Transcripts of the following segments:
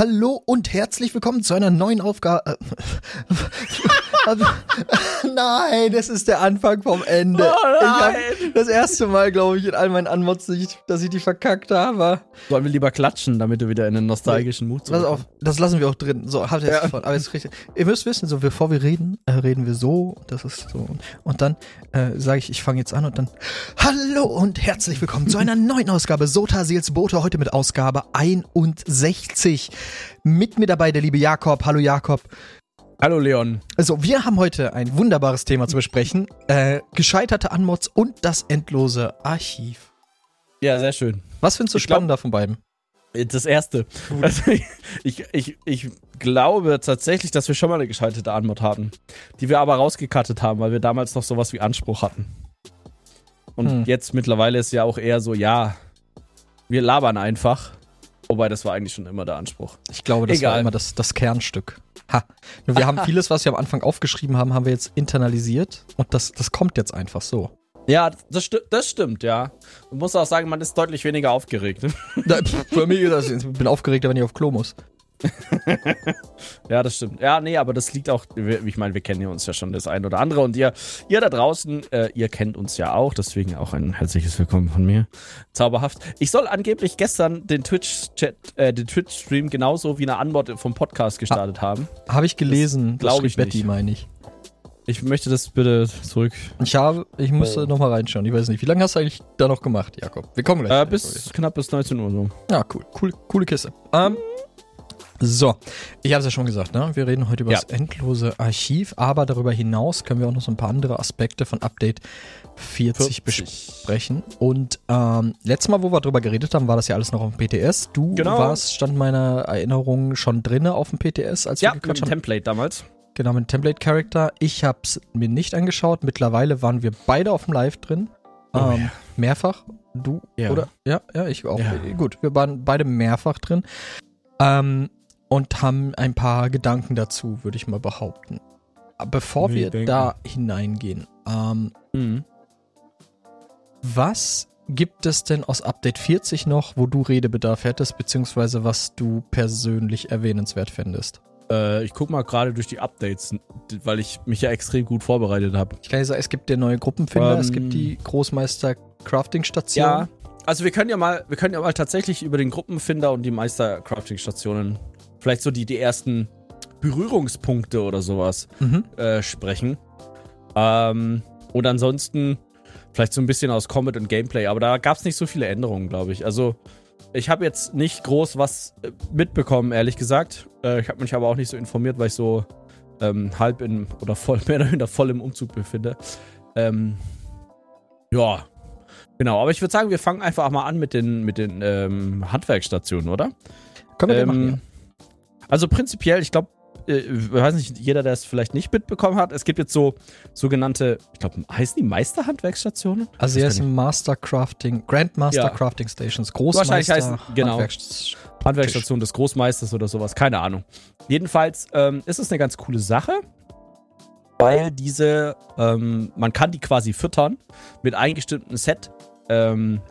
Hallo und herzlich willkommen zu einer neuen Aufgabe. nein, das ist der Anfang vom Ende. Oh ich nein. hab das erste Mal, glaube ich, in all meinen Anmods, dass ich- dass ich die verkackt habe. Sollen wir lieber klatschen, damit du wieder in einen nostalgischen Mut Pass auf, das lassen wir auch drin. So, habt ihr jetzt von. Aber ist richtig. Ihr müsst wissen, so bevor wir reden, äh, reden wir so. Das ist so. Und dann äh, sage ich, ich fange jetzt an und dann. Hallo und herzlich willkommen zu einer neuen Ausgabe Sota Seels Bote. Heute mit Ausgabe 61. Mit mir dabei der liebe Jakob. Hallo Jakob. Hallo Leon. Also, wir haben heute ein wunderbares Thema zu besprechen. Äh, gescheiterte Anmods und das endlose Archiv. Ja, sehr schön. Was findest du Ich glaub- spannender von beiden? Das erste. Also ich, ich, ich glaube tatsächlich, dass wir schon mal eine gescheiterte Anmod hatten, die wir aber rausgekattet haben, weil wir damals noch sowas wie Anspruch hatten. Und Hm. jetzt mittlerweile ist ja auch eher so, ja, wir labern einfach. Wobei, das war eigentlich schon immer der Anspruch. Ich glaube, das war Egal. immer das, das Kernstück. Ha. Nur wir haben vieles, was wir am Anfang aufgeschrieben haben, haben wir jetzt internalisiert und das, das kommt jetzt einfach so. Ja, das, sti das stimmt, ja. Man muss auch sagen, man ist deutlich weniger aufgeregt. Ist das, ich bin aufgeregter, wenn ich auf Klo muss. Ja, das stimmt. Ja, nee, aber das liegt auch, ich meine, wir kennen ja uns ja schon das ein oder andere und ihr, ihr da draußen, äh, ihr kennt uns ja auch, deswegen auch ein herzliches Willkommen von mir. Zauberhaft. Ich soll angeblich gestern den Twitch-Chat, äh, den Twitch-Stream genauso wie eine Antwort vom Podcast gestartet haben. Habe ich gelesen, glaub schrieb ich Betty, meine ich. Ich möchte das bitte zurück. Ich habe, ich musste Oh. noch mal reinschauen. Ich weiß nicht, wie lange hast du eigentlich da noch gemacht, Jakob? Wir kommen gleich. Äh, bis knapp bis 19 Uhr so. Ja, cool. Cool, coole Kiste. Ähm, so, ich habe es ja schon gesagt, ne? Wir reden heute über Ja. das endlose Archiv, aber darüber hinaus können wir auch noch so ein paar andere Aspekte von Update 40, besprechen. Und ähm, letztes Mal, wo wir darüber geredet haben, war das ja alles noch auf dem PTS. Du Genau. warst, stand meiner Erinnerung schon drinne auf dem PTS, als Ja, wir mit gequatscht dem haben. Template damals. Genau, mit dem Template Character. Ich habe es mir nicht angeschaut. Mittlerweile waren wir beide auf dem Live drin. Oh ähm, ja. Mehrfach. Du Ja. oder? Ja, ja, ich auch. Gut, wir waren beide mehrfach drin. Ähm, und haben ein paar Gedanken dazu, würde ich mal behaupten. Bevor wir denken? da hineingehen, ähm, Mhm. was gibt es denn aus Update 40 noch, wo du Redebedarf hättest, beziehungsweise was du persönlich erwähnenswert fändest? Äh, ich guck mal gerade durch die Updates, weil ich mich ja extrem gut vorbereitet habe. Ich kann ja sagen, es gibt den neue Gruppenfinder, es Ähm, gibt die Großmeister Crafting Station. Ja, also wir können ja mal, wir können ja mal tatsächlich über den Gruppenfinder und die Meister-Crafting-Stationen vielleicht so die, die ersten Berührungspunkte oder sowas Mhm. äh, sprechen. Ähm, und ansonsten vielleicht so ein bisschen aus Combat und Gameplay, aber da gab es nicht so viele Änderungen, glaube ich. Also ich habe jetzt nicht groß was äh, mitbekommen, ehrlich gesagt. Äh, ich habe mich aber auch nicht so informiert, weil ich so ähm, halb in oder voll mehr oder minder voll im Umzug befinde. Ähm, ja, genau. Aber ich würde sagen, wir fangen einfach mal an mit den mit den ähm, Handwerksstationen, oder? Können wir Ähm, machen, Also prinzipiell, ich glaube, äh, weiß nicht, jeder, der es vielleicht nicht mitbekommen hat, es gibt jetzt so sogenannte, ich glaube, heißen die Meisterhandwerksstationen? Also er weiß ist im Master Crafting, Grandmaster Ja. Crafting Stations, Wahrscheinlich Großmeister heißen- genau. Handwerks- Handwerksstation des Großmeisters oder sowas, keine Ahnung. Jedenfalls ähm, ist es eine ganz coole Sache, weil diese, ähm, man kann die quasi füttern mit eingestimmten Set ähm,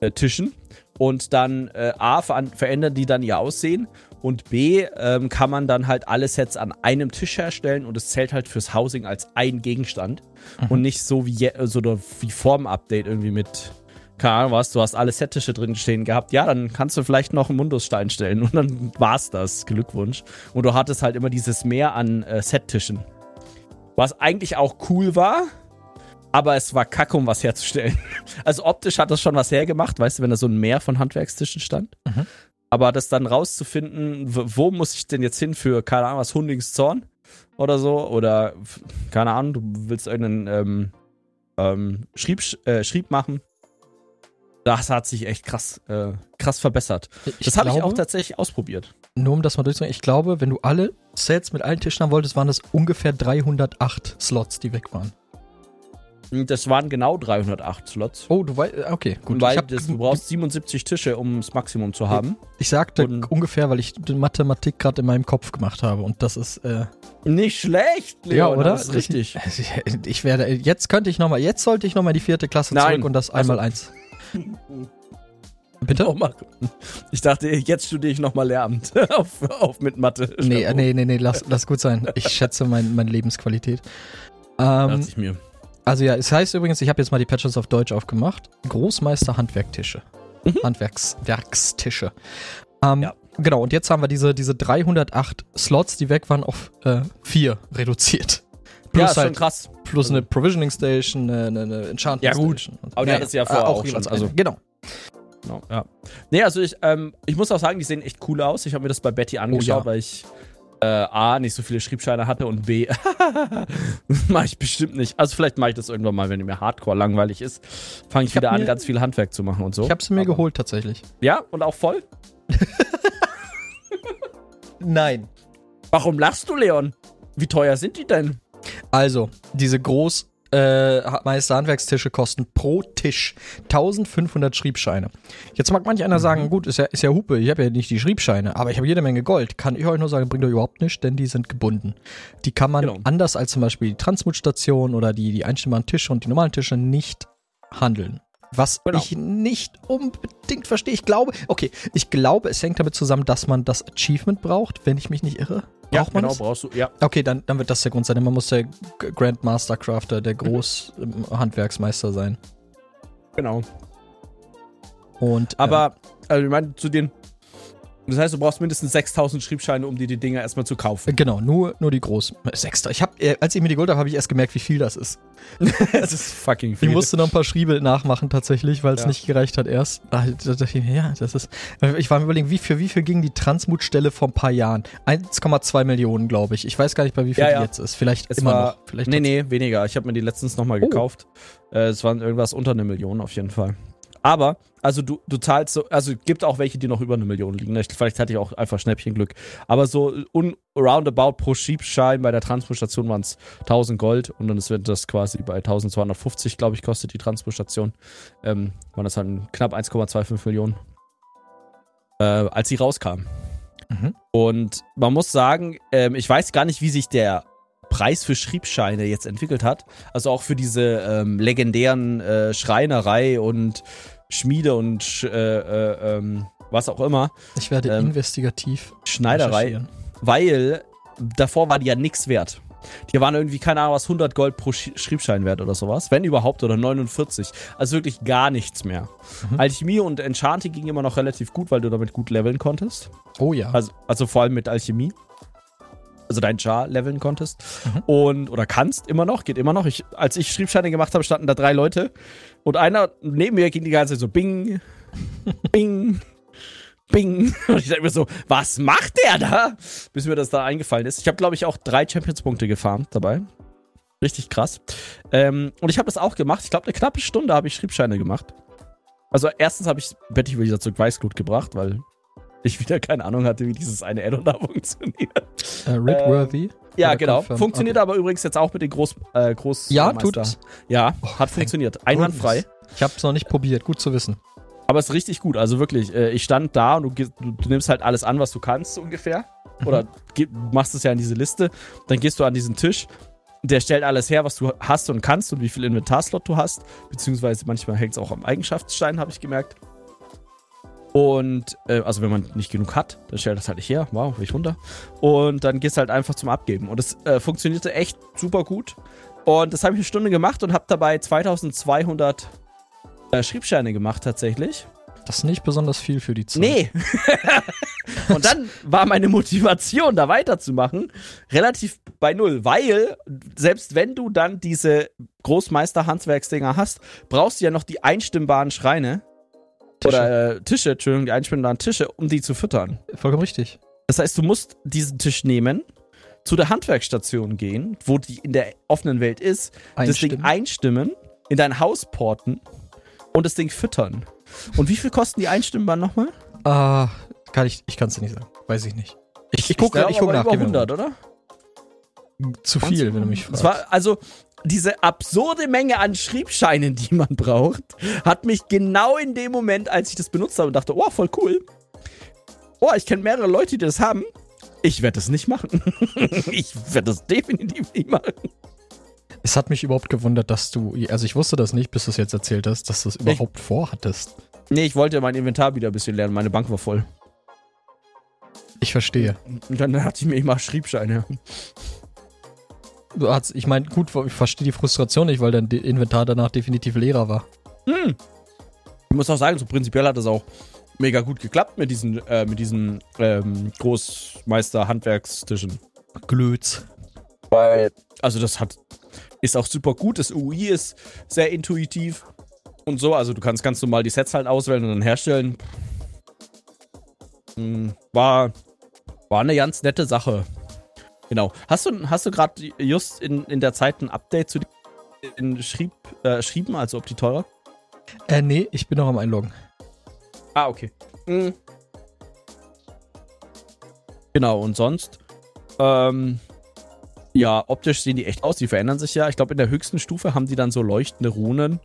äh, Tischen und dann äh, A, verändern die dann ihr Aussehen und B, ähm, kann man dann halt alle Sets an einem Tisch herstellen und es zählt halt fürs Housing als ein Gegenstand Mhm. und nicht so wie, je, so oder wie Form-Update irgendwie mit keine Ahnung was, du hast alle Settische drin stehen gehabt, ja, dann kannst du vielleicht noch einen Mundusstein stellen und dann war's das, Glückwunsch. Und du hattest halt immer dieses Mehr an äh, Settischen. Was eigentlich auch cool war, aber es war kacke, um was herzustellen. Also optisch hat das schon was hergemacht, weißt du, wenn da so ein Meer von Handwerkstischen stand. Mhm. Aber das dann rauszufinden, wo muss ich denn jetzt hin für, keine Ahnung, was, Hundingszorn oder so, oder, keine Ahnung, du willst irgendeinen ähm, ähm, Schrieb, äh, Schrieb machen. Das hat sich echt krass, äh, krass verbessert. Ich Das habe ich auch tatsächlich ausprobiert. Nur um das mal durchzugehen, ich glaube, wenn du alle Sets mit allen Tischen haben wolltest, waren das ungefähr 308 Slots, die weg waren. Das waren genau 308 Slots. Oh, du weißt, okay, gut. weil das, du brauchst 77 Tische, um das Maximum zu haben. ich sagte und- ungefähr, weil ich die Mathematik gerade in meinem Kopf gemacht habe und das ist, äh, Nicht schlecht, ja, oder? Das ist richtig. Ich, werde, jetzt könnte ich nochmal, jetzt sollte ich nochmal die vierte Klasse Nein, zurück und das also- einmal eins. Bitte? Auch machen. Ich dachte, jetzt studiere ich nochmal Lehramt auf, auf mit Mathe. Nee, nee, nee, nee, lass, lass gut sein. Ich schätze mein, meine Lebensqualität. Ähm, Dachte ich mir. Also ja, es heißt übrigens, ich habe jetzt mal die Patches auf Deutsch aufgemacht. Großmeister Handwerktische. Mhm. Handwerkstische. Ähm, ja. Genau, und jetzt haben wir diese, diese 308 Slots, die weg waren, auf äh, vier reduziert. Plus ja, ist halt, schon krass. Plus eine Provisioning Station, eine, eine Enchantment ja, gut. Station. Aber die ja, hat es ja vorher äh, auch, auch schon. Also, genau. Genau, ja. Nee, also ich, ähm, ich muss auch sagen, die sehen echt cool aus. Ich habe mir das bei Betty angeschaut, oh, ja. weil ich äh, A, nicht so viele Schriebscheine hatte und B, mache ich bestimmt nicht. Also vielleicht mache ich das irgendwann mal, wenn mir Hardcore langweilig ist. Fange ich, ich wieder an, ganz viel Handwerk zu machen und so. Ich habe sie mir Aber, geholt tatsächlich. Ja, und auch voll? Nein. Warum lachst du, Leon? Wie teuer sind die denn? Also, diese groß äh, Meister Handwerkstische kosten pro Tisch 1500 Schriebscheine. Jetzt mag manch einer sagen, mhm. gut, ist ja, ist ja Hupe, ich habe ja nicht die Schriebscheine, aber ich habe jede Menge Gold. Kann ich euch nur sagen, bringt euch überhaupt nichts, denn die sind gebunden. Die kann man genau. anders als zum Beispiel die Transmutstation oder die, die einstimmbaren Tische und die normalen Tische nicht handeln. Was genau. ich nicht unbedingt verstehe. Ich glaube, okay, ich glaube, es hängt damit zusammen, dass man das Achievement braucht, wenn ich mich nicht irre. Ja, Braucht man genau, das? brauchst du, ja. Okay, dann, dann wird das der Grund sein. Man muss der Grandmaster Crafter, der Großhandwerksmeister sein. Genau. Und, Aber, ähm, also ich meine, zu den das heißt, du brauchst mindestens 6000 Schriebscheine, um dir die Dinger erstmal zu kaufen. Genau, nur, nur die großen. Ich hab, äh, als ich mir die geholt habe, habe ich erst gemerkt, wie viel das ist. das ist fucking viel. Ich musste noch ein paar Schriebe nachmachen tatsächlich, weil es ja. nicht gereicht hat erst. Ah, ja, das ist. Ich war mir überlegen, wie für wie viel ging die Transmutstelle vor ein paar Jahren? 1,2 Millionen, glaube ich. Ich weiß gar nicht, bei wie viel ja, ja. die jetzt ist. Vielleicht es immer war, noch. Vielleicht nee, nee, weniger. Ich habe mir die letztens nochmal oh. gekauft. Äh, es waren irgendwas unter eine Million auf jeden Fall. Aber, also du, du zahlst so, also gibt auch welche, die noch über eine Million liegen. Vielleicht hatte ich auch einfach Schnäppchenglück. Aber so un, roundabout pro Schiebschein bei der Transportstation waren es 1000 Gold und dann wird das quasi bei 1250, glaube ich, kostet die Transportstation. Ähm, waren das dann knapp 1,25 Millionen. Äh, als sie rauskam. Mhm. Und man muss sagen, ähm, ich weiß gar nicht, wie sich der Preis für Schriebscheine jetzt entwickelt hat. Also auch für diese ähm, legendären äh, Schreinerei und Schmiede und äh, äh, ähm, was auch immer. Ich werde ähm, investigativ. Schneiderei. Weil davor war die ja nichts wert. Die waren irgendwie, keine Ahnung, was 100 Gold pro Schriebschein wert oder sowas. Wenn überhaupt, oder 49. Also wirklich gar nichts mehr. Mhm. Alchemie und Enchanting ging immer noch relativ gut, weil du damit gut leveln konntest. Oh ja. Also, also vor allem mit Alchemie also dein Char leveln konntest. Mhm. Und, oder kannst immer noch, geht immer noch. Ich, als ich Schriebscheine gemacht habe, standen da drei Leute und einer neben mir ging die ganze Zeit so Bing, Bing, Bing. Und ich dachte mir so, was macht der da? Bis mir das da eingefallen ist. Ich habe, glaube ich, auch drei Champions-Punkte gefarmt dabei. Richtig krass. Ähm, und ich habe das auch gemacht. Ich glaube, eine knappe Stunde habe ich Schriebscheine gemacht. Also erstens habe ich Betty wieder zurück Weißglut gebracht, weil ich wieder keine Ahnung hatte, wie dieses eine Addon da funktioniert. Uh, äh, Ridworthy? Ähm, ja, genau. Confirm. Funktioniert okay. aber übrigens jetzt auch mit den Groß, äh, Groß Ja, tut. Ja, oh, hat funktioniert. Einwandfrei. Ich habe es noch nicht probiert. Gut zu wissen. Aber es ist richtig gut. Also wirklich, äh, ich stand da und du, du, nimmst halt alles an, was du kannst, so ungefähr. Mhm. Oder machst es ja in diese Liste. Dann gehst du an diesen Tisch. Der stellt alles her, was du hast und kannst und wie viel Inventarslot du hast. Beziehungsweise manchmal hängt es auch am Eigenschaftsstein, habe ich gemerkt. Und, äh, also wenn man nicht genug hat, dann stellt das halt nicht her. Wow, ich runter. Und dann gehst du halt einfach zum Abgeben. Und es äh, funktionierte echt super gut. Und das habe ich eine Stunde gemacht und habe dabei 2200 äh, Schriebscheine gemacht tatsächlich. Das ist nicht besonders viel für die Zeit. Nee. und dann war meine Motivation, da weiterzumachen, relativ bei Null. Weil, selbst wenn du dann diese Großmeister-Handwerksdinger hast, brauchst du ja noch die einstimmbaren Schreine. Tische. Oder äh, Tische, Entschuldigung, die einspinnbaren Tische, um die zu füttern. Vollkommen richtig. Das heißt, du musst diesen Tisch nehmen, zu der Handwerksstation gehen, wo die in der offenen Welt ist, das Ding einstimmen, in dein Haus porten und das Ding füttern. Und wie viel kosten die Einstimmbaren nochmal? Ah, uh, kann ich, ich kann es dir nicht sagen. Weiß ich nicht. Ich, ich gucke ich guck nach. Über 100, oder? Zu viel, wenn du mich fragst. War, also, diese absurde Menge an Schriebscheinen, die man braucht, hat mich genau in dem Moment, als ich das benutzt habe, dachte, oh, voll cool. Oh, ich kenne mehrere Leute, die das haben. Ich werde das nicht machen. ich werde das definitiv nicht machen. Es hat mich überhaupt gewundert, dass du, also ich wusste das nicht, bis du es jetzt erzählt hast, dass du es überhaupt ich, vorhattest. Nee, ich wollte mein Inventar wieder ein bisschen lernen. Meine Bank war voll. Ich verstehe. Und dann hatte ich mir immer Schriebscheine. Du hast, ich meine, gut, ich verstehe die Frustration nicht, weil dein De- Inventar danach definitiv leerer war. Hm. Ich muss auch sagen, so prinzipiell hat das auch mega gut geklappt mit diesen, äh, mit diesen ähm, Großmeister-Handwerkstischen. Glötz. Weil, also das hat, ist auch super gut. Das UI ist sehr intuitiv und so. Also du kannst ganz normal die Sets halt auswählen und dann herstellen. Hm, War, war eine ganz nette Sache. Genau. Hast du, hast du gerade just in, in der Zeit ein Update zu den schrieb, äh, schrieben, also ob die teurer? Äh, nee, ich bin noch am Einloggen. Ah, okay. Mhm. Genau, und sonst? Ähm, ja, optisch sehen die echt aus. Die verändern sich ja. Ich glaube, in der höchsten Stufe haben die dann so leuchtende Runen.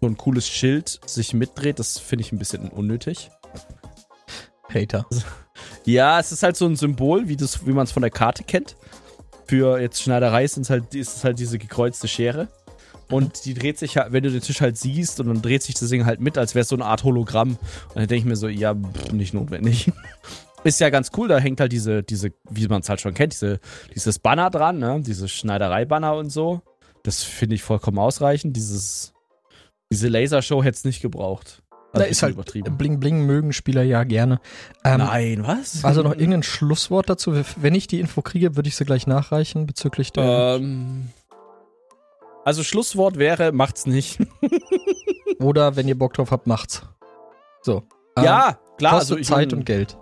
So ein cooles Schild sich mitdreht. Das finde ich ein bisschen unnötig. Hater. Ja, es ist halt so ein Symbol, wie, das- wie man es von der Karte kennt. Für jetzt Schneiderei ist es halt, ist es halt diese gekreuzte Schere. Und die dreht sich halt, wenn du den Tisch halt siehst, und dann dreht sich das Ding halt mit, als wäre es so eine Art Hologramm. Und dann denke ich mir so, ja, pff, nicht notwendig. Ist ja ganz cool, da hängt halt diese, diese, wie man es halt schon kennt, diese, dieses Banner dran, ne? Dieses Schneiderei-Banner und so. Das finde ich vollkommen ausreichend. Dieses, diese Lasershow hätte es nicht gebraucht. Da Also ist bisschen halt übertrieben. Bling Bling mögen Spieler ja gerne. Ähm, Nein, was? Also noch irgendein Schlusswort dazu. Wenn ich die Info kriege, würde ich sie gleich nachreichen bezüglich der. Ähm, also Schlusswort wäre, macht's nicht. Oder wenn ihr Bock drauf habt, macht's. So. Ähm, ja, klar. Kostet Also ich Zeit und Geld.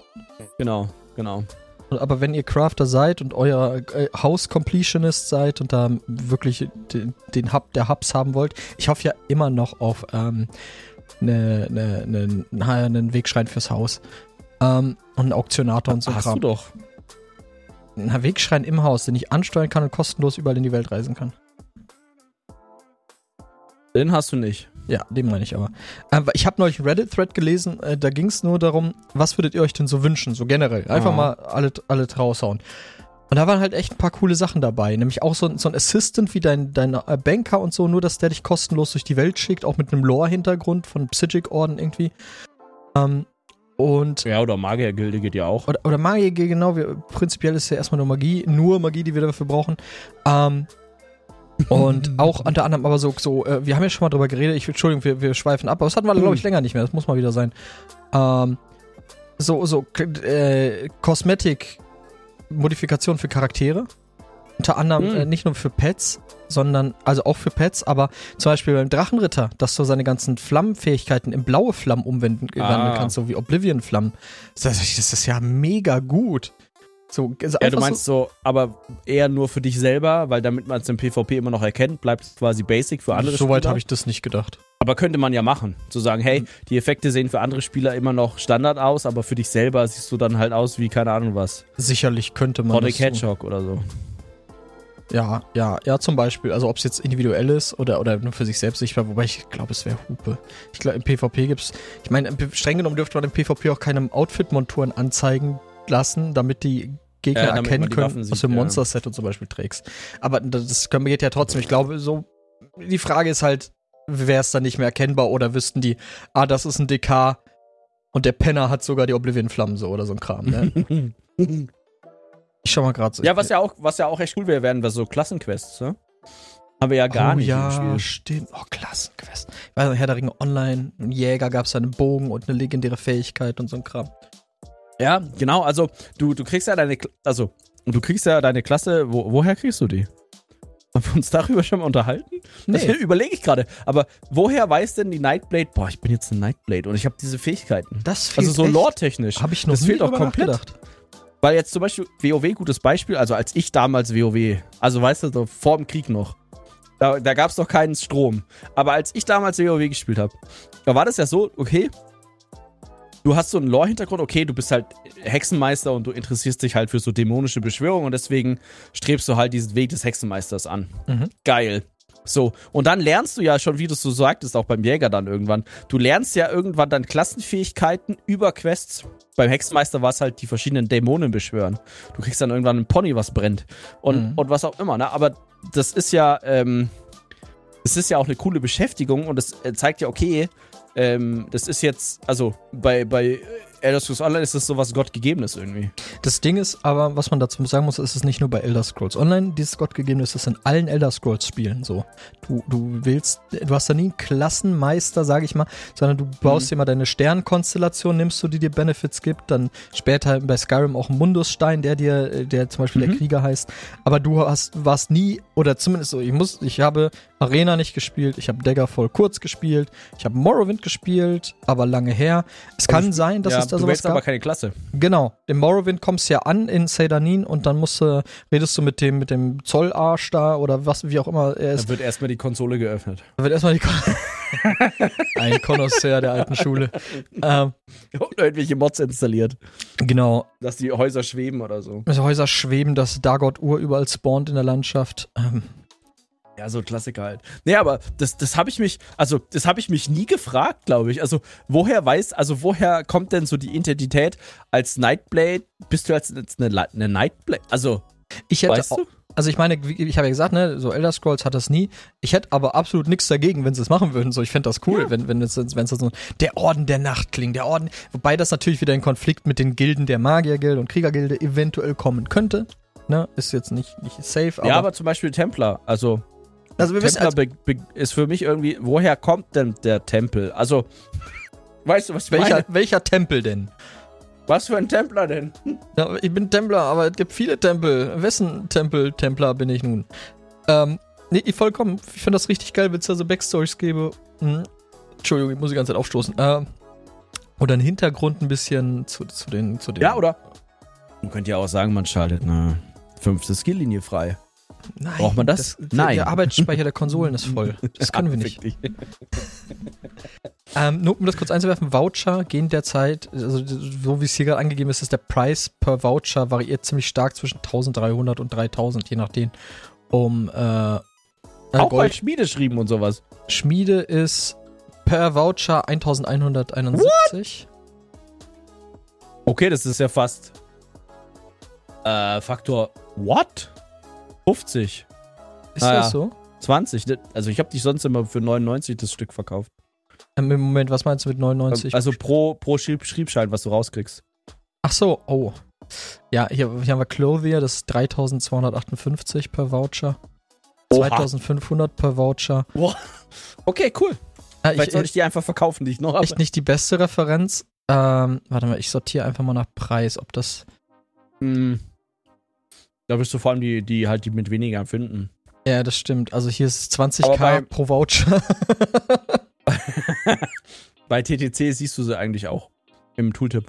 Genau, genau. Aber wenn ihr Crafter seid und euer äh, House Completionist seid und da wirklich den, den Hub der Hubs haben wollt, ich hoffe ja immer noch auf ähm, ne, ne, ne, na, einen Wegschrein fürs Haus. Ähm, und einen Auktionator und so Hast Kram. du doch. Ein Wegschrein im Haus, den ich ansteuern kann und kostenlos überall in die Welt reisen kann. Den hast du nicht. Ja, den meine ich aber. Ähm, ich habe neulich einen Reddit-Thread gelesen, äh, da ging es nur darum, was würdet ihr euch denn so wünschen, so generell. Einfach Aha. mal alle, alle raushauen. Und da waren halt echt ein paar coole Sachen dabei. Nämlich auch so, ein- so ein Assistant wie dein, dein äh, Banker und so, nur dass der dich kostenlos durch die Welt schickt, auch mit einem Lore-Hintergrund von Psychic-Orden irgendwie. Ähm, und Ja, oder Magiergilde geht ja auch. oder, oder Magie, genau, wir, prinzipiell ist ja erstmal nur Magie, nur Magie, die wir dafür brauchen. Ähm, und auch unter anderem aber so, so äh, wir haben ja schon mal drüber geredet, ich, Entschuldigung, wir, wir schweifen ab, aber das hatten wir, glaube ich, länger nicht mehr, das muss mal wieder sein. Ähm, so, so, äh, Kosmetik, Modifikation für Charaktere. Unter anderem Hm. äh, nicht nur für Pets, sondern, also auch für Pets, aber zum Beispiel beim Drachenritter, dass du seine ganzen Flammenfähigkeiten in blaue Flammen umwandeln Ah. kannst, so wie Oblivion-Flammen. Das, das ist ja mega gut. So, also Ja, du meinst so, aber eher nur für dich selber, weil damit man es im PvP immer noch erkennt, bleibt es quasi basic für andere so Spieler. habe ich das nicht gedacht. Aber könnte man ja machen. Zu sagen, hey, die Effekte sehen für andere Spieler immer noch Standard aus, aber für dich selber siehst du dann halt aus wie keine Ahnung was. Sicherlich könnte man. Sonic das so- Hedgehog oder so. Ja, ja, ja, zum Beispiel. Also ob es jetzt individuell ist oder, oder nur für sich selbst sichtbar, wobei ich glaube, es wäre Hupe. Ich glaube, im PvP gibt's. Ich meine, streng genommen dürfte man im PvP auch keine Outfit-Monturen anzeigen lassen, damit die Gegner Ja, damit erkennen können, Waffen was sieht, du im ja. Monster-Set und zum Beispiel trägst. Aber das können- geht ja trotzdem. Ich glaube, so. Die Frage ist halt, wäre es dann nicht mehr erkennbar oder wüssten die, ah, das ist ein DK und der Penner hat sogar die Oblivion-Flammen so oder so ein Kram, ne? Ich schau mal gerade so. ja, was ja auch, was ja auch echt cool wäre, wären wir so Klassenquests, ne? Haben wir ja gar oh, nicht ja, im Spiel. stimmt. Oh, Klassenquest. Ich weiß noch, Herr der Ringe Online, ein Jäger gab es einen Bogen und eine legendäre Fähigkeit und so ein Kram. Ja, genau, also du, du kriegst ja deine, also du kriegst ja deine Klasse, wo, woher kriegst du die? Haben wir uns darüber schon mal unterhalten? Das Nee. überlege ich gerade. Aber woher weiß denn die Nightblade, boah, ich bin jetzt eine Nightblade und ich habe diese Fähigkeiten. Das fehlt Also so lore-technisch. Habe ich noch das fehlt auch komplett. nachgedacht. Weil jetzt zum Beispiel WoW, gutes Beispiel, also als ich damals WoW, also weißt du, so vor dem Krieg noch, da, da gab es noch keinen Strom. Aber als ich damals WoW gespielt habe, da war das ja so, okay, du hast so einen Lore-Hintergrund, okay, du bist halt Hexenmeister und du interessierst dich halt für so dämonische Beschwörungen und deswegen strebst du halt diesen Weg des Hexenmeisters an. Mhm. Geil. So, und dann lernst du ja schon, wie du es so sagtest, auch beim Jäger dann irgendwann. Du lernst ja irgendwann dann Klassenfähigkeiten über Quests. Beim Hexenmeister war es halt die verschiedenen Dämonen beschwören. Du kriegst dann irgendwann ein Pony, was brennt. Und, Mhm. und was auch immer, ne? Aber das ist ja, ähm, das ist ja auch eine coole Beschäftigung und das äh, zeigt ja, okay, ähm, das ist jetzt, also bei, bei Elder Scrolls Online ist das sowas Gottgegebenes irgendwie. Das Ding ist aber, was man dazu sagen muss, ist es nicht nur bei Elder Scrolls Online, dieses Gottgegebene ist es in allen Elder Scrolls Spielen so. Du, du willst, du hast da nie einen Klassenmeister, sag ich mal, sondern du baust mhm. dir mal deine Sternkonstellation, nimmst du, die dir Benefits gibt, dann später bei Skyrim auch einen Mundusstein, der dir, der zum Beispiel mhm. der Krieger heißt, aber du hast, warst nie, oder zumindest so, ich muss, ich habe Arena nicht gespielt, ich habe Daggerfall kurz gespielt, ich habe Morrowind gespielt, aber lange her. Es aber kann sein, dass ja, es da du sowas gab. aber keine Klasse. Genau, im Morrowind kommst du ja an in Seydanin und dann musst du, redest du mit dem, mit dem Zollarsch da oder was, wie auch immer er ist. Dann wird erstmal die Konsole geöffnet. Dann wird erstmal die Konsole. Ein Konnoisseur der alten Schule. Ähm, und irgendwelche Mods installiert. Genau. Dass die Häuser schweben oder so. Dass Häuser schweben, dass Dagot Ur überall spawnt in der Landschaft. Ähm, ja, so ein Klassiker halt. Nee, aber das, das habe ich mich, also das habe ich mich nie gefragt, glaube ich. Also woher weiß, also woher kommt denn so die Identität als Nightblade? Bist du als, als eine, eine Nightblade? Also, ich hätte weißt du? Also ich meine, ich habe ja gesagt, ne, so Elder Scrolls hat das nie. Ich hätte aber absolut nichts dagegen, wenn sie es machen würden. So, ich fände das cool, ja. wenn wenn es wenn es so der Orden der Nacht klingt, der Orden, wobei das natürlich wieder in Konflikt mit den Gilden der Magiergilde und Kriegergilde eventuell kommen könnte. Ne, ist jetzt nicht nicht safe. Aber ja, aber zum Beispiel Templar, also also wir wissen, also, ist für mich irgendwie, woher kommt denn der Tempel? Also, weißt du, was ich welcher, meine? Welcher Tempel denn? Was für ein Templer denn? Ja, ich bin Templer, aber es gibt viele Tempel. Wessen Tempel, Templer bin ich nun? Ähm, nee, vollkommen. Ich finde das richtig geil, wenn es da so Backstories gäbe. Hm. Entschuldigung, ich muss die ganze Zeit aufstoßen. Äh, oder einen Hintergrund ein bisschen zu, zu, den, zu den. Ja, oder? Man könnte ja auch sagen, man schaltet eine fünfte Skilllinie frei. Nein. Braucht man das? das Nein. Der Arbeitsspeicher der Konsolen ist voll. Das können wir nicht. ähm, nur um das kurz einzuwerfen, Voucher gehen derzeit, also so wie es hier gerade angegeben ist, ist der Preis per Voucher variiert ziemlich stark zwischen 1300 und 3000, je nachdem. Um äh, äh, Auch Gold. bei Schmiede schrieben und sowas. Schmiede ist per Voucher 1171. What? Okay, das ist ja fast äh, Faktor What? 50. Ist naja, das so? 20. Also ich habe dich sonst immer für 99 das Stück verkauft. Ähm, Im Moment, was meinst du mit 99? Also pro, pro Schriebschein, was du rauskriegst. Ach so, oh. Ja, hier, hier haben wir Clothier, das ist 3258 per Voucher. Oha. 2500 per Voucher. Boah. Okay, cool. Äh, Vielleicht ich, soll ich die einfach verkaufen, die ich noch habe. Echt nicht die beste Referenz. Ähm, warte mal, ich sortiere einfach mal nach Preis, ob das. Mm. Da wirst du vor allem die, die halt die mit weniger finden. Ja, das stimmt. Also hier ist 20k pro Voucher. bei TTC siehst du sie eigentlich auch im Tooltip.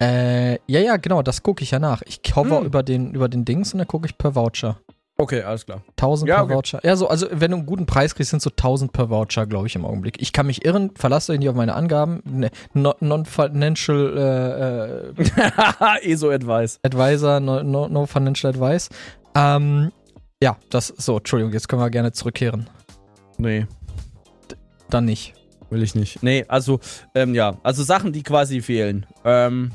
Äh, ja, ja, genau, das gucke ich ja nach. Ich hover hm. über, den, über den Dings und dann gucke ich per Voucher. Okay, alles klar. 1000 ja, per okay. Voucher. Ja, so, also wenn du einen guten Preis kriegst, sind so 1000 per Voucher, glaube ich, im Augenblick. Ich kann mich irren, verlasse dich nicht auf meine Angaben. Ne, Non-Financial äh, äh, ESO Advice. Advisor, no, no, no Financial Advice. Ähm, ja, das, so, Entschuldigung, jetzt können wir gerne zurückkehren. Nee. D dann nicht. Will ich nicht. Nee, also, ähm, ja, also Sachen, die quasi fehlen. Ähm,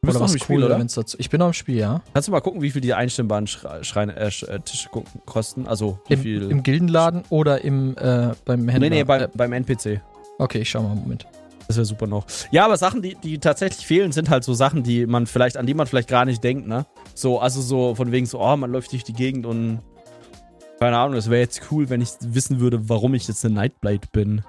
Du bist oder was cool, oder? Dazu, ich bin noch im Spiel, ja. Kannst du mal gucken, wie viel die einstimmbaren Schreine, äh, äh, Tische kosten? Also, wie Im, viel. Im Gildenladen oder im, äh, beim Händler? Nee, nee, bei, äh, beim NPC. Okay, ich schau mal, Moment. Das wäre super noch. Ja, aber Sachen, die, die tatsächlich fehlen, sind halt so Sachen, die man vielleicht, an die man vielleicht gar nicht denkt, ne? So, also so von wegen so, oh, man läuft durch die Gegend und keine Ahnung, es wäre jetzt cool, wenn ich wissen würde, warum ich jetzt eine Nightblade bin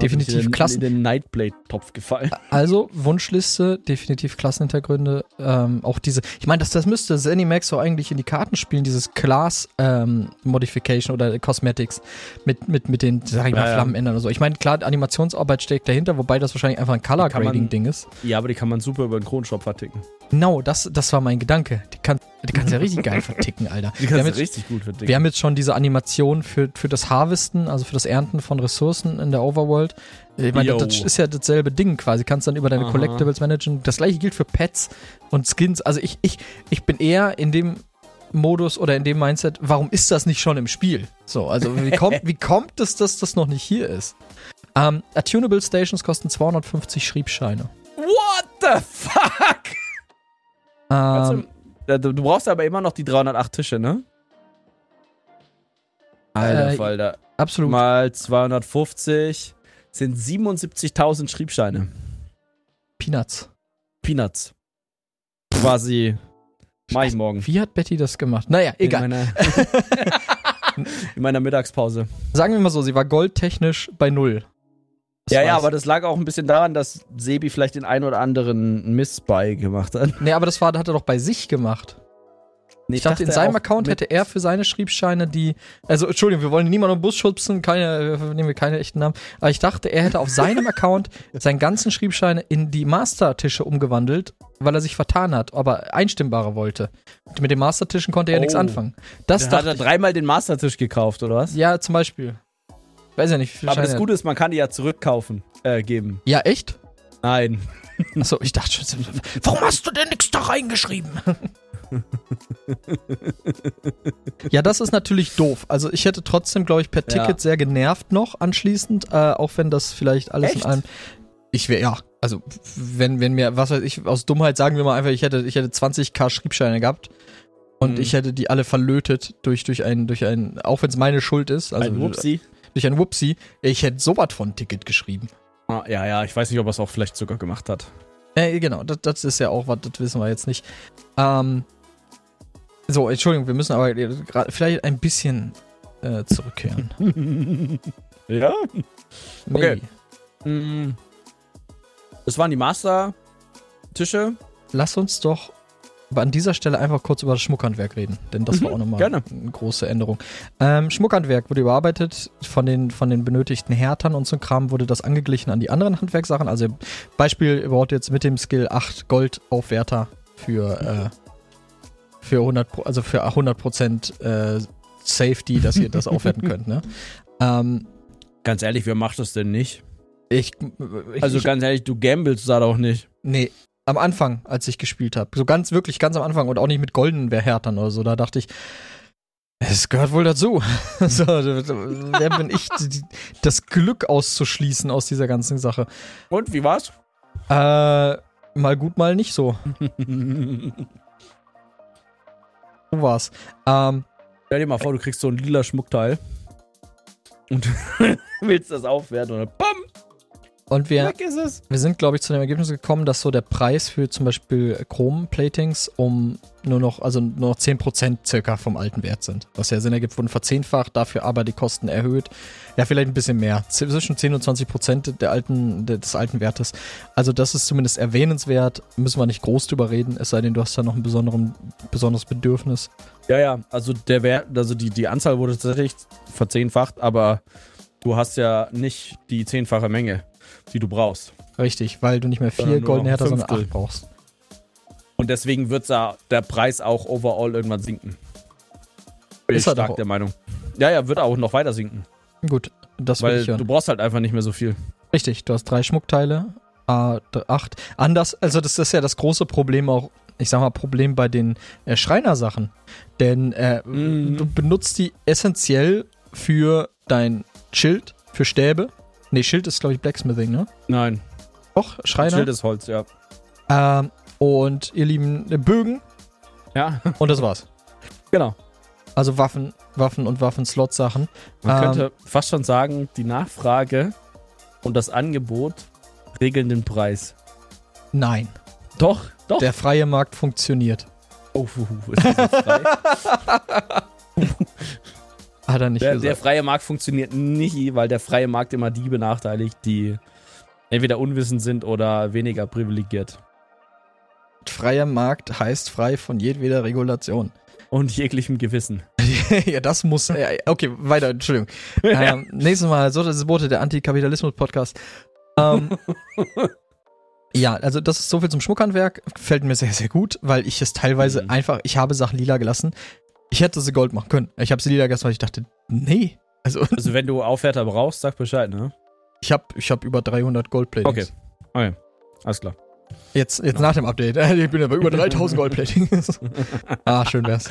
definitiv Klassen. in den Nightblade-Topf gefallen. Also Wunschliste, definitiv Klassenhintergründe. Ähm, auch diese, ich meine, das, das müsste Zenimax so eigentlich in die Karten spielen, dieses Class ähm, Modification oder Cosmetics mit, mit, mit den, sag ich mal, ja, Flammen ändern oder so. Ich meine, klar, Animationsarbeit steckt dahinter, wobei das wahrscheinlich einfach ein Color Grading-Ding ist. Ja, aber die kann man super über den Kronenshop verticken. Genau, das, das war mein Gedanke. Die, kann, die kannst ja richtig geil verticken, Alter. Die kannst du richtig gut verticken. Wir haben jetzt schon diese Animation für, für das Harvesten, also für das Ernten von Ressourcen in der Overworld. Ich meine, das ist ja dasselbe Ding quasi. Kannst dann über deine Aha. Collectibles managen. Das gleiche gilt für Pets und Skins. Also ich, ich, ich bin eher in dem Modus oder in dem Mindset, warum ist das nicht schon im Spiel? So, also wie kommt, wie kommt es, dass das noch nicht hier ist? Ähm, Attunable Stations kosten 250 Schriebscheine. What the fuck? Ähm, du, du, brauchst aber immer noch die 308 Tische, ne? Alter äh, Falter. Absolut. Mal 250. sind 77.000 Schriebscheine. Peanuts. Peanuts. Quasi. Mach ich morgen. Wie hat Betty das gemacht? Naja, egal. In meiner, in meiner Mittagspause. Sagen wir mal so, sie war goldtechnisch bei null. Ja, ja, aber das lag auch ein bisschen daran, dass Sebi vielleicht den ein oder anderen Miss bei gemacht hat. Nee, aber das war, hat er doch bei sich gemacht. Nee, Ich dachte, in seinem Account hätte er für seine Schriebscheine die. Also, Entschuldigung, wir wollen niemanden im Bus schubsen, keine, äh, nehmen wir keine echten Namen. Aber ich dachte, er hätte auf seinem Account seinen ganzen Schriebscheine in die Mastertische umgewandelt, weil er sich vertan hat, aber einstimmbare wollte. Und mit den Mastertischen konnte er ja Oh. nichts anfangen. Das Da hat er ich. dreimal den Mastertisch gekauft, oder was? Ja, zum Beispiel. Weiß ja nicht. wie viele Aber das Scheine- Gute ist, man kann die ja zurückkaufen, äh, geben. Ja, echt? Nein. Achso, ich dachte schon, warum hast du denn nichts da reingeschrieben? ja, das ist natürlich doof. Also ich hätte trotzdem, glaube ich, per Ja. Ticket sehr genervt noch anschließend, äh, auch wenn das vielleicht alles Echt? in allem. Ich wäre, ja, also wenn, wenn mir, was weiß ich, aus Dummheit sagen wir mal einfach, ich hätte, ich hätte 20k Schriebscheine gehabt und Mhm. ich hätte die alle verlötet durch, durch ein, durch ein, auch wenn es meine Schuld ist, also ein Wupsi. Durch ein Whoopsie, ich hätte sowas von Ticket geschrieben. Ah, ja, ja, ich weiß nicht, ob er es auch vielleicht sogar gemacht hat. Äh, genau, das, das ist ja auch was, das wissen wir jetzt nicht. Ähm, so, Entschuldigung, wir müssen aber grad- vielleicht ein bisschen äh, zurückkehren. ja? Okay. Mm. Das waren die Master-Tische. Lass uns doch aber an dieser Stelle einfach kurz über das Schmuckhandwerk reden, denn das war Mhm, auch nochmal gerne. eine große Änderung. Ähm, Schmuckhandwerk wurde überarbeitet, von den, von den benötigten Härtern und so ein Kram wurde das angeglichen an die anderen Handwerkssachen. Also Beispiel, ihr braucht jetzt mit dem Skill 8 Goldaufwerter für, äh, für 100, Pro- also für 100% äh, Safety, dass ihr das aufwerten könnt. Ne? Ähm, Ganz ehrlich, wer macht das denn nicht? ich, ich, Also ganz ehrlich, du gamblest da doch nicht. Nee, am Anfang, als ich gespielt habe. So ganz, wirklich ganz am Anfang und auch nicht mit goldenen Härtern oder so. Da dachte ich, es gehört wohl dazu. so, wer bin ich, das Glück auszuschließen aus dieser ganzen Sache? Und, wie war's? Äh, mal gut, mal nicht so. So war's. Ähm, Stell dir mal vor, du kriegst so ein lila Schmuckteil und willst das aufwerten und dann BAM! Und wir, Weg ist es. wir sind, glaube ich, zu dem Ergebnis gekommen, dass so der Preis für zum Beispiel Chrom-Platings um nur noch, also nur noch 10% circa vom alten Wert sind. Was ja Sinn ergibt, wurden verzehnfacht, dafür aber die Kosten erhöht. Ja, vielleicht ein bisschen mehr. Zwischen 10 und 20% der alten, de- des alten Wertes. Also das ist zumindest erwähnenswert. Müssen wir nicht groß drüber reden, es sei denn, du hast da noch ein besonderen, besonderes Bedürfnis. Ja, ja, also der Wert, also die, die Anzahl wurde tatsächlich verzehnfacht, aber du hast ja nicht die zehnfache Menge, die du brauchst. Richtig, weil du nicht mehr vier goldene Härter, sondern acht brauchst. Und deswegen wird da der Preis auch overall irgendwann sinken. Bin ich Ist er stark doch. der Meinung. Ja, ja, wird auch noch weiter sinken. Gut, das will Weil ich hören. du brauchst halt einfach nicht mehr so viel. Richtig, du hast drei Schmuckteile, d- acht. Anders, also das ist ja das große Problem auch, ich sag mal, Problem bei den äh, Schreinersachen. Denn äh, Mhm. du benutzt die essentiell für dein Schild, für Stäbe. Nee, Schild ist, glaube ich, Blacksmithing, ne? Nein, Doch, Schreiner. Schild ist Holz, ja. Ähm, und ihr lieben äh, Bögen Ja, und das war's. genau. Also Waffen, Waffen und Waffen-Slot-Sachen. Man Ähm, könnte fast schon sagen, die Nachfrage und das Angebot regeln den Preis. Nein, Doch, doch. der freie Markt funktioniert. oh, ist das frei? Hat er nicht der, gesagt. der freie Markt funktioniert nie, weil der freie Markt immer die benachteiligt, die entweder unwissend sind oder weniger privilegiert. Freier Markt heißt frei von jedweder Regulation. Und jeglichem Gewissen. ja, das muss. Äh, okay, weiter, Entschuldigung. Ähm, nächstes Mal, so, das ist Bote, der Antikapitalismus-Podcast. Ähm, ja, also das ist so viel zum Schmuckhandwerk. Gefällt mir sehr, sehr gut, weil ich es teilweise Mhm. einfach, ich habe Sachen lila gelassen. Ich hätte sie Gold machen können. Ich habe sie lila gelassen, weil ich dachte, nee. Also Also wenn du Aufwärter brauchst, sag Bescheid, ne? ich habe ich hab über 300 Goldplatings. Okay. Okay, alles klar. Jetzt, jetzt nach dem Update. Ich bin ja bei über 3000 Goldplatings. ah, schön wär's.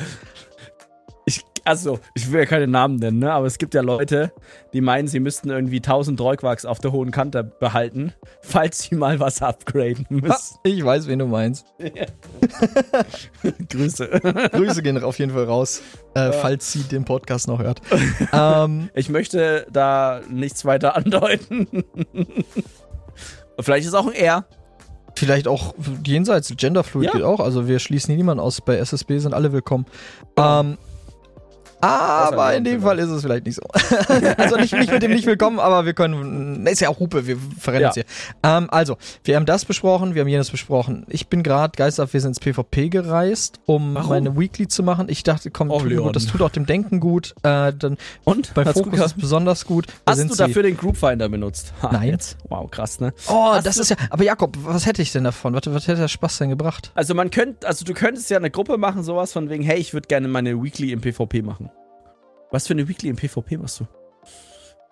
Also, ich will ja keine Namen nennen, ne? aber es gibt ja Leute, die meinen, sie müssten irgendwie 1000 Droiquarks auf der hohen Kante behalten, falls sie mal was upgraden müssen. Ich weiß, wen du meinst. Grüße. Grüße gehen auf jeden Fall raus, äh, falls sie den Podcast noch hört. ähm, Ich möchte da nichts weiter andeuten. Vielleicht ist es auch ein R. vielleicht auch jenseits, Genderfluid Ja. geht auch. Also wir schließen hier niemanden aus. Bei SSB sind alle willkommen. Ähm, aber in dem Fall ist es vielleicht nicht so. also nicht, nicht mit dem nicht willkommen, aber wir können. Ne, ist ja auch Hupe, wir verrennen Ja. uns hier. Ähm, also, wir haben das besprochen, wir haben jenes besprochen. Ich bin gerade geistabwesend ins PvP gereist, um Warum? meine Weekly zu machen. Ich dachte, komm, Oh, tut gut, das tut auch dem Denken gut. Äh, dann Und? bei Hat's Fokus ist besonders gut. Da Hast du sie- dafür den Groupfinder benutzt? Ha, Nein. Jetzt. Wow, krass, ne? Oh, Hast das ist ja. Aber Jakob, was hätte ich denn davon? Was, was hätte der Spaß denn gebracht? Also man könnte, also du könntest ja eine Gruppe machen, sowas von wegen, hey, ich würde gerne meine Weekly im PvP machen. Was für eine Weekly im PvP machst du?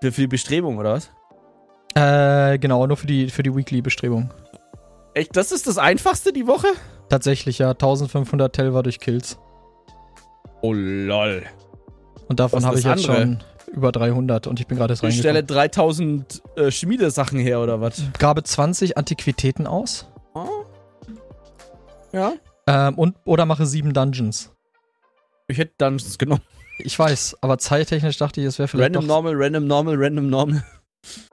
Für, für die Bestrebung, oder was? Äh, genau, nur für die, für die Weekly-Bestrebung. Echt, das ist das Einfachste die Woche? Tatsächlich, ja. 1500 Telver durch Kills. Oh lol. Und davon habe ich das jetzt andere? schon über 300 und ich bin gerade erst Ich stelle reingekommen. 3000 äh, Schmiedesachen her, oder was? Grabe 20 Antiquitäten aus. Oh. Ja. Ähm, und, oder mache sieben Dungeons. Ich hätte Dungeons genommen. Ich weiß, aber zeittechnisch dachte ich, es wäre vielleicht Random. Normal, Random Normal, Random Normal.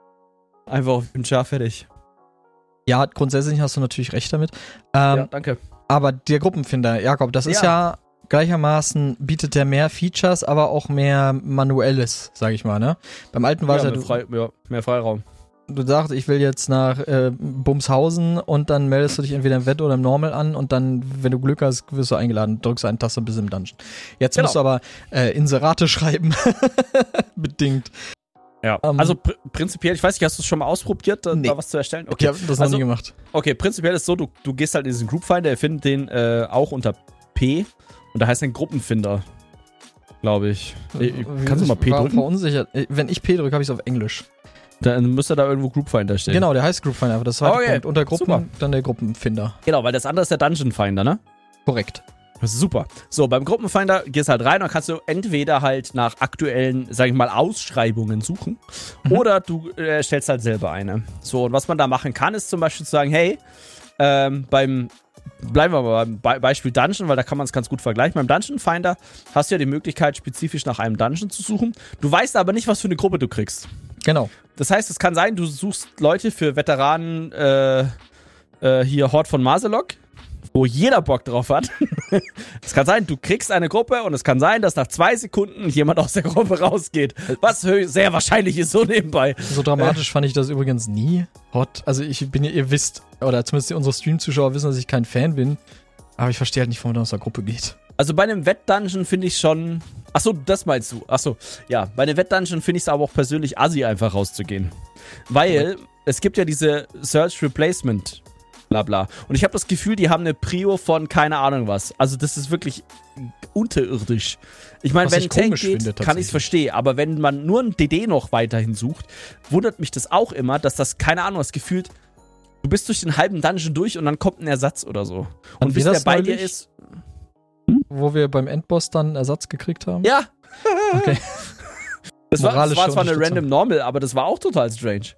Einfach auf den Char fertig. Ja, grundsätzlich hast du natürlich recht damit. Ähm, ja, danke. Aber der Gruppenfinder, Jakob, das ist ja gleichermaßen, bietet der mehr Features, aber auch mehr Manuelles, sag ich mal, ne? Beim alten war es Ja, ja, Frei, ja, mehr Freiraum. Du sagst, ich will jetzt nach äh, Bumshausen und dann meldest du dich entweder im Wett oder im Normal an und dann, wenn du Glück hast, wirst du eingeladen, drückst eine Taste und bist im Dungeon. Jetzt Genau. musst du aber äh, Inserate schreiben. Bedingt. Ja. Ähm, also pr prinzipiell, ich weiß nicht, hast du es schon mal ausprobiert, da, Nee. da was zu erstellen? Ich habe das noch Also- nie gemacht. Okay, prinzipiell ist so, du, du gehst halt in diesen Groupfinder, ihr findet den äh, auch unter P und da heißt ein Gruppenfinder, glaube ich. Äh, Kannst du mal P Ich war drücken? Verunsichert. Äh, Wenn ich P drücke, habe ich es auf Englisch. Dann müsste da irgendwo Groupfinder stehen. Genau, der heißt Groupfinder, aber das zweite Okay. Unter Gruppen, super. dann der Gruppenfinder. Genau, weil das andere ist der Dungeon Finder, ne? Korrekt. Das ist super. So, beim Gruppenfinder gehst halt rein und kannst du entweder halt nach aktuellen, sag ich mal, Ausschreibungen suchen Mhm. oder du äh, stellst halt selber eine. So, und was man da machen kann, ist zum Beispiel zu sagen, hey, ähm, beim, bleiben wir mal beim Be Beispiel Dungeon, weil da kann man es ganz gut vergleichen. Beim Dungeon Finder hast du ja die Möglichkeit, spezifisch nach einem Dungeon zu suchen. Du weißt aber nicht, was für eine Gruppe du kriegst. Genau. Das heißt, es kann sein, du suchst Leute für Veteranen, äh, äh, hier Hort von Maselok, wo jeder Bock drauf hat. es kann sein, du kriegst eine Gruppe und es kann sein, dass nach zwei Sekunden jemand aus der Gruppe rausgeht. Was sehr wahrscheinlich ist, so nebenbei. So dramatisch fand ich das übrigens nie. Hot. Also ich bin, ihr wisst, oder zumindest unsere Stream-Zuschauer wissen, dass ich kein Fan bin. Aber ich verstehe halt nicht, warum man aus der Gruppe geht. Also bei einem Wettdungeon finde ich schon. Achso, das meinst du. Achso, ja. Bei einem Wettdungeon finde ich es aber auch persönlich assi, einfach rauszugehen. Weil es gibt ja diese Search Replacement. Bla bla. Und ich habe das Gefühl, die haben eine Prio von keine Ahnung was. Also das ist wirklich unterirdisch. Ich meine, wenn ich ein Tank geht, finde, kann ich es verstehen. Aber wenn man nur ein DD noch weiterhin sucht, wundert mich das auch immer, dass das, keine Ahnung, was gefühlt, du bist durch den halben Dungeon durch und dann kommt ein Ersatz oder so. Und bis der das bei dir ist. Wo wir beim Endboss dann einen Ersatz gekriegt haben. Ja. Okay. Das war, das war zwar eine random Normal, aber das war auch total strange.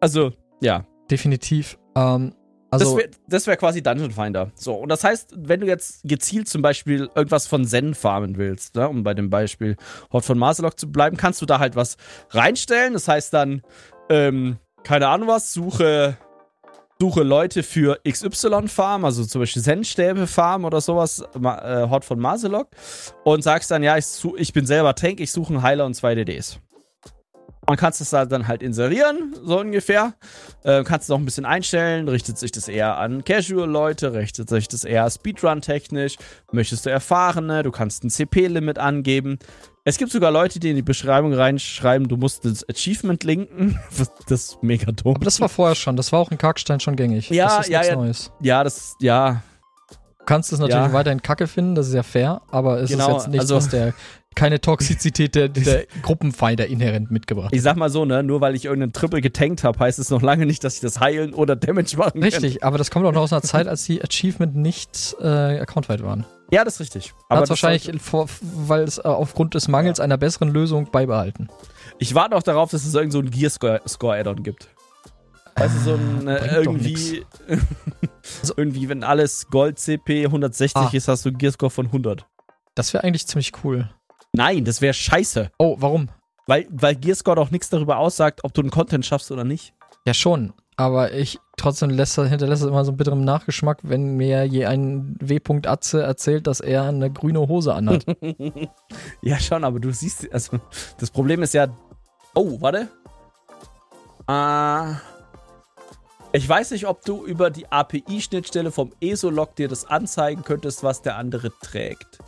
Also, ja. Definitiv. Ähm, also, das wäre das wär quasi Dungeon Finder. So, und das heißt, wenn du jetzt gezielt zum Beispiel irgendwas von Zen farmen willst, ne, um bei dem Beispiel Hort von Marselok zu bleiben, kannst du da halt was reinstellen. Das heißt dann, ähm, keine Ahnung was, suche, suche Leute für XY Farm, also zum Beispiel Zen-Stäbe Farm oder sowas, äh, Hort von Marselok, und sagst dann, ja, ich, ich bin selber Tank, ich suche einen Heiler und zwei DDs. Man kannst es da dann halt inserieren, so ungefähr. Äh, kannst du noch ein bisschen einstellen. Richtet sich das eher an Casual-Leute? Richtet sich das eher Speedrun-technisch? Möchtest du erfahrene? Du kannst ein CP-Limit angeben. Es gibt sogar Leute, die in die Beschreibung reinschreiben, du musst das Achievement linken. Das ist mega dumm. aber das war vorher schon. Das war auch in Karkstein schon gängig. Ja, das ist ja, nichts ja. Neues. Ja, das, ja. Du kannst es natürlich Ja. weiterhin kacke finden, das ist ja fair, aber es Genau, ist jetzt nichts, also- was der keine Toxizität der, der Gruppenfinder inhärent mitgebracht Ich sag mal so, ne, nur weil ich irgendeinen Triple getankt habe, heißt es noch lange nicht, dass ich das heilen oder Damage machen kann. Richtig, aber das kommt auch noch aus einer Zeit, als die Achievement nicht äh, accountweit waren. Ja, das ist richtig. Aber das wahrscheinlich, vor, weil es äh, aufgrund des Mangels ja. einer besseren Lösung beibehalten. Ich warte auch darauf, dass es irgend so ein Gear-Score-Add-on gibt. Weißt du, so ein äh, irgendwie, so. irgendwie, wenn alles Gold CP 160 ah. ist, hast du einen Gearscore von 100. Das wäre eigentlich ziemlich cool. Nein, das wäre scheiße. Oh, warum? Weil, weil Gearscore doch nichts darüber aussagt, ob du einen Content schaffst oder nicht. Ja, schon. Aber ich trotzdem lässt, hinterlässt es immer so einen bitteren Nachgeschmack, wenn mir je ein W. Atze erzählt, dass er eine grüne Hose anhat. ja, schon, aber du siehst, also das Problem ist ja. Oh, warte. Ah. Ich weiß nicht, ob du über die API-Schnittstelle vom ESO-Log dir das anzeigen könntest, was der andere trägt.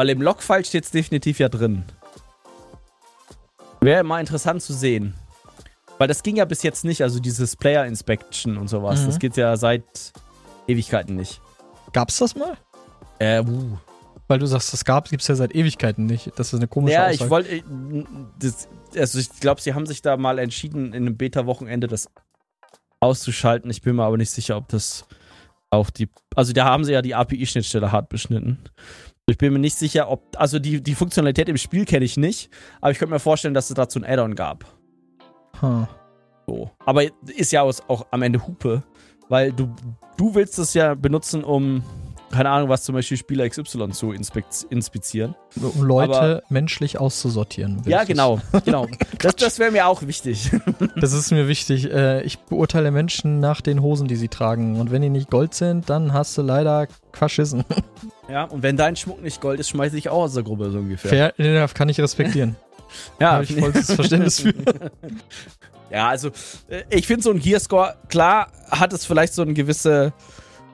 Weil im Logfile steht es definitiv ja drin. Wäre mal interessant zu sehen. Weil das ging ja bis jetzt nicht, also dieses Player Inspection und sowas. Mhm. Das geht ja seit Ewigkeiten nicht. Gab's das mal? Äh, uh. Weil du sagst, das gab, gibt's ja seit Ewigkeiten nicht. Das ist eine komische Ja, Aussage. ich wollte, also ich glaube, sie haben sich da mal entschieden, in einem Beta-Wochenende das auszuschalten. Ich bin mir aber nicht sicher, ob das auch die, also da haben sie ja die API-Schnittstelle hart beschnitten. Ich bin mir nicht sicher, ob, also die, die Funktionalität im Spiel kenne ich nicht, aber ich könnte mir vorstellen, dass es dazu ein Add-on gab. Huh. So. Aber ist ja auch am Ende Hupe, weil du, du willst es ja benutzen, um keine Ahnung, was zum Beispiel Spieler XY zu inspizieren. Um Leute Aber, menschlich auszusortieren. Ja, genau. genau. Das, das wäre mir auch wichtig. das ist mir wichtig. Äh, ich beurteile Menschen nach den Hosen, die sie tragen. Und wenn die nicht Gold sind, dann hast du leider Faschissen. Ja, und wenn dein Schmuck nicht Gold ist, schmeiße ich auch aus der Gruppe so ungefähr. Fair, kann ich respektieren. ja. Habe ich vollstes Verständnis für. Ja, also äh, ich finde so ein Gearscore, klar hat es vielleicht so eine gewisse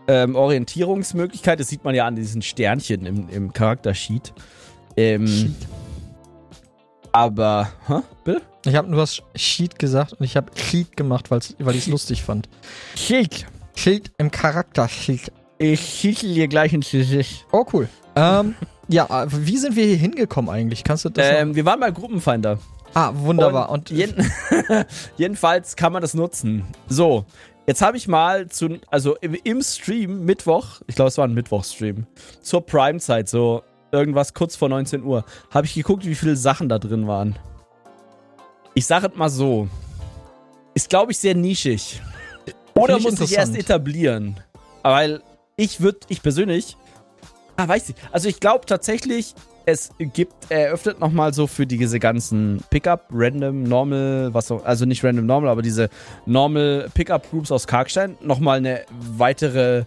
ähm, Orientierungsmöglichkeit. Das sieht man ja an diesen Sternchen im, im Charaktersheet. Ähm, aber, hä? Bitte? Ich habe nur was Sheet gesagt und ich habe Sheet gemacht, weil ich es lustig fand. Sheet. Sheet im Charaktersheet. Ich schieße dir gleich ins Gesicht. Oh, cool. ähm, ja, äh, wie sind wir hier hingekommen eigentlich? Kannst du das ähm, Wir waren bei Gruppenfinder. Ah, wunderbar. Und, und jeden jedenfalls kann man das nutzen. So, Jetzt habe ich mal zu, also im Stream, Mittwoch, ich glaube, es war ein Mittwoch-Stream, zur Prime-Zeit, so irgendwas kurz vor 19 Uhr, habe ich geguckt, wie viele Sachen da drin waren. Ich sage es mal so. Ist, glaube ich, sehr nischig. Oder muss ich erst etablieren? Weil ich würde, ich persönlich, ah, weiß ich, also ich glaube tatsächlich, es gibt, er öffnet nochmal so für diese ganzen Pickup, Random, Normal, was auch, also nicht Random Normal, aber diese Normal Pickup Groups aus Karkstein nochmal eine weitere,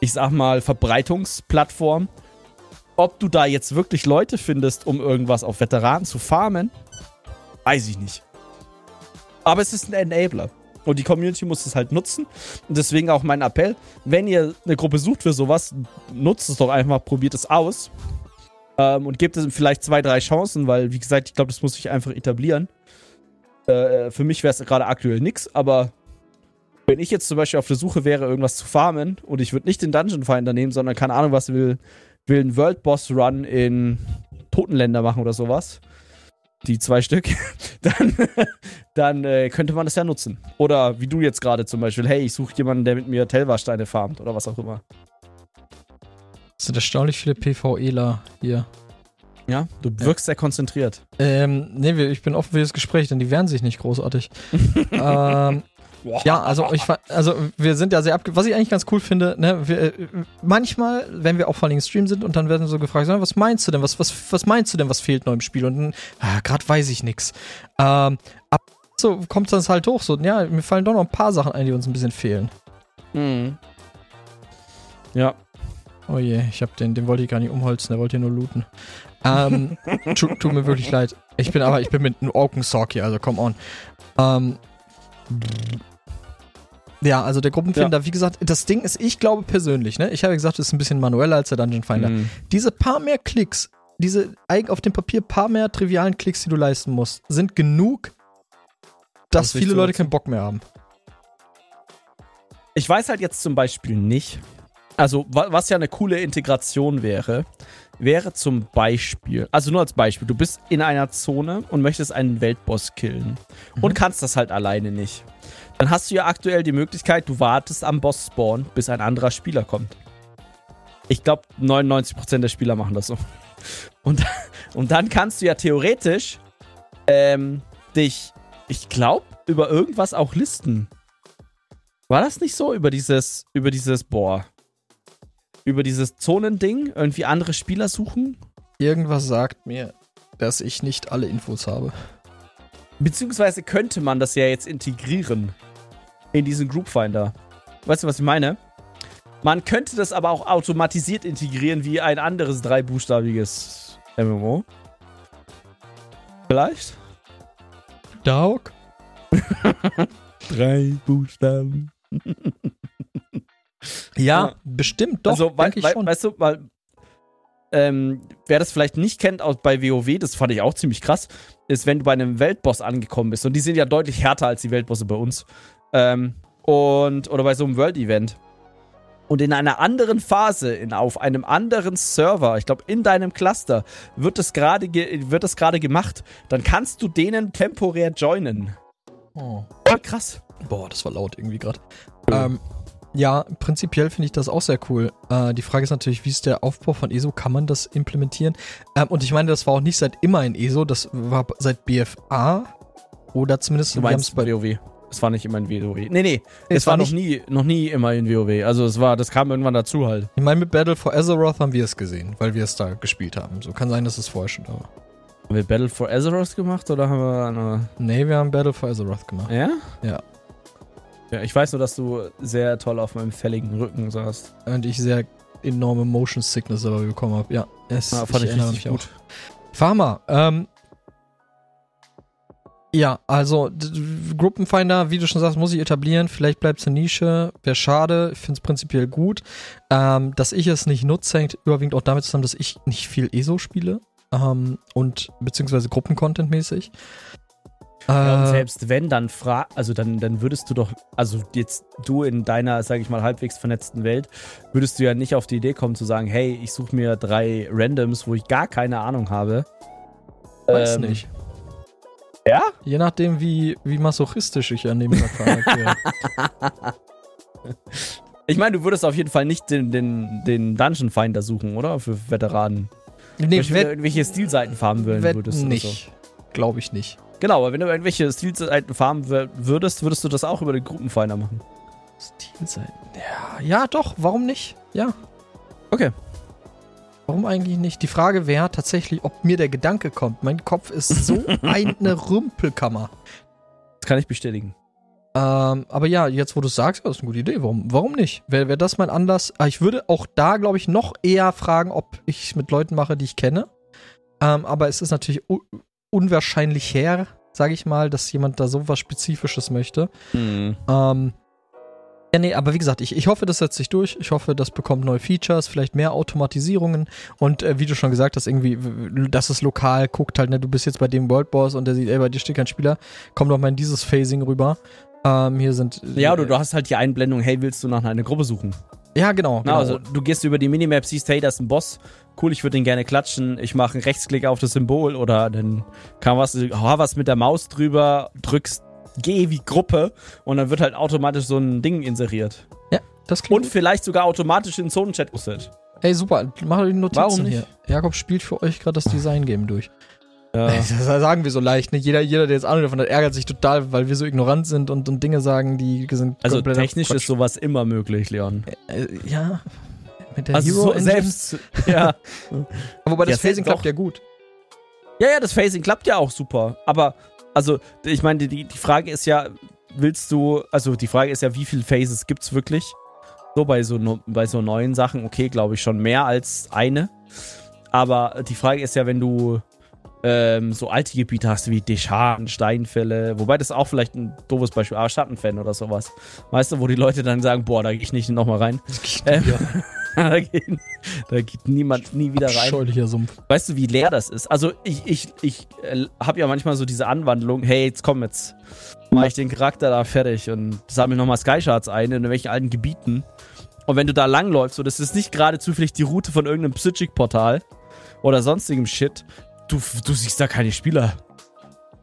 ich sag mal, Verbreitungsplattform. Ob du da jetzt wirklich Leute findest, um irgendwas auf Veteranen zu farmen, weiß ich nicht. Aber es ist ein Enabler. Und die Community muss es halt nutzen. Und deswegen auch mein Appell, wenn ihr eine Gruppe sucht für sowas, nutzt es doch einfach, probiert es aus. Ähm, und gebt es vielleicht zwei, drei Chancen, weil, wie gesagt, ich glaube, das muss sich einfach etablieren. Äh, für mich wäre es gerade aktuell nichts, aber wenn ich jetzt zum Beispiel auf der Suche wäre, irgendwas zu farmen und ich würde nicht den Dungeon Finder nehmen, sondern keine Ahnung, was will, will einen World Boss Run in Totenländer machen oder sowas, die zwei Stück, dann, dann äh, könnte man das ja nutzen. Oder wie du jetzt gerade zum Beispiel, hey, ich suche jemanden, der mit mir Telva-Steine farmt oder was auch immer. Es sind erstaunlich viele PvEler hier. Ja, du wirkst ja. sehr konzentriert. Ähm, nee, ich bin offen für das Gespräch, denn die wehren sich nicht großartig. ähm, ja, also ich also wir sind ja sehr abge was ich eigentlich ganz cool finde, ne, wir, äh, manchmal, wenn wir auch vor allem im Stream sind und dann werden so gefragt, was meinst du denn, was was was meinst du denn, was fehlt neu im Spiel und ah, gerade weiß ich nichts. Ähm, ab so kommt das halt hoch so, ja, mir fallen doch noch ein paar Sachen ein, die uns ein bisschen fehlen. Mhm. Ja, Oh je, ich hab den, den wollte ich gar nicht umholzen, der wollte hier nur looten. Ähm, tut, tut mir wirklich leid. Ich bin aber, ich bin mit einem Open Sock hier, also come on. Ähm, ja, also der Gruppenfinder, ja. wie gesagt, das Ding ist, ich glaube persönlich, ne, ich habe gesagt, es ist ein bisschen manueller als der Dungeon Finder. Mhm. Diese paar mehr Klicks, diese auf dem Papier paar mehr trivialen Klicks, die du leisten musst, sind genug, dass viele Leute keinen Bock mehr haben. Ich weiß halt jetzt zum Beispiel nicht, also, was ja eine coole Integration wäre, wäre zum Beispiel, also nur als Beispiel, du bist in einer Zone und möchtest einen Weltboss killen mhm. und kannst das halt alleine nicht. Dann hast du ja aktuell die Möglichkeit, du wartest am Boss-Spawn, bis ein anderer Spieler kommt. Ich glaube, 99% der Spieler machen das so. Und, und dann kannst du ja theoretisch ähm, dich, ich glaube, über irgendwas auch listen. War das nicht so? Über dieses, über dieses, boah, über dieses Zonending? Irgendwie andere Spieler suchen? Irgendwas sagt mir, dass ich nicht alle Infos habe. Beziehungsweise könnte man das ja jetzt integrieren in diesen Groupfinder. Weißt du, was ich meine? Man könnte das aber auch automatisiert integrieren wie ein anderes dreibuchstabiges MMO. Vielleicht? Dog? Drei Buchstaben. ja, ja, bestimmt doch. Also, we we weißt du, weil ähm, wer das vielleicht nicht kennt aus, bei WoW, das fand ich auch ziemlich krass, ist, wenn du bei einem Weltboss angekommen bist. Und die sind ja deutlich härter als die Weltbosse bei uns. Ähm, und, oder bei so einem World-Event. Und in einer anderen Phase, in, auf einem anderen Server, ich glaube in deinem Cluster, wird das gerade wird das gerade gemacht. Dann kannst du denen temporär joinen. Oh. Ja, krass. Boah, das war laut irgendwie gerade. Ähm, ja, prinzipiell finde ich das auch sehr cool. Äh, die Frage ist natürlich, wie ist der Aufbau von ESO? Kann man das implementieren? Ähm, und ich meine, das war auch nicht seit immer in ESO, das war seit BFA. Oder zumindest du meinst bei WoW. Es war nicht immer in WoW. Nee, nee. Es, es war, war noch nie, noch nie immer in WoW. Also es war, das kam irgendwann dazu halt. Ich meine, mit Battle for Azeroth haben wir es gesehen, weil wir es da gespielt haben. So kann sein, dass es vorher schon da war. Haben wir Battle for Azeroth gemacht oder haben wir eine. Nee, wir haben Battle for Azeroth gemacht. Ja? Ja. Ja, ich weiß nur, dass du sehr toll auf meinem fälligen Rücken saßt. Und ich sehr enorme Motion Sickness dabei bekommen habe. Ja, es ah, fand ich, ich richtig gut. Pharma, ähm, ja, also Gruppenfinder, wie du schon sagst, muss ich etablieren. Vielleicht bleibt es eine Nische. Wäre schade. Ich finde es prinzipiell gut. Ähm, dass ich es nicht nutze, hängt überwiegend auch damit zusammen, dass ich nicht viel ESO spiele. Ähm, und beziehungsweise Gruppencontent mäßig. Ja, und äh, selbst wenn, dann fra also dann, dann würdest du doch, also jetzt du in deiner, sag ich mal, halbwegs vernetzten Welt, würdest du ja nicht auf die Idee kommen zu sagen, hey, ich suche mir drei Randoms, wo ich gar keine Ahnung habe. Weiß ähm, nicht. Ja? Je nachdem, wie, wie masochistisch ich an dem Tag wäre. ich meine, du würdest auf jeden Fall nicht den, den, den Dungeon Finder suchen, oder? Für Veteranen. Nee, wenn du irgendwelche Stilseiten farmen würdest. Nicht. So. Glaube ich nicht. Genau, aber wenn du irgendwelche Stilseiten farmen würdest, würdest du das auch über den Gruppenfinder machen. Stilseiten? Ja, ja, doch, warum nicht? Ja. Okay. Warum eigentlich nicht? Die Frage wäre tatsächlich, ob mir der Gedanke kommt. Mein Kopf ist so eine Rümpelkammer. Das kann ich bestätigen. Ähm, aber ja, jetzt wo du sagst, das ist eine gute Idee. Warum, warum nicht? Wäre wär das mein Anlass? Ah, ich würde auch da, glaube ich, noch eher fragen, ob ich es mit Leuten mache, die ich kenne. Ähm, aber es ist natürlich unwahrscheinlich her, sage ich mal, dass jemand da so was Spezifisches möchte. Mhm. Ähm, ja, nee, aber wie gesagt, ich, ich hoffe, das setzt sich durch. Ich hoffe, das bekommt neue Features, vielleicht mehr Automatisierungen und äh, wie du schon gesagt hast, irgendwie, dass es lokal guckt halt, ne, du bist jetzt bei dem World Boss und der sieht, ey, bei dir steht kein Spieler, komm doch mal in dieses Phasing rüber. Ähm, hier sind. Ja, oder du hast halt die Einblendung, hey, willst du nach einer Gruppe suchen? Ja, genau. genau. Also du gehst über die Minimap, siehst, hey, da ist ein Boss, cool, ich würde den gerne klatschen, ich mache einen Rechtsklick auf das Symbol oder dann kann was, was mit der Maus drüber, drückst G wie Gruppe und dann wird halt automatisch so ein Ding inseriert. Ja, das klingt Und gut. vielleicht sogar automatisch in den Zonenchat gesetzt. Ey, super, mach die Notizen Warum nicht? hier. Jakob spielt für euch gerade das Design-Game durch. Ja. Das sagen wir so leicht, ne? Jeder, jeder, der jetzt Ahnung davon hat, ärgert sich total, weil wir so ignorant sind und, und Dinge sagen, die sind Also technisch ist sowas immer möglich, Leon. Äh, äh, ja. Mit der also Hero so selbst, ja. Aber wobei das ja, Phasing klappt ja gut. Ja, ja, das Phasing klappt ja auch super. Aber, also, ich meine, die, die Frage ist ja, willst du, also die Frage ist ja, wie viele Phases gibt es wirklich? So bei so, bei so neuen Sachen, okay, glaube ich schon mehr als eine. Aber die Frage ist ja, wenn du ähm, so alte Gebiete hast wie Descharten, Steinfälle, wobei das auch vielleicht ein doofes Beispiel, aber Schattenfan oder sowas. Weißt du, wo die Leute dann sagen, boah, da gehe ich nicht nochmal rein. Ähm, da, geht, da, geht, niemand nie wieder rein. Scheulicher Sumpf. Weißt du, wie leer das ist? Also ich, ich, ich äh, habe ja manchmal so diese Anwandlung, hey, jetzt komm, jetzt mache ich den Charakter da fertig und sammle nochmal Skyshards ein in irgendwelchen alten Gebieten. Und wenn du da langläufst, so, das ist nicht gerade zufällig die Route von irgendeinem Psychic-Portal oder sonstigem Shit, du, du siehst da keine Spieler.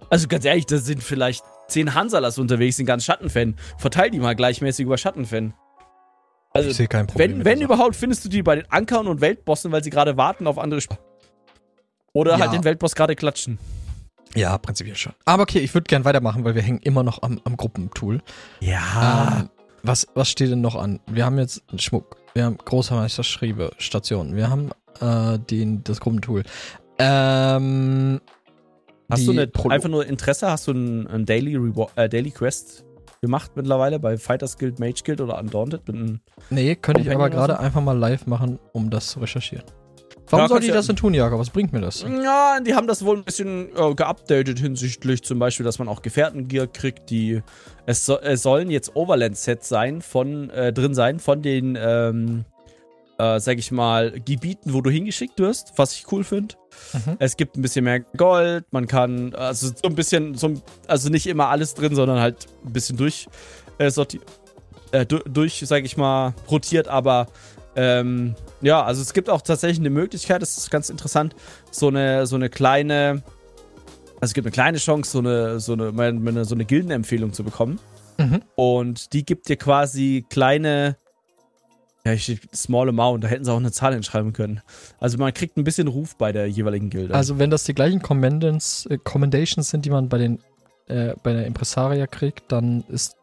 Also ganz ehrlich, da sind vielleicht zehn Hansalas unterwegs sind, ganz Schattenfan. Verteil die mal gleichmäßig über Schattenfan. Also, ich sehe kein Problem. wenn, wenn überhaupt, findest du die bei den Ankern und Weltbossen, weil sie gerade warten auf andere Sp Oder Ja. halt den Weltboss gerade klatschen. Ja, prinzipiell schon. Aber okay, ich würde gern weitermachen, weil wir hängen immer noch am, am Gruppentool. Ja. Ähm, was, was steht denn noch an? Wir haben jetzt einen Schmuck. Wir haben Großmeister Schriebe, Station. Wir haben äh, den, das Gruppentool. Ähm, Hast du eine, einfach nur Interesse? Hast du ein, ein Daily, Reward, äh, Daily Quest gemacht mittlerweile bei Fighters Guild, Mage Guild oder Undaunted? Einem Nee, könnte ich aber gerade einfach mal live machen, um das zu recherchieren. Warum Ja, sollte ich das denn tun, Jakob? Was bringt mir das? Ja, die haben das wohl ein bisschen äh, geupdatet hinsichtlich zum Beispiel, dass man auch Gefährtengear kriegt, die es, so, es sollen jetzt Overland-Sets sein von äh, drin sein von den ähm, äh, sag ich mal Gebieten, wo du hingeschickt wirst, was ich cool finde. Mhm. Es gibt ein bisschen mehr Gold, man kann also so ein bisschen so also nicht immer alles drin, sondern halt ein bisschen durch äh, sorti äh, du, durch sag ich mal rotiert, aber ähm, ja, also es gibt auch tatsächlich eine Möglichkeit, das ist ganz interessant, so eine, so eine kleine, also es gibt eine kleine Chance, so eine, so eine, meine- so eine Gildenempfehlung zu bekommen. Mhm. Und die gibt dir quasi kleine, ja, ich steht Small Amount, da hätten sie auch eine Zahl hinschreiben können. Also man kriegt ein bisschen Ruf bei der jeweiligen Gilde. Also wenn das die gleichen Commendants, äh, Commendations sind, die man bei den äh, bei der Impresaria kriegt, dann ist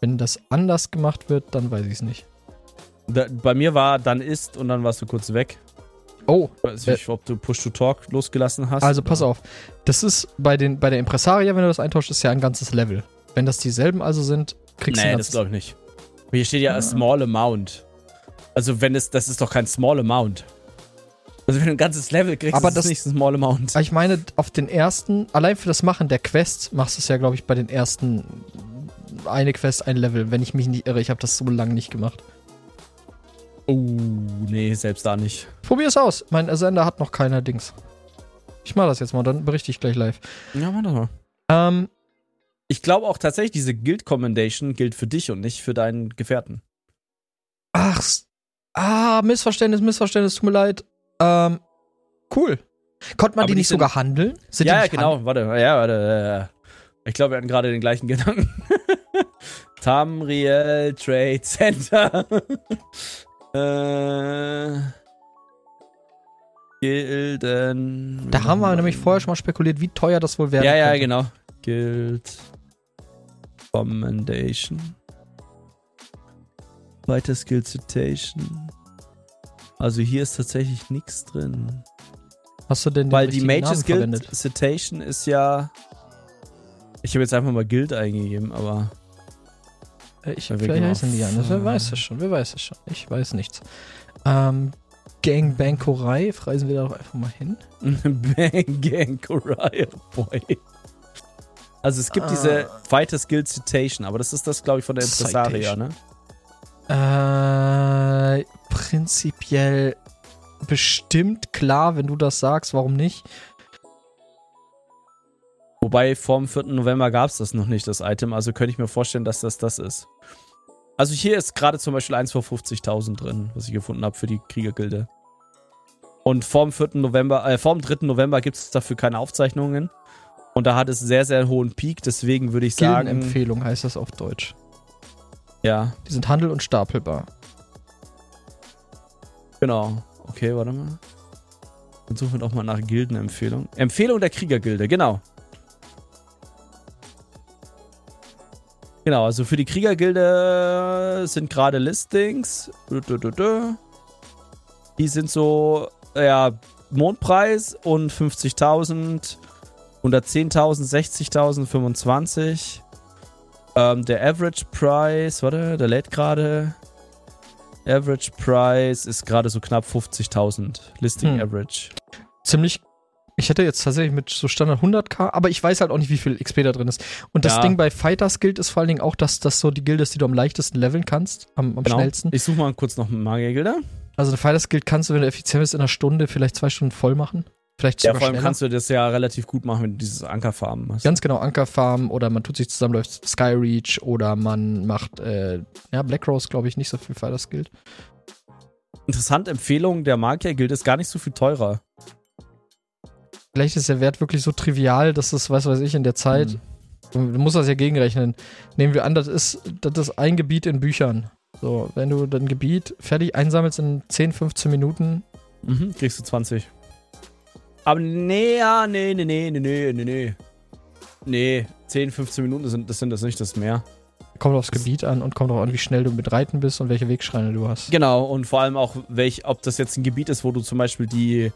wenn das anders gemacht wird, dann weiß ich es nicht. da, bei mir war dann ist und dann warst du kurz weg. Oh, Ich weiß nicht, ob du Push to Talk losgelassen hast. also pass auf. Das ist bei den bei der Impresaria, wenn du das eintauscht, ist ja ein ganzes Level. Wenn das dieselben also sind, kriegst du Nee, ein das glaube ich nicht. Hier steht ja a Ah. small amount. Also wenn es, das ist doch kein small amount. Also wenn du ein ganzes Level kriegst, Aber ist das- es nicht ein small amount. Ich meine, auf den ersten, allein für das Machen der Quest, machst du es ja, glaube ich, bei den ersten eine Quest, ein Level, wenn ich mich nicht irre. Ich habe das so lange nicht gemacht. Oh, nee, selbst da nicht. Probier es aus. Mein Sender hat noch keiner Dings. Ich mach das jetzt mal, dann berichte ich gleich live. Ja, warte mal. Ähm, Ich glaube auch tatsächlich, diese Guild Commendation gilt für dich und nicht für deinen Gefährten. ach, ah, Missverständnis, Missverständnis, tut mir leid. Ähm, cool. Konnte man Aber die nicht sind- sogar handeln? Sind ja, ja, genau. Warte, ja, warte. äh, Ich glaube, wir hatten gerade den gleichen Gedanken. Tamriel Trade Center. äh, Gilden. Da haben wir nämlich vorher schon mal spekuliert, wie teuer das wohl werden Ja, ja, könnte. genau. Guild Commendation. Weiter Skill Citation. Also hier ist tatsächlich nichts drin. Hast du denn den Weil die Mages Guild? Citation ist ja. Ich habe jetzt einfach mal Guild eingegeben, aber. Äh, Ich, vielleicht genau heißen die anders. Wer weiß es schon, wer weiß es schon. Ich weiß nichts. Ähm, Gangbankerei, reisen wir da doch einfach mal hin. Bang Gang Korea Boy. Also es gibt Ah. diese Fighters Guild Citation, aber das ist das, glaube ich, von der Impresaria, ne? Äh, prinzipiell bestimmt klar, wenn du das sagst, warum nicht? Wobei vorm 4. November gab es das noch nicht, das Item. Also könnte ich mir vorstellen, dass das das ist. Also hier ist gerade zum Beispiel eins vor 50.000 drin, was ich gefunden habe für die Kriegergilde. Und vorm 4. November, äh, vorm 3. November gibt es dafür keine Aufzeichnungen. Und da hat es sehr, sehr hohen Peak, deswegen würde ich sagen. Gildenempfehlung heißt das auf Deutsch. Ja, Die sind handel- und stapelbar. genau. Okay, warte mal. Dann suchen wir doch mal nach Gildenempfehlung. Empfehlung der Kriegergilde, genau. Genau, also für die Kriegergilde sind gerade Listings. Die sind so, ja, Mondpreis und 50.000, 110.000, 60.000, 25. Ähm, der Average Price, warte, der lädt gerade. Average Price ist gerade so knapp 50.000. Listing Hm. Average. Ziemlich. Ich hätte jetzt tatsächlich mit so Standard 100k, aber ich weiß halt auch nicht, wie viel XP da drin ist. Und das Ja. Ding bei Fighters Guild ist vor allen Dingen auch, dass das so die Guild ist, die du am leichtesten leveln kannst, am, am Genau. schnellsten. Ich suche mal kurz noch einen Magiergilder. Also eine Fighters Guild kannst du, wenn du effizient bist, in einer Stunde, vielleicht zwei Stunden voll machen. Vielleicht Ja, vor allem schneller. kannst du das ja relativ gut machen, wenn du dieses Ankerfarmen hast. Ganz genau, Ankerfarm oder man tut sich zusammen, läuft Skyreach oder man macht, äh, ja, Black Rose, glaube ich, nicht so viel Fighters Guild. Interessant, Empfehlung der Magiergilde ist gar nicht so viel teurer. vielleicht ist der Wert wirklich so trivial, dass das, was weiß ich, in der Zeit, Mhm. du musst das ja gegenrechnen. Nehmen wir an, das ist, das ist ein Gebiet in Büchern. So, wenn du dein Gebiet fertig einsammelst in 10, 15 Minuten, Mhm, kriegst du 20. Aber nee, ja, nee, nee, nee, nee, nee, nee, nee. Nee, 10, 15 Minuten sind das, sind das nicht, das ist mehr. kommt aufs Gebiet an und kommt auch an, wie schnell du mit Reiten bist und welche Wegschreine du hast. Genau, und vor allem auch, welch, ob das jetzt ein Gebiet ist, wo du zum Beispiel die.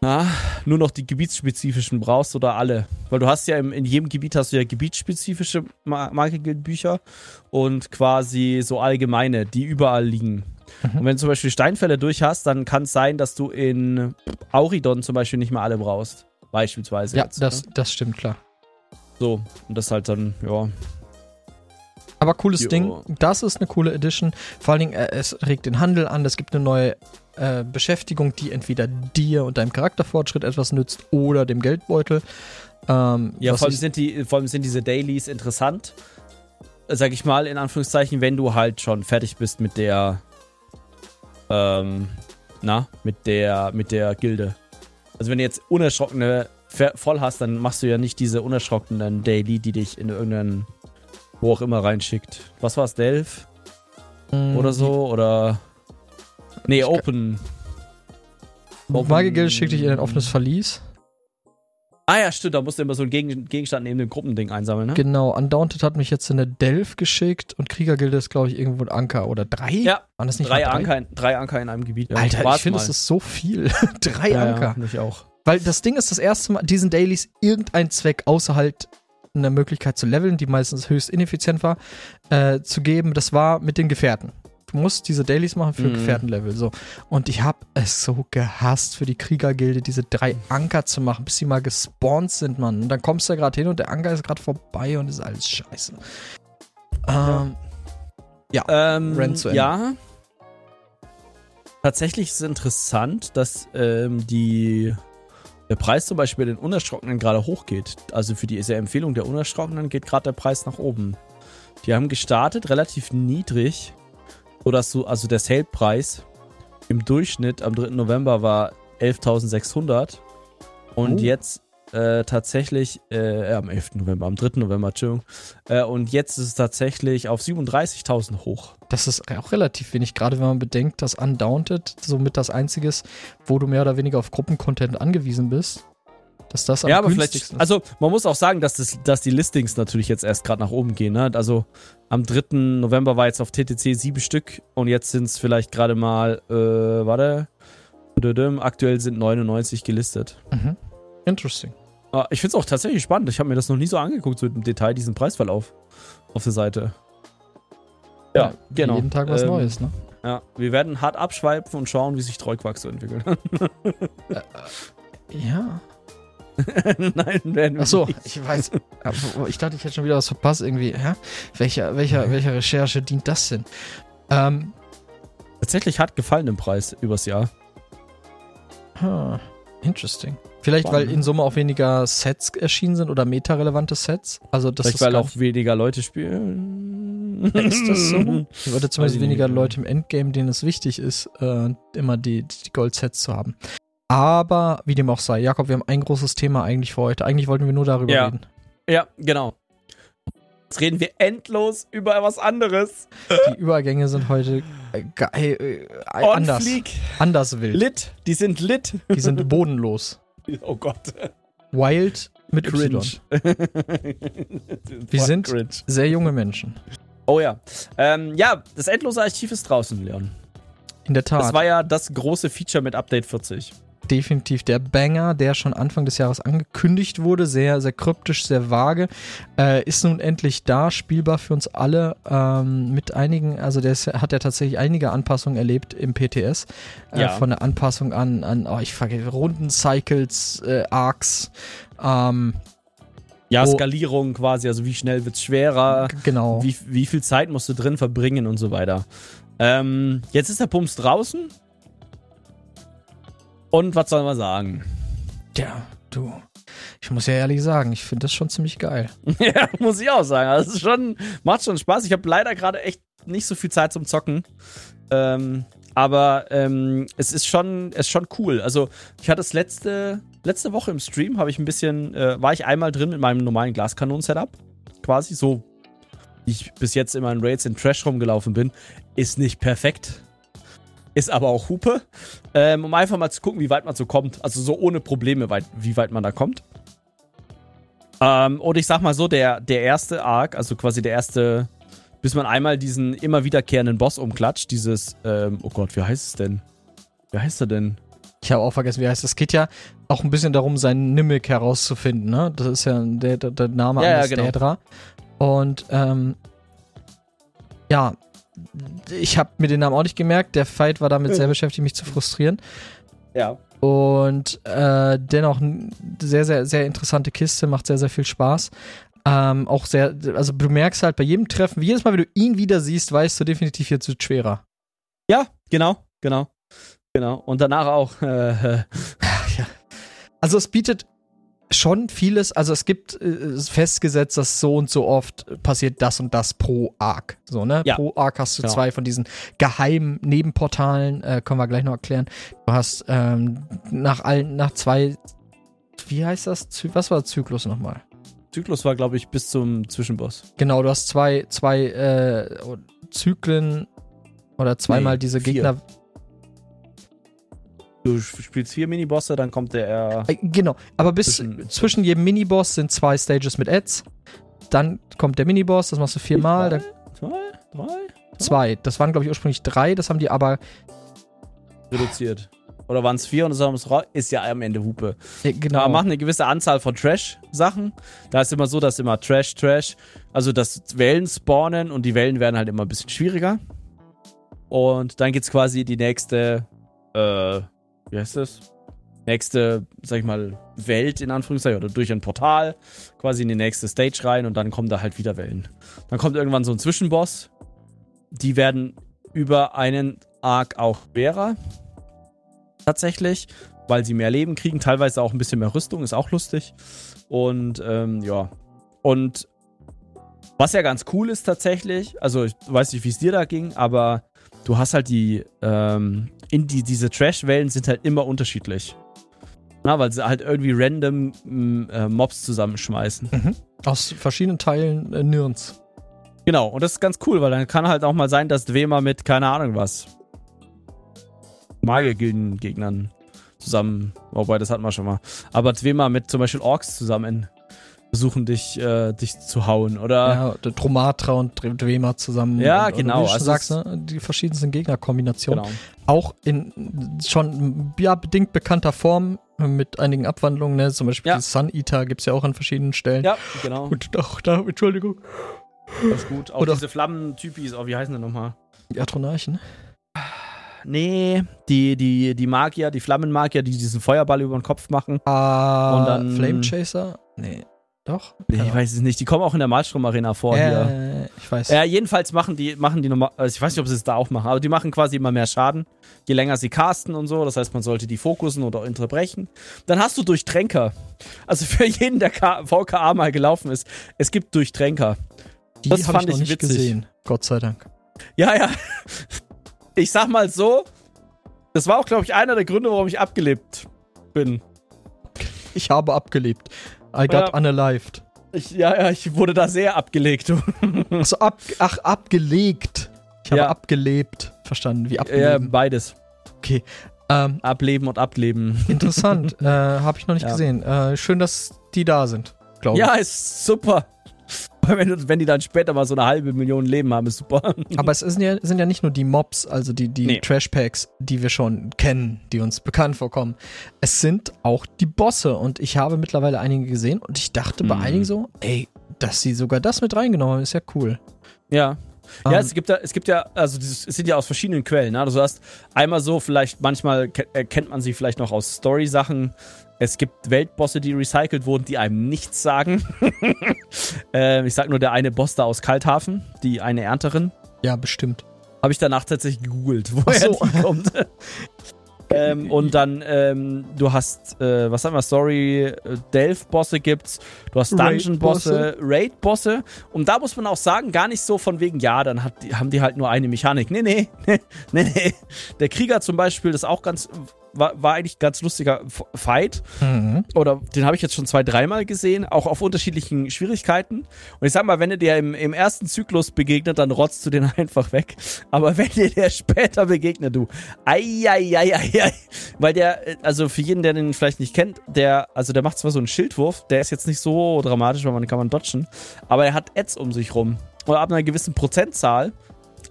Na, nur noch die gebietsspezifischen brauchst oder alle. Weil du hast ja im, in jedem Gebiet hast du ja gebietsspezifische Ma- Magic-Bücher und quasi so allgemeine, die überall liegen. Mhm. Und wenn du zum Beispiel Steinfälle durch hast, dann kann es sein, dass du in Auridon zum Beispiel nicht mehr alle brauchst. Beispielsweise. Ja, jetzt, das, ne? das stimmt, klar. So. Und das halt dann, ja. Aber cooles Jo. Ding, das ist eine coole Edition. Vor allen Dingen, äh, es regt den Handel an, es gibt eine neue äh, Beschäftigung, die entweder dir und deinem Charakterfortschritt etwas nützt oder dem Geldbeutel. Ähm, Ja, vor allem, sind die, vor allem sind diese Dailies interessant, äh, sag ich mal, in Anführungszeichen, wenn du halt schon fertig bist mit der, ähm, na, mit der, mit der Gilde. Also wenn du jetzt unerschrockene voll hast, dann machst du ja nicht diese unerschrockenen Daily, die dich in irgendeinen, wo auch immer reinschickt. Was war's, Delph Mm, oder so? Oder, nee, Ich Open. Die Magiergilde schickt dich in ein offenes Verlies. Ah ja, stimmt, da musst du immer so einen Gegen Gegenstand neben dem Gruppending einsammeln, ne? Genau, Undaunted hat mich jetzt in eine Delph geschickt und Kriegergilde ist, glaube ich, irgendwo ein Anker. Oder drei? Ja, Waren das nicht Drei mal Anker, in, drei Anker in einem Gebiet. ja. Alter, Warte ich finde, das ist so viel. drei ja, Anker. Ja, ich auch. Weil das Ding ist das erste Mal, diesen Dailies irgendein Zweck außer halt eine Möglichkeit zu leveln, die meistens höchst ineffizient war, äh, zu geben. Das war mit den Gefährten. Du musst diese Dailies machen für Mhm. Gefährtenlevel. So. Und ich habe es so gehasst, für die Kriegergilde diese drei Anker zu machen, bis sie mal gespawnt sind, Mann. Und dann kommst du da gerade hin und der Anker ist gerade vorbei und ist alles scheiße. Ähm, Ähm, Rent zu Ende. ja. Tatsächlich ist es interessant, dass ähm, die, der Preis zum Beispiel bei den Unerschrockenen gerade hochgeht. Also für diese Empfehlung der Unerschrockenen geht gerade der Preis nach oben. Die haben gestartet relativ niedrig, sodass du, also der Sale-Preis im Durchschnitt am 3. November war 11.600 und Oh. jetzt äh, tatsächlich, äh, äh, am 11. November, am 3. November, Entschuldigung, äh, und jetzt ist es tatsächlich auf 37.000 hoch. Das ist auch relativ wenig, gerade wenn man bedenkt, dass Undaunted somit das einzige ist, wo du mehr oder weniger auf Gruppencontent angewiesen bist. Dass das am ja, aber vielleicht, also man muss auch sagen, dass, das, dass die Listings natürlich jetzt erst gerade nach oben gehen. Ne? Also am 3. November war jetzt auf TTC sieben Stück und jetzt sind es vielleicht gerade mal, äh, warte, aktuell sind 99 gelistet. ist. Mhm. Interesting. Ah, Ich finde es auch tatsächlich spannend. Ich habe mir das noch nie so angeguckt, so im Detail, diesen Preisverlauf auf der Seite. Ja, wie genau. Jeden Tag was Ähm, Neues, ne? Ja, wir werden hart abschweifen und schauen, wie sich Treuquack so entwickelt. Ja. Nein, werden wir Achso, nicht. ich weiß. Ich dachte, ich hätte schon wieder was verpasst irgendwie. Hä? Welcher, welcher, welcher Recherche dient das denn? Ähm, Tatsächlich hat gefallen im Preis übers Jahr. huh, interesting. Vielleicht, weil Spannend. in Summe auch weniger Sets erschienen sind oder meta-relevante Sets. Also das Vielleicht, weil auch weniger Leute spielen. Ist das so? Ich würde zumindest weniger. Leute im Endgame, denen es wichtig ist, äh, immer die, die Gold-Sets zu haben. Aber wie dem auch sei, Jakob, wir haben ein großes Thema eigentlich für heute. Eigentlich wollten wir nur darüber Ja. reden. Ja, genau. Jetzt reden wir endlos über was anderes. Die Übergänge sind heute äh, geil, äh, On anders, Fleek. anders wild. Lit. Die sind lit. Die sind bodenlos. Oh Gott. Wild mit Cringe. Wir sind- Cringe. Sehr junge Menschen. Oh ja. Ähm, ja, das endlose Archiv ist draußen, Leon. In der Tat. Das war ja das große Feature mit Update 40. definitiv der Banger, der schon Anfang des Jahres angekündigt wurde. Sehr, sehr kryptisch, sehr vage. Äh, ist nun endlich da, spielbar für uns alle. Ähm, mit einigen, also der ist, hat ja tatsächlich einige Anpassungen erlebt im PTS. Äh, Ja. Von der Anpassung an, an oh, ich vergesse, Runden-Cycles, äh, Arcs. Ähm, Ja. Skalierung quasi, also wie schnell wird's schwerer, g- genau. wie, wie viel Zeit musst du drin verbringen und so weiter. Ähm, jetzt ist der Pumps draußen. Und was soll man sagen? Ja, du. Ich muss ja ehrlich sagen, ich finde das schon ziemlich geil. ja, muss ich auch sagen. Also es ist schon, macht schon Spaß. Ich habe leider gerade echt nicht so viel Zeit zum Zocken. Ähm, aber ähm, es ist schon, es ist schon cool. Also ich hatte das letzte, letzte Woche im Stream habe ich ein bisschen, äh, war ich einmal drin mit meinem normalen Glaskanonen-Setup. Quasi so, wie ich bis jetzt immer in Raids in Trash rumgelaufen bin. Ist nicht perfekt. Ist aber auch Hupe. Ähm, um einfach mal zu gucken, wie weit man so kommt. Also so ohne Probleme, weit, wie weit man da kommt. Ähm, und ich sag mal so, der, der erste Arc, also quasi der erste, bis man einmal diesen immer wiederkehrenden Boss umklatscht, dieses, ähm, oh Gott, wie heißt es denn? Wie heißt er denn? Ich habe auch vergessen, wie heißt. Es geht ja auch ein bisschen darum, seinen Nimmick herauszufinden, ne? Das ist ja der, der, der Name Ja, ja, eines genau. Daedra. Und ähm, ja, ich habe mir den Namen auch nicht gemerkt. Der Fight war damit sehr beschäftigt, mich zu frustrieren. Ja. Und äh, dennoch eine sehr, sehr, sehr interessante Kiste, macht sehr, sehr viel Spaß. Ähm, auch sehr, also du merkst halt bei jedem Treffen, jedes Mal, wenn du ihn wieder siehst, weißt du definitiv, jetzt wird schwerer. Ja, genau, genau. Genau. Und danach auch, äh, äh, Also es bietet schon vieles, also es gibt äh, festgesetzt, dass so und so oft passiert das und das pro Arc. So, ne? Ja. Pro Arc hast du Genau. zwei von diesen geheimen Nebenportalen, äh, können wir gleich noch erklären. Du hast ähm, nach allen, nach zwei, wie heißt das? Was war der Zyklus nochmal? Zyklus war, glaube ich, bis zum Zwischenboss. Genau, du hast zwei, zwei äh, Zyklen oder zweimal Nee, diese vier. Gegner. Du spielst vier Minibosse, dann kommt der. Äh, genau, aber bis Zwischen- zwischen, jedem Miniboss sind zwei Stages mit Ads. Dann kommt der Miniboss, das machst du viermal. Dann Zwei, drei, zwei. Das waren, glaube ich, ursprünglich drei. Das haben die aber. reduziert. Oder waren es vier und das haben es ist ja am Ende Hupe. Genau. Aber machen eine gewisse Anzahl von Trash-Sachen. Da ist immer so, dass immer Trash, Trash, also dass Wellen spawnen und die Wellen werden halt immer ein bisschen schwieriger. Und dann geht's quasi die nächste, äh, wie heißt das? Nächste, sag ich mal, Welt in Anführungszeichen oder durch ein Portal quasi in die nächste Stage rein und dann kommen da halt wieder Wellen. Dann kommt irgendwann so ein Zwischenboss. Die werden über einen Arc auch schwerer. Tatsächlich weil sie mehr Leben kriegen, teilweise auch ein bisschen mehr Rüstung, ist auch lustig. Und ähm, ja. Und was ja ganz cool ist tatsächlich, also ich weiß nicht, wie es dir da ging, aber du hast halt die, ähm, in die, diese Trash-Wellen sind halt immer unterschiedlich. Na, weil sie halt irgendwie random m, äh, Mobs zusammenschmeißen. Mhm. Aus verschiedenen Teilen äh, Nirns. Genau, und das ist ganz cool, weil dann kann halt auch mal sein, dass Dwemer mit, keine Ahnung was, Magiergilden-Gegnern zusammen, wobei das hatten wir schon mal, aber Dwemer mit zum Beispiel Orks zusammen versuchen, dich, äh, dich zu hauen, oder? Ja, der Tromatra und Dwemer zusammen. Ja, und, genau, wie du schon also sagst, ne, die verschiedensten Gegnerkombinationen. Genau. Auch in schon ja, bedingt bekannter Form mit einigen Abwandlungen. Ne? Zum Beispiel Ja. die Sun Eater gibt es ja auch an verschiedenen Stellen. Ja, genau. Und auch da, Entschuldigung. Ganz gut. Auch Oder- diese Flammentypis, oh, wie heißen die nochmal? Die Atronarchen. Nee, die, die, die Magier, die Flammenmagier, die diesen Feuerball über den Kopf machen. Ah, Und dann- Flame Chaser? Nee. Doch? Nee, ich weiß es nicht, die kommen auch in der Malstrom-Arena vor hier. äh, ich weiß. Ja, jedenfalls machen die, machen die nochmal, also ich weiß nicht, ob sie es da auch machen, aber die machen quasi immer mehr Schaden, je länger sie casten und so. Das heißt, man sollte die fokussen oder unterbrechen. Dann hast du Durchtränker. Also für jeden, der K VKA mal gelaufen ist, es gibt Durchtränker. die das fand ich noch ich nicht witzig. gesehen. Gott sei Dank. Ja, ja. Ich sag mal so, das war auch, glaube ich, einer der Gründe, warum ich abgelebt bin. Ich habe abgelebt. I got Ja. unalived. Ich, ja, ja, ich wurde da sehr abgelegt. Achso, ab, ach, abgelegt. Ich habe Ja. abgelebt. Verstanden, wie ja, abgeleben. beides. Ähm, Ableben und ableben. interessant. äh, habe ich noch nicht Ja. gesehen. Äh, schön, dass die da sind, glaube ich. Ja, ist super. Wenn, wenn die dann später mal so eine halbe Million Leben haben, ist super. Aber es sind ja, sind ja nicht nur die Mobs, also die, die Nee. Trash-Packs, die wir schon kennen, die uns bekannt vorkommen. Es sind auch die Bosse und ich habe mittlerweile einige gesehen und ich dachte bei Mhm. einigen so, ey, dass sie sogar das mit reingenommen haben, ist ja cool. Ja. Ja, Ähm, es gibt ja, es gibt ja, also dieses, es sind ja aus verschiedenen Quellen. Ne? Also du hast einmal so, vielleicht manchmal ke- äh, kennt man sie vielleicht noch aus Story-Sachen. Es gibt Weltbosse, die recycelt wurden, die einem nichts sagen. ähm, ich sag nur der eine Boss da aus Kalthafen, die eine Ernterin. ja, bestimmt. Habe ich danach tatsächlich gegoogelt, woher so. die kommt. ähm, und dann, ähm, du hast, äh, was haben wir, Story, äh, Delph-Bosse gibt's, du hast Dungeon-Bosse, Raid-Bosse. Und da muss man auch sagen, gar nicht so von wegen, ja, dann hat, haben die halt nur eine Mechanik. Nee, nee, nee, nee, nee. Der Krieger zum Beispiel, das ist auch ganz war, war eigentlich ein ganz lustiger Fight. Mhm. Oder den habe ich jetzt schon zwei, dreimal gesehen, auch auf unterschiedlichen Schwierigkeiten. Und ich sag mal, wenn er dir im, im ersten Zyklus begegnet, dann rotzt du den einfach weg. Aber wenn dir der später begegnet, du, ei, ei, ei, ei, ei. Weil der, also für jeden, der den vielleicht nicht kennt, der, also der macht zwar so einen Schildwurf, der ist jetzt nicht so dramatisch, weil man kann man dodgen, aber er hat Ads um sich rum. Und ab einer gewissen Prozentzahl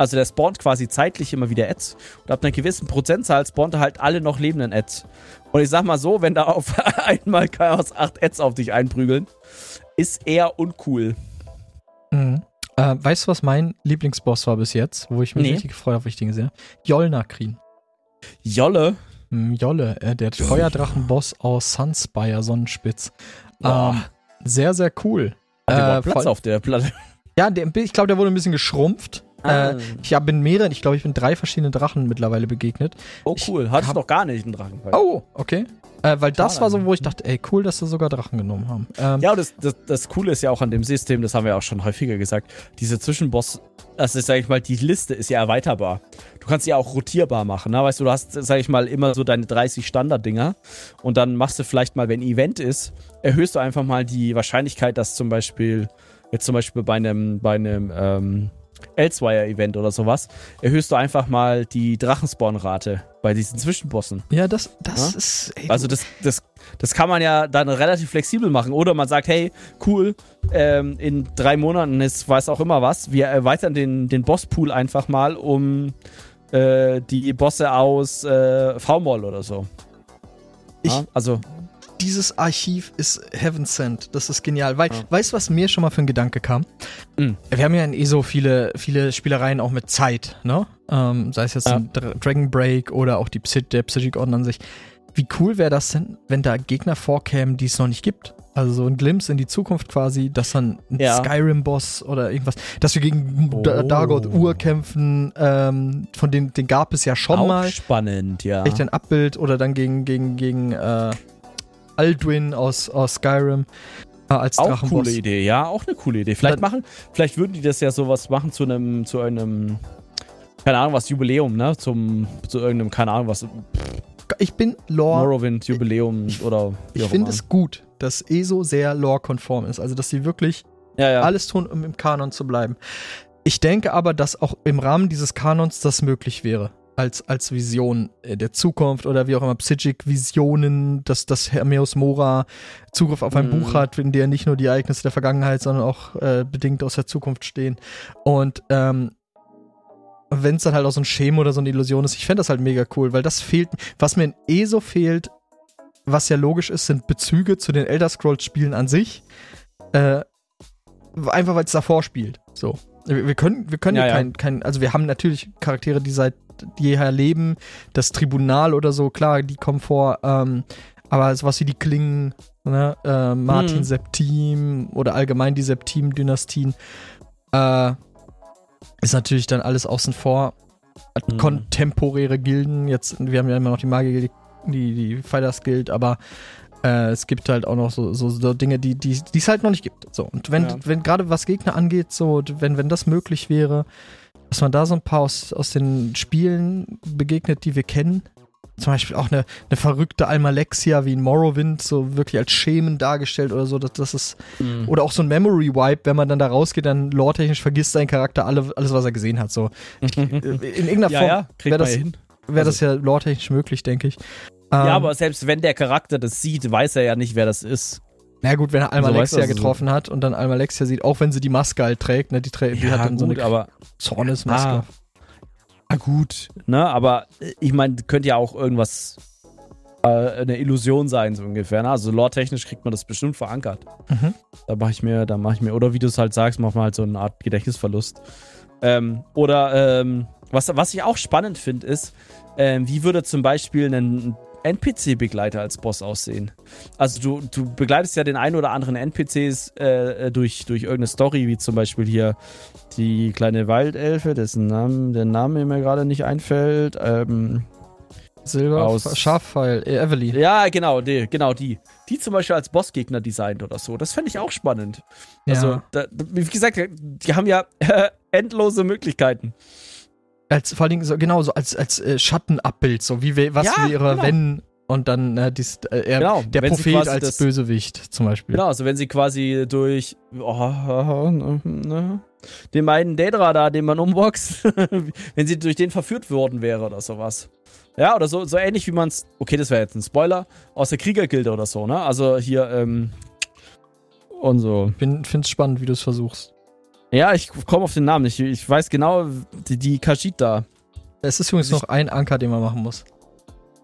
also der spawnt quasi zeitlich immer wieder Ads. Und ab einer gewissen Prozentzahl spawnt er halt alle noch lebenden Ads. Und ich sag mal so, wenn da auf einmal Chaos 8 Ads auf dich einprügeln, ist eher uncool. Mhm. Äh, weißt du, was mein Lieblingsboss war bis jetzt, wo ich mich nee. richtig gefreut habe, ich den gesehen habe? Jolnakrin. Jolle? Mhm, Jolle, äh, der Feuerdrachenboss aus Sunspire Sonnenspitz. Ähm, sehr, sehr cool. Hat der äh, Platz auf der Platte? Ja, der, ich glaube, der wurde ein bisschen geschrumpft. Ah. Äh, ich habe in mehreren, ich glaube, ich bin drei verschiedenen Drachen mittlerweile begegnet. Oh, cool. Hattest hab, noch gar nicht einen Drachen. Oh, okay. Äh, weil das war so, wo ich dachte, ey, cool, dass sie sogar Drachen genommen haben. Ähm, ja, und das, das, das Coole ist ja auch an dem System, das haben wir auch schon häufiger gesagt, diese Zwischenboss, das ist, sag ich mal, die Liste ist ja erweiterbar. Du kannst sie ja auch rotierbar machen, ne? Weißt du, du hast, sag ich mal, immer so deine 30 Standarddinger und dann machst du vielleicht mal, wenn ein Event ist, erhöhst du einfach mal die Wahrscheinlichkeit, dass zum Beispiel, jetzt zum Beispiel bei einem, bei einem, ähm, Elsewire-Event oder sowas, erhöhst du einfach mal die Drachenspawn-Rate bei diesen Zwischenbossen. Ja, das, das ja? ist. Ey, also, das, das, das kann man ja dann relativ flexibel machen. Oder man sagt, hey, cool, ähm, in drei Monaten ist weiß auch immer was. Wir erweitern den, den Bosspool einfach mal um äh, die Bosse aus äh, V-Moll oder so. Ich, ja? also dieses Archiv ist Heaven Sent. Das ist genial. Weil, ja. weißt du, was mir schon mal für ein Gedanke kam? Mhm. Wir haben ja in ESO viele, viele Spielereien auch mit Zeit, ne? Ähm, sei es jetzt ja. ein Dragon Break oder auch die Psy der Psychic Orden an sich. Wie cool wäre das denn, wenn da Gegner vorkämen, die es noch nicht gibt? Also so ein Glimpse in die Zukunft quasi, dass dann ein ja. Skyrim-Boss oder irgendwas, dass wir gegen oh. Dargoth Ur kämpfen, ähm, von denen den gab es ja schon Auch mal. spannend, ja. Echt ein Abbild oder dann gegen, gegen, gegen äh, Alduin aus, aus Skyrim äh, als auch Drachenboss. coole Idee, ja, auch eine coole Idee. Vielleicht machen, vielleicht würden die das ja sowas machen zu einem, zu einem, keine Ahnung was, Jubiläum, ne? Zum, zu irgendeinem, keine Ahnung was. Ich bin Lore. Morrowind, Jubiläum ich, oder Ich finde es gut, dass ESO sehr Lore-konform ist. Also, dass sie wirklich ja, ja. alles tun, um im Kanon zu bleiben. Ich denke aber, dass auch im Rahmen dieses Kanons das möglich wäre als, als Vision äh, der Zukunft oder wie auch immer, Psychic-Visionen, dass, dass Hermeus Mora Zugriff auf ein mm. Buch hat, in der nicht nur die Ereignisse der Vergangenheit, sondern auch äh, bedingt aus der Zukunft stehen. Und ähm, wenn es dann halt auch so ein Schema oder so eine Illusion ist, ich fände das halt mega cool, weil das fehlt, was mir in ESO fehlt, was ja logisch ist, sind Bezüge zu den Elder Scrolls-Spielen an sich. Äh, einfach weil es davor spielt. So. Wir können, wir können ja, ja. kein, kein, also wir haben natürlich Charaktere, die seit jeher leben, das Tribunal oder so, klar, die kommen vor, ähm, aber sowas wie die Klingen, ne, äh, Martin hm. Septim oder allgemein die Septim-Dynastien, äh, ist natürlich dann alles außen vor. Hm. Kontemporäre Gilden, jetzt, wir haben ja immer noch die Magier, die, die, die Fighters Guild, aber äh, es gibt halt auch noch so, so, so Dinge, die die es halt noch nicht gibt. So und wenn ja. wenn gerade was Gegner angeht, so wenn wenn das möglich wäre, dass man da so ein paar aus, aus den Spielen begegnet, die wir kennen. Zum Beispiel auch eine, eine verrückte Almalexia wie in Morrowind, so wirklich als Schemen dargestellt oder so. Das, das ist, mhm. Oder auch so ein Memory Wipe, wenn man dann da rausgeht, dann lore-technisch vergisst sein Charakter alle, alles, was er gesehen hat. So. in irgendeiner Form ja, wäre das, wär das also ja lore-technisch möglich, denke ich. Ja, ähm, aber selbst wenn der Charakter das sieht, weiß er ja nicht, wer das ist. Na gut, wenn er Almalexia also, getroffen so. hat und dann Almalexia sieht, auch wenn sie die Maske halt trägt, ne, die, trä die ja, hat dann gut, so eine aber, Zornesmaske. Ah, ah, gut, ne, aber äh, ich meine, könnte ja auch irgendwas äh, eine Illusion sein, so ungefähr. Ne? Also lore-technisch kriegt man das bestimmt verankert. Mhm. Da mache ich mir, da mache ich mir, oder wie du es halt sagst, macht man halt so eine Art Gedächtnisverlust. Ähm, oder ähm, was, was ich auch spannend finde, ist, ähm, wie würde zum Beispiel ein NPC-Begleiter als Boss aussehen. Also du, du begleitest ja den einen oder anderen NPCs äh, äh, durch, durch irgendeine Story, wie zum Beispiel hier die kleine Waldelfe, dessen Namen, der Name mir gerade nicht einfällt. Ähm, Silber, aus Schafpfeil, äh, Evelyn. Ja, genau, die, genau die. Die zum Beispiel als Bossgegner designt oder so. Das fände ich auch spannend. Ja. Also, da, wie gesagt, die haben ja äh, endlose Möglichkeiten. Als vor allen Dingen so, genau, so als, als äh, Schattenabbild, so wie was Ja, wäre, genau. wenn und dann äh, dies, äh, er, Genau, der Prophet als das- Bösewicht zum Beispiel. Genau, also wenn sie quasi durch oh, ne, den einen Daedra da, den man umboxt, wenn sie durch den verführt worden wäre oder sowas. Ja, oder so, so ähnlich wie man es, okay, das wäre jetzt ein Spoiler, aus der Kriegergilde oder so, ne? Also hier, ähm, und so. Bin, find's spannend, wie du es versuchst. Ja, ich komme auf den Namen nicht. Ich weiß genau, die, die da. Es ist übrigens noch ein Anker, den man machen muss.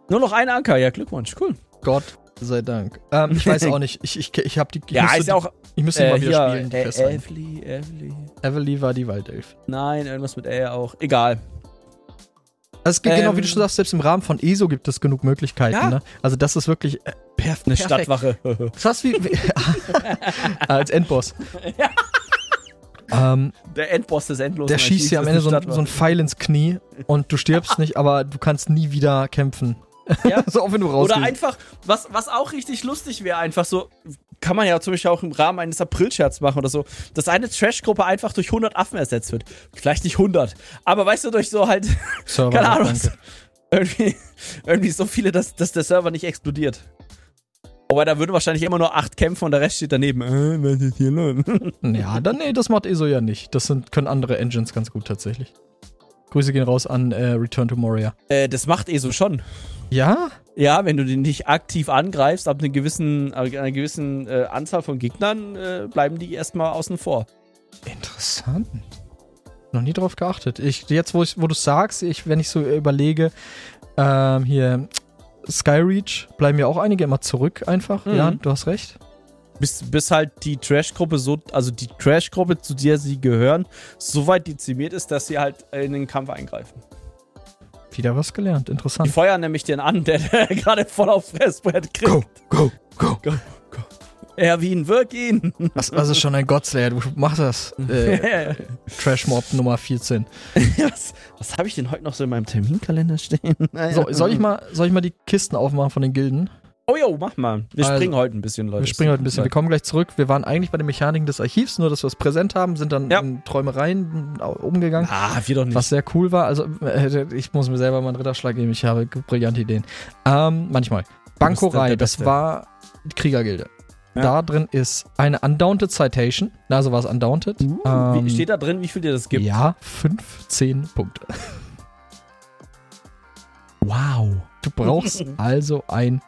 Nur noch ein Anker, ja, Glückwunsch, cool. Gott sei Dank. Ähm, ich weiß auch nicht. Ich, ich, ich habe die. Ich ja, müsste, ist ja auch. Ich müsste Äh, mal wieder hier, spielen, die äh. Evely, Evely. Everly war die Waldelf. Nein, irgendwas mit Ä auch. Egal. Also es gibt genau, wie Ähm, du schon sagst, selbst im Rahmen von ESO gibt es genug Möglichkeiten. Ja. Ne? Also das ist wirklich äh, perf Eine perfekt. Stadtwache. Fast wie, wie als Endboss. Ähm, Der Endboss des Endlosen. der schießt dir am Ende so, ein- so ein Pfeil ins Knie und du stirbst nicht, aber du kannst nie wieder kämpfen. Ja. so auch wenn du rausgehst. Oder einfach, was, was auch richtig lustig wäre, einfach so, kann man ja zum Beispiel auch im Rahmen eines Aprilscherz machen oder so, dass eine Trash-Gruppe einfach durch 100 Affen ersetzt wird. Vielleicht nicht 100, aber weißt du, durch so halt, Server, keine Ahnung, irgendwie, irgendwie so viele, dass, dass der Server nicht explodiert. Aber da würden wahrscheinlich immer nur 8 kämpfen und der Rest steht daneben. Äh, was ist hier los? Ja, dann nee, das macht ESO ja nicht. Das sind, können andere Engines ganz gut tatsächlich. Grüße gehen raus an äh, Return to Moria. äh, das macht ESO schon. Ja? Ja, wenn du den nicht aktiv angreifst, ab einer gewissen, einer gewissen äh, Anzahl von Gegnern, äh, bleiben die erstmal außen vor. Interessant. Noch nie drauf geachtet. Ich, jetzt, wo, ich, wo du sagst, ich, wenn ich so überlege, ähm, hier Skyreach, bleiben ja auch einige immer zurück einfach. Mhm. Ja, du hast recht. Bis, bis halt die Trash-Gruppe so, also die Trash-Gruppe, zu der sie gehören, so weit dezimiert ist, dass sie halt in den Kampf eingreifen. Wieder was gelernt. Die Interessant. feuern nämlich den an, der, der gerade voll auf Fressbrett kriegt. Go, go, go. Erwin, wirk ihn! Das, das ist schon ein Godslayer. Du machst das. Äh, Trash-Mob Nummer 14. was was habe ich denn heute noch so in meinem Terminkalender stehen? So, soll ich mal, soll ich mal die Kisten aufmachen von den Gilden? Oh jo, mach mal. Wir Also, springen heute ein bisschen, Leute. Wir springen heute ein bisschen. Wir kommen gleich zurück. Wir waren eigentlich bei den Mechaniken des Archivs, nur dass wir es präsent haben, sind dann Ja. in Träumereien umgegangen. Ah, wir doch nicht. Was sehr cool war, also äh, ich muss mir selber mal einen Ritterschlag geben, ich habe brillante Ideen. Ähm, manchmal. Bankorei, das war Kriegergilde. Ja. Da drin ist eine Undaunted Citation, also war es Undaunted. Uh, Ähm, wie, steht da drin, wie viel dir das gibt? Ja, 15 Punkte. Wow. Du brauchst also ein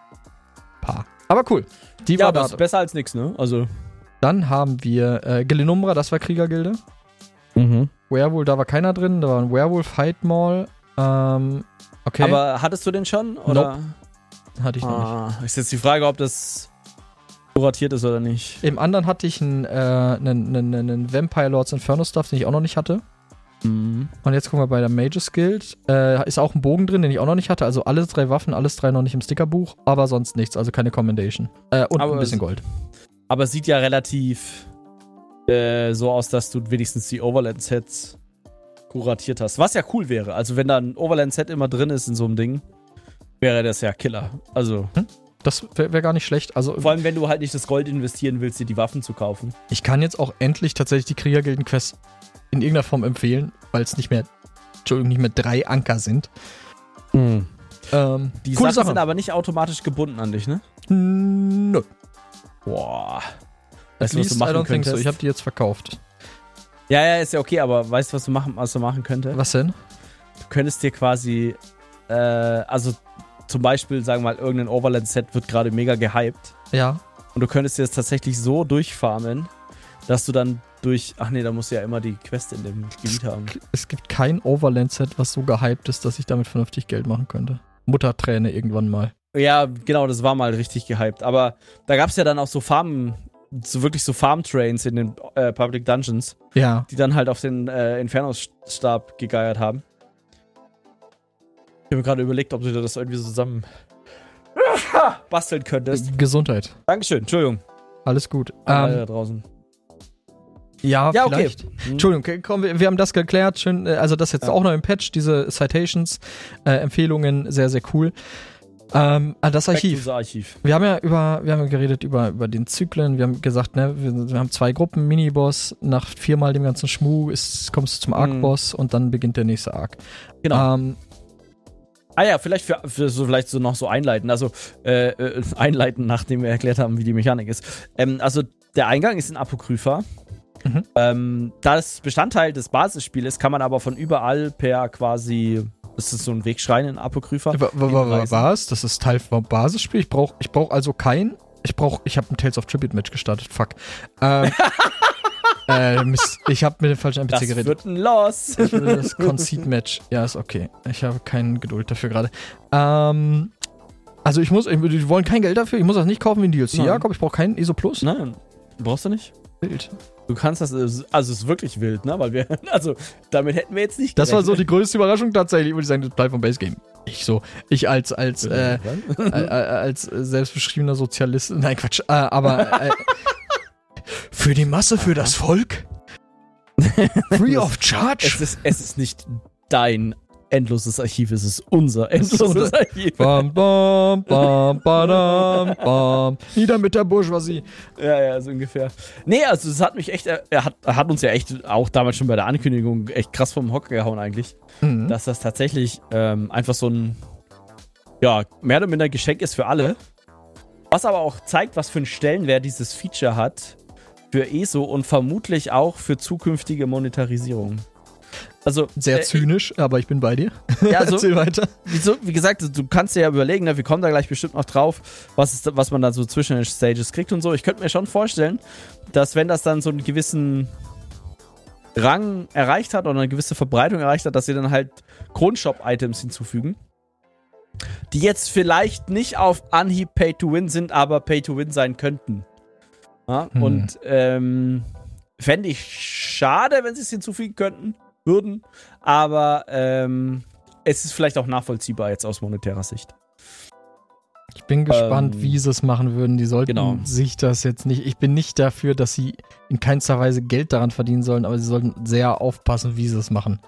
paar. Aber cool. Die Ja, war aber da. ist besser als nichts, ne? Also. Dann haben wir äh, Gelinumbra, das war Kriegergilde. Mhm. Werewolf, da war keiner drin, da war ein Werewolf, Hidemaul. Ähm, okay, Aber hattest du den schon? Oder? hatte ich noch nicht. Ah, ist jetzt die Frage, ob das kuratiert ist oder nicht. Im anderen hatte ich einen, äh, einen, einen, einen Vampire Lords Inferno Stuff, den ich auch noch nicht hatte. Mhm. Und jetzt gucken wir bei der Mages Guild. Äh, ist auch ein Bogen drin, den ich auch noch nicht hatte. Also alles drei Waffen, alles drei noch nicht im Stickerbuch, aber sonst nichts, also keine Commendation. Äh, und Aber ein bisschen Gold. Aber es sieht ja relativ äh, so aus, dass du wenigstens die Overland-Sets kuratiert hast. Was ja cool wäre. Also, wenn da ein Overland-Set immer drin ist in so einem Ding, wäre das ja Killer. Also, Das wäre wär gar nicht schlecht. Also vor allem, wenn du halt nicht das Gold investieren willst, dir die Waffen zu kaufen. ich kann jetzt auch endlich tatsächlich die Kriegergilden-Quest in irgendeiner Form empfehlen, weil es nicht mehr, Entschuldigung, nicht mehr drei Anker sind. Ähm, Die Sachen Sache. sind aber nicht automatisch gebunden an dich, ne? Nö. Boah. Weißt du, was du machen think so. könntest? Ich habe die jetzt verkauft. Ja, ja, ist ja okay, aber weißt du, was du machen, was du machen könnte? Was denn? Du könntest dir quasi, äh, also zum Beispiel, sagen wir mal, irgendein Overland-Set wird gerade mega gehypt. Ja. Und du könntest dir das tatsächlich so durchfarmen, dass du dann durch. Ach nee, da musst du ja immer die Quest in dem Gebiet haben. Es gibt kein Overland-Set, was so gehypt ist, dass ich damit vernünftig Geld machen könnte. Mutterträne irgendwann mal. Ja, genau, das war mal richtig gehypt. Aber da gab es ja dann auch so Farmen, so wirklich so Farm-Trains in den äh, Public Dungeons, Ja. die dann halt auf den äh, Inferno-Stab gegeiert haben. Ich habe mir gerade überlegt, ob du dir das irgendwie so zusammen basteln könntest. Gesundheit. Dankeschön, Entschuldigung. Alles gut. Alle Ähm, da draußen. ja, Ja, okay. vielleicht. Hm. Entschuldigung, okay, komm, wir, wir haben das geklärt. Schön, äh, also das jetzt Ja. auch noch im Patch, diese Citations, äh, Empfehlungen, sehr, sehr cool. Ähm, ah, das Archiv. Archiv. Wir haben ja über, wir haben ja geredet über, über den Zyklen. Wir haben gesagt, ne, wir, wir haben zwei Gruppen, Miniboss. Nach viermal dem ganzen Schmuh ist, kommst du zum Arc-Boss und dann beginnt der nächste Arc. Genau. Ähm, Ah ja, vielleicht für, für so vielleicht so noch so einleiten. Also äh, äh, einleiten, nachdem wir erklärt haben, wie die Mechanik ist. Ähm, also der Eingang ist in Apokrypha. Mhm. Ähm, da es Bestandteil des Basisspiels ist, kann man aber von überall per quasi. Das ist so ein Wegschrein in Apokrypha. was? Das ist Teil vom Basisspiel. Ich brauche ich brauch also kein. Ich brauche, ich habe ein Tales of Tribute Match gestartet. Fuck. Ähm, äh, Mist, ich habe mit dem falschen NPC Das geredet. wird ein Loss. Ich will das Conceit-Match. Ja, ist okay. Ich habe keine Geduld dafür gerade. Ähm, also ich muss, ich, die wollen kein Geld dafür. Ich muss das nicht kaufen wie ein DLC. Nein. Jakob, ich brauche keinen ESO Plus. Nein, brauchst du nicht. Bild. Du kannst das, also es ist wirklich wild, ne? Weil wir, also damit hätten wir jetzt nicht Das war so die gerechnet. größte Überraschung tatsächlich, würde ich sagen, das Teil vom Base Game. Ich so, ich als, als, äh, äh, äh, als selbstbeschriebener Sozialist, nein Quatsch, äh, aber äh, für die Masse, für das Volk, free of es, charge. ist, es ist nicht dein endloses Archiv, es ist unser endloses Archiv. Bam, bam, bam, badam, bam. Nieder mit der Bourgeoisie. Ja, ja, so ungefähr. Nee, also es hat mich echt, er, er, hat, er hat uns ja echt auch damals schon bei der Ankündigung echt krass vom Hocker gehauen eigentlich, Mhm. dass das tatsächlich ähm, einfach so ein, ja, mehr oder minder Geschenk ist für alle. Was aber auch zeigt, was für einen Stellenwert dieses Feature hat für ESO und vermutlich auch für zukünftige Monetarisierung. Also Sehr äh, zynisch, aber ich bin bei dir. Ja, so, Erzähl weiter. wie, so, wie gesagt, du kannst dir ja überlegen, ne, wir kommen da gleich bestimmt noch drauf, was, ist, was man dann so zwischen den Stages kriegt und so. Ich könnte mir schon vorstellen, dass wenn das dann so einen gewissen Rang erreicht hat oder eine gewisse Verbreitung erreicht hat, dass sie dann halt Kronshop-Items hinzufügen, die jetzt vielleicht nicht auf Anhieb Pay to Win sind, aber Pay to Win sein könnten. Ja, Hm. Und ähm, fände ich schade, wenn sie es hinzufügen könnten, würden, aber ähm, es ist vielleicht auch nachvollziehbar jetzt aus monetärer Sicht. Ich bin gespannt, Ähm, wie sie es machen würden. Die sollten genau. sich das jetzt nicht. Ich bin nicht dafür, dass sie in keinster Weise Geld daran verdienen sollen, aber sie sollten sehr aufpassen, wie sie es machen.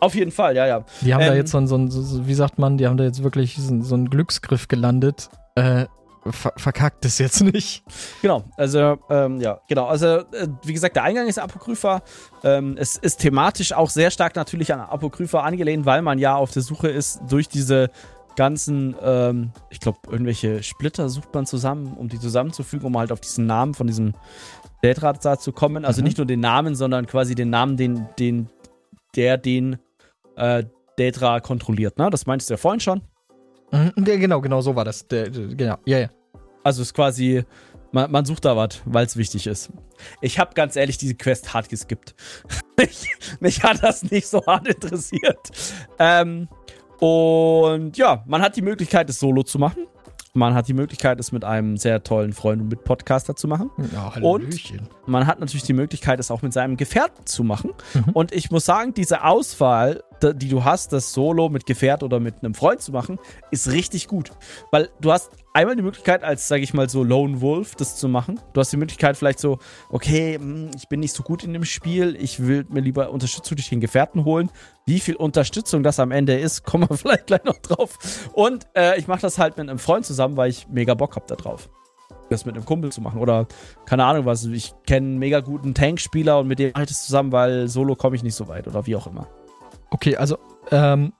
Auf jeden Fall, ja, ja. Die haben da Ähm, jetzt so ein, so ein so, wie sagt man, die haben da jetzt wirklich so, so einen Glücksgriff gelandet. Äh, ver verkackt es jetzt nicht. Genau, also, ähm, ja, genau. Also, äh, wie gesagt, der Eingang ist Apokrypha. Ähm, es ist thematisch auch sehr stark natürlich an Apokrypha angelehnt, weil man ja auf der Suche ist durch diese ganzen, ähm, ich glaube, irgendwelche Splitter sucht man zusammen, um die zusammenzufügen, um halt auf diesen Namen von diesem Deltrad zu kommen. Also Mhm. nicht nur den Namen, sondern quasi den Namen, den, den, der den äh, Deltra kontrolliert. Ne? Das meintest du ja vorhin schon. Mhm, genau, genau so war das. Der, der, genau, ja, ja. Also es ist quasi, man, man sucht da was, weil es wichtig ist. Ich habe ganz ehrlich diese Quest hart geskippt. mich, mich hat das nicht so hart interessiert. Ähm, und ja, man hat die Möglichkeit, es solo zu machen. Man hat die Möglichkeit, es mit einem sehr tollen Freund und mit Podcaster zu machen. Ja, Und? Man hat natürlich die Möglichkeit, es auch mit seinem Gefährten zu machen. Mhm. Und ich muss sagen, diese Auswahl, die du hast, das Solo mit Gefährt oder mit einem Freund zu machen, ist richtig gut. Weil du hast einmal die Möglichkeit, als, sage ich mal, so Lone Wolf das zu machen. Du hast die Möglichkeit, vielleicht so, okay, hm, ich bin nicht so gut in dem Spiel, ich will mir lieber Unterstützung durch den Gefährten holen. Wie viel Unterstützung das am Ende ist, kommen wir vielleicht gleich noch drauf. Und äh, ich mache das halt mit einem Freund zusammen, weil ich mega Bock habe da drauf. Das mit einem Kumpel zu machen. Oder keine Ahnung was. Ich kenne einen mega guten Tankspieler und mit dem mache ich das zusammen, weil solo komme ich nicht so weit oder wie auch immer. Okay, also, ähm,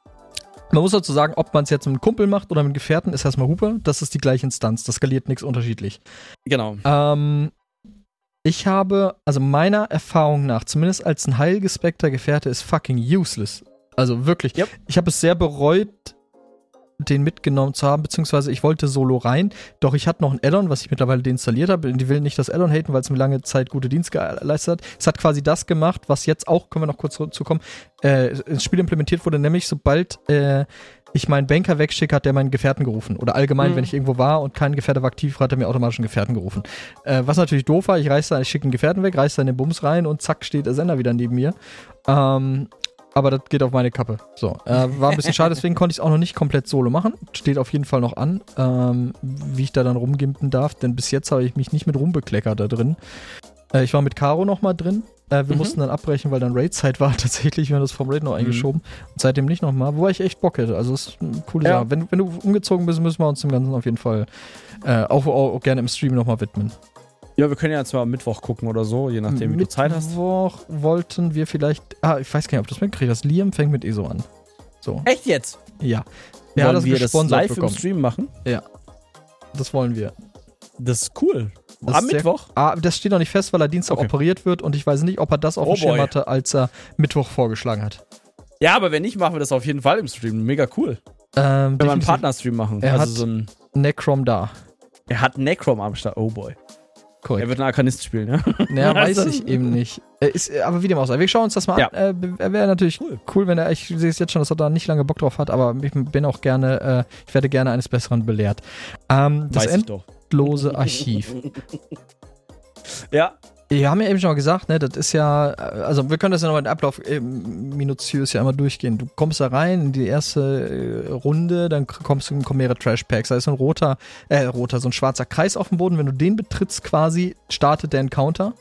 man muss dazu sagen, ob man es jetzt mit einem Kumpel macht oder mit einem Gefährten, ist erstmal Hupe. Das ist die gleiche Instanz. Das skaliert nichts unterschiedlich. Genau. Ähm, ich habe, also meiner Erfahrung nach, zumindest als ein heilgespekter Gefährte, ist fucking useless. Also wirklich. Yep. Ich habe es sehr bereut, den mitgenommen zu haben, beziehungsweise ich wollte solo rein, doch ich hatte noch ein Addon, was ich mittlerweile deinstalliert habe. Die will nicht das Addon haten, weil es mir lange Zeit gute Dienst geleistet hat. Es hat quasi das gemacht, was jetzt auch, können wir noch kurz zurückkommen, äh, ins Spiel implementiert wurde, nämlich sobald äh, ich meinen Banker wegschicke, hat der meinen Gefährten gerufen. Oder allgemein, Mhm. wenn ich irgendwo war und kein Gefährte war aktiv, hat er mir automatisch einen Gefährten gerufen. Äh, was natürlich doof war, ich reiß da, ich schicke einen Gefährten weg, reiß da in den Bums rein und zack steht der Sender wieder neben mir. Ähm, aber das geht auf meine Kappe. So, äh, war ein bisschen schade, deswegen konnte ich es auch noch nicht komplett solo machen. Steht auf jeden Fall noch an, ähm, wie ich da dann rumgimpen darf, denn bis jetzt habe ich mich nicht mit rumbekleckert da drin. Äh, ich war mit Caro noch mal drin, Äh, wir mhm. mussten dann abbrechen, weil dann Raid-Zeit war tatsächlich. Wir haben das vom Raid noch mhm. eingeschoben. Und seitdem nicht nochmal, wobei ich echt Bock hätte. Also, es ist eine coole ja. Sache. Wenn, wenn, du umgezogen bist, müssen wir uns dem Ganzen auf jeden Fall äh, auch, auch, gerne im Stream nochmal widmen. Ja, wir können ja zwar am Mittwoch gucken oder so, je nachdem, wie Mittwoch du Zeit hast. Mittwoch wollten wir vielleicht. Ah, ich weiß gar nicht, ob du das mitgekriegt hast. Liam fängt mit ESO an. So. Echt jetzt? Ja. Wollen ja, das wir das live bekommen. im Stream machen? Ja. Das wollen wir. Das ist cool. Das Am Mittwoch? Sehr, ah, das steht noch nicht fest, weil er Dienstag okay. operiert wird und ich weiß nicht, ob er das auf oh dem Schirm hatte, als er Mittwoch vorgeschlagen hat. Ja, aber wenn nicht, machen wir das auf jeden Fall im Stream. Mega cool. Ähm, wenn wir einen Partner-Stream machen. Er also hat so ein Necrom da. Er hat Necrom am Start. Oh boy. Korrekt. Er wird einen Arkanist spielen, ja? Naja, weiß also- ich eben nicht. Ist, aber wie dem auch sei. Wir schauen uns das mal ja. an. Äh, Wäre natürlich cool. cool, wenn er, ich sehe es jetzt schon, dass er da nicht lange Bock drauf hat, aber ich bin auch gerne, äh, ich werde gerne eines Besseren belehrt. Ähm, das endlose Archiv. ja, wir haben ja eben schon mal gesagt, ne, das ist ja, also wir können das ja nochmal den Ablauf äh, minutiös ja einmal durchgehen. Du kommst da rein in die erste äh, Runde, dann kommst du, kommen mehrere Trash-Packs. Da ist so ein roter, äh, roter, so ein schwarzer Kreis auf dem Boden. Wenn du den betrittst quasi, startet der Encounter.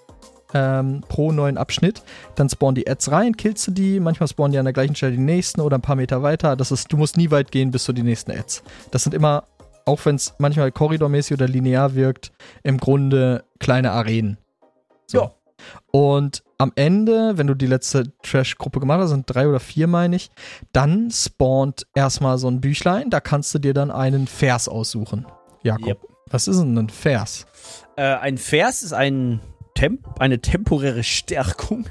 Ähm, pro neuen Abschnitt. Dann spawnen die Ads rein, killst du die. Manchmal spawnen die an der gleichen Stelle die nächsten oder ein paar Meter weiter. Das ist, du musst nie weit gehen bis zu die nächsten Ads. Das sind immer, auch wenn es manchmal korridormäßig oder linear wirkt, im Grunde kleine Arenen. So. Ja. Und am Ende, wenn du die letzte Trash-Gruppe gemacht hast, sind drei oder vier, meine ich, dann spawnt erstmal so ein Büchlein, da kannst du dir dann einen Vers aussuchen. Jakob, yep. was ist denn ein Vers? Äh, ein Vers ist ein Temp eine temporäre Stärkung,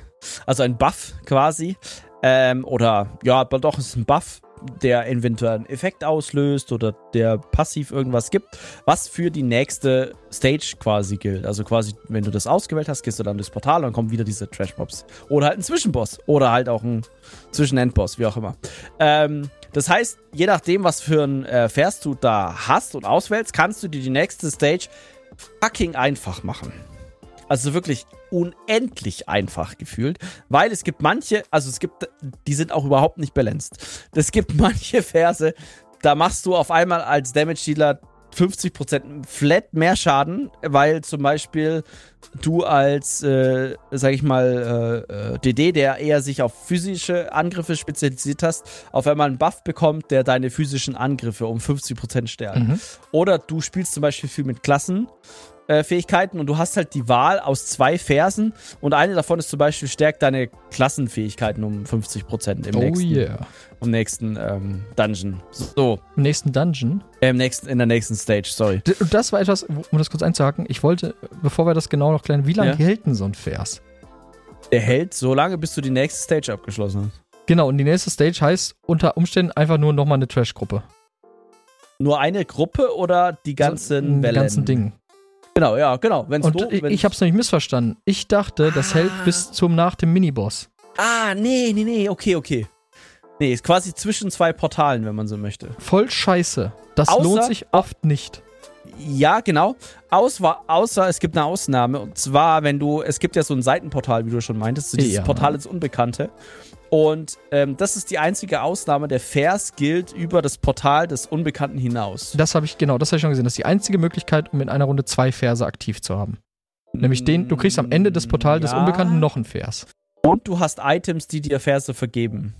also ein Buff quasi. Ähm, oder ja, aber doch, es ist ein Buff der eventuell einen Effekt auslöst oder der passiv irgendwas gibt, was für die nächste Stage quasi gilt. Also quasi, wenn du das ausgewählt hast, gehst du dann durchs Portal und dann kommen wieder diese Trash-Mobs. Oder halt ein Zwischenboss. Oder halt auch ein Zwischenendboss, wie auch immer. Ähm, das heißt, je nachdem, was für ein äh, du da hast und auswählst, kannst du dir die nächste Stage fucking einfach machen. Also wirklich unendlich einfach gefühlt, weil es gibt manche, also es gibt, die sind auch überhaupt nicht balanced. Es gibt manche Verse, da machst du auf einmal als Damage-Dealer 50% flat mehr Schaden, weil zum Beispiel du als, äh, sag ich mal, äh, DD, der eher sich auf physische Angriffe spezialisiert hast, auf einmal einen Buff bekommt, der deine physischen Angriffe um 50% stärkt. Mhm. Oder du spielst zum Beispiel viel mit Klassen äh, Fähigkeiten und du hast halt die Wahl aus zwei Versen und eine davon ist zum Beispiel stärkt deine Klassenfähigkeiten um 50% im oh nächsten, yeah. im nächsten ähm, Dungeon. So. Im nächsten Dungeon? Äh, im nächsten, in der nächsten Stage, sorry. Das war etwas, um das kurz einzuhaken, ich wollte, bevor wir das genau noch klären, wie lange ja. hält denn so ein Vers? Der hält so lange, bis du die nächste Stage abgeschlossen hast. Genau, und die nächste Stage heißt unter Umständen einfach nur nochmal eine Trash-Gruppe. Nur eine Gruppe oder die ganzen so, Wellen? Die ganzen Dinge. Genau, ja, genau. Wenn's Und doof, ich hab's nämlich missverstanden. Ich dachte, das ah. hält bis zum nach dem Miniboss. Ah, nee, nee, nee, okay, okay. Nee, ist quasi zwischen zwei Portalen, wenn man so möchte. Voll scheiße. Das außer, lohnt sich oft nicht. Ja, genau. Außer, außer es gibt eine Ausnahme. Und zwar, wenn du, es gibt ja so ein Seitenportal, wie du schon meintest, so dieses ja. Portal ins Unbekannte. Und ähm, das ist die einzige Ausnahme. Der Vers gilt über das Portal des Unbekannten hinaus. Das habe ich, genau, das habe ich schon gesehen. Das ist die einzige Möglichkeit, um in einer Runde zwei Verse aktiv zu haben. Nämlich den, du kriegst am Ende des Portals ja. des Unbekannten noch einen Vers. Und du hast Items, die dir Verse vergeben.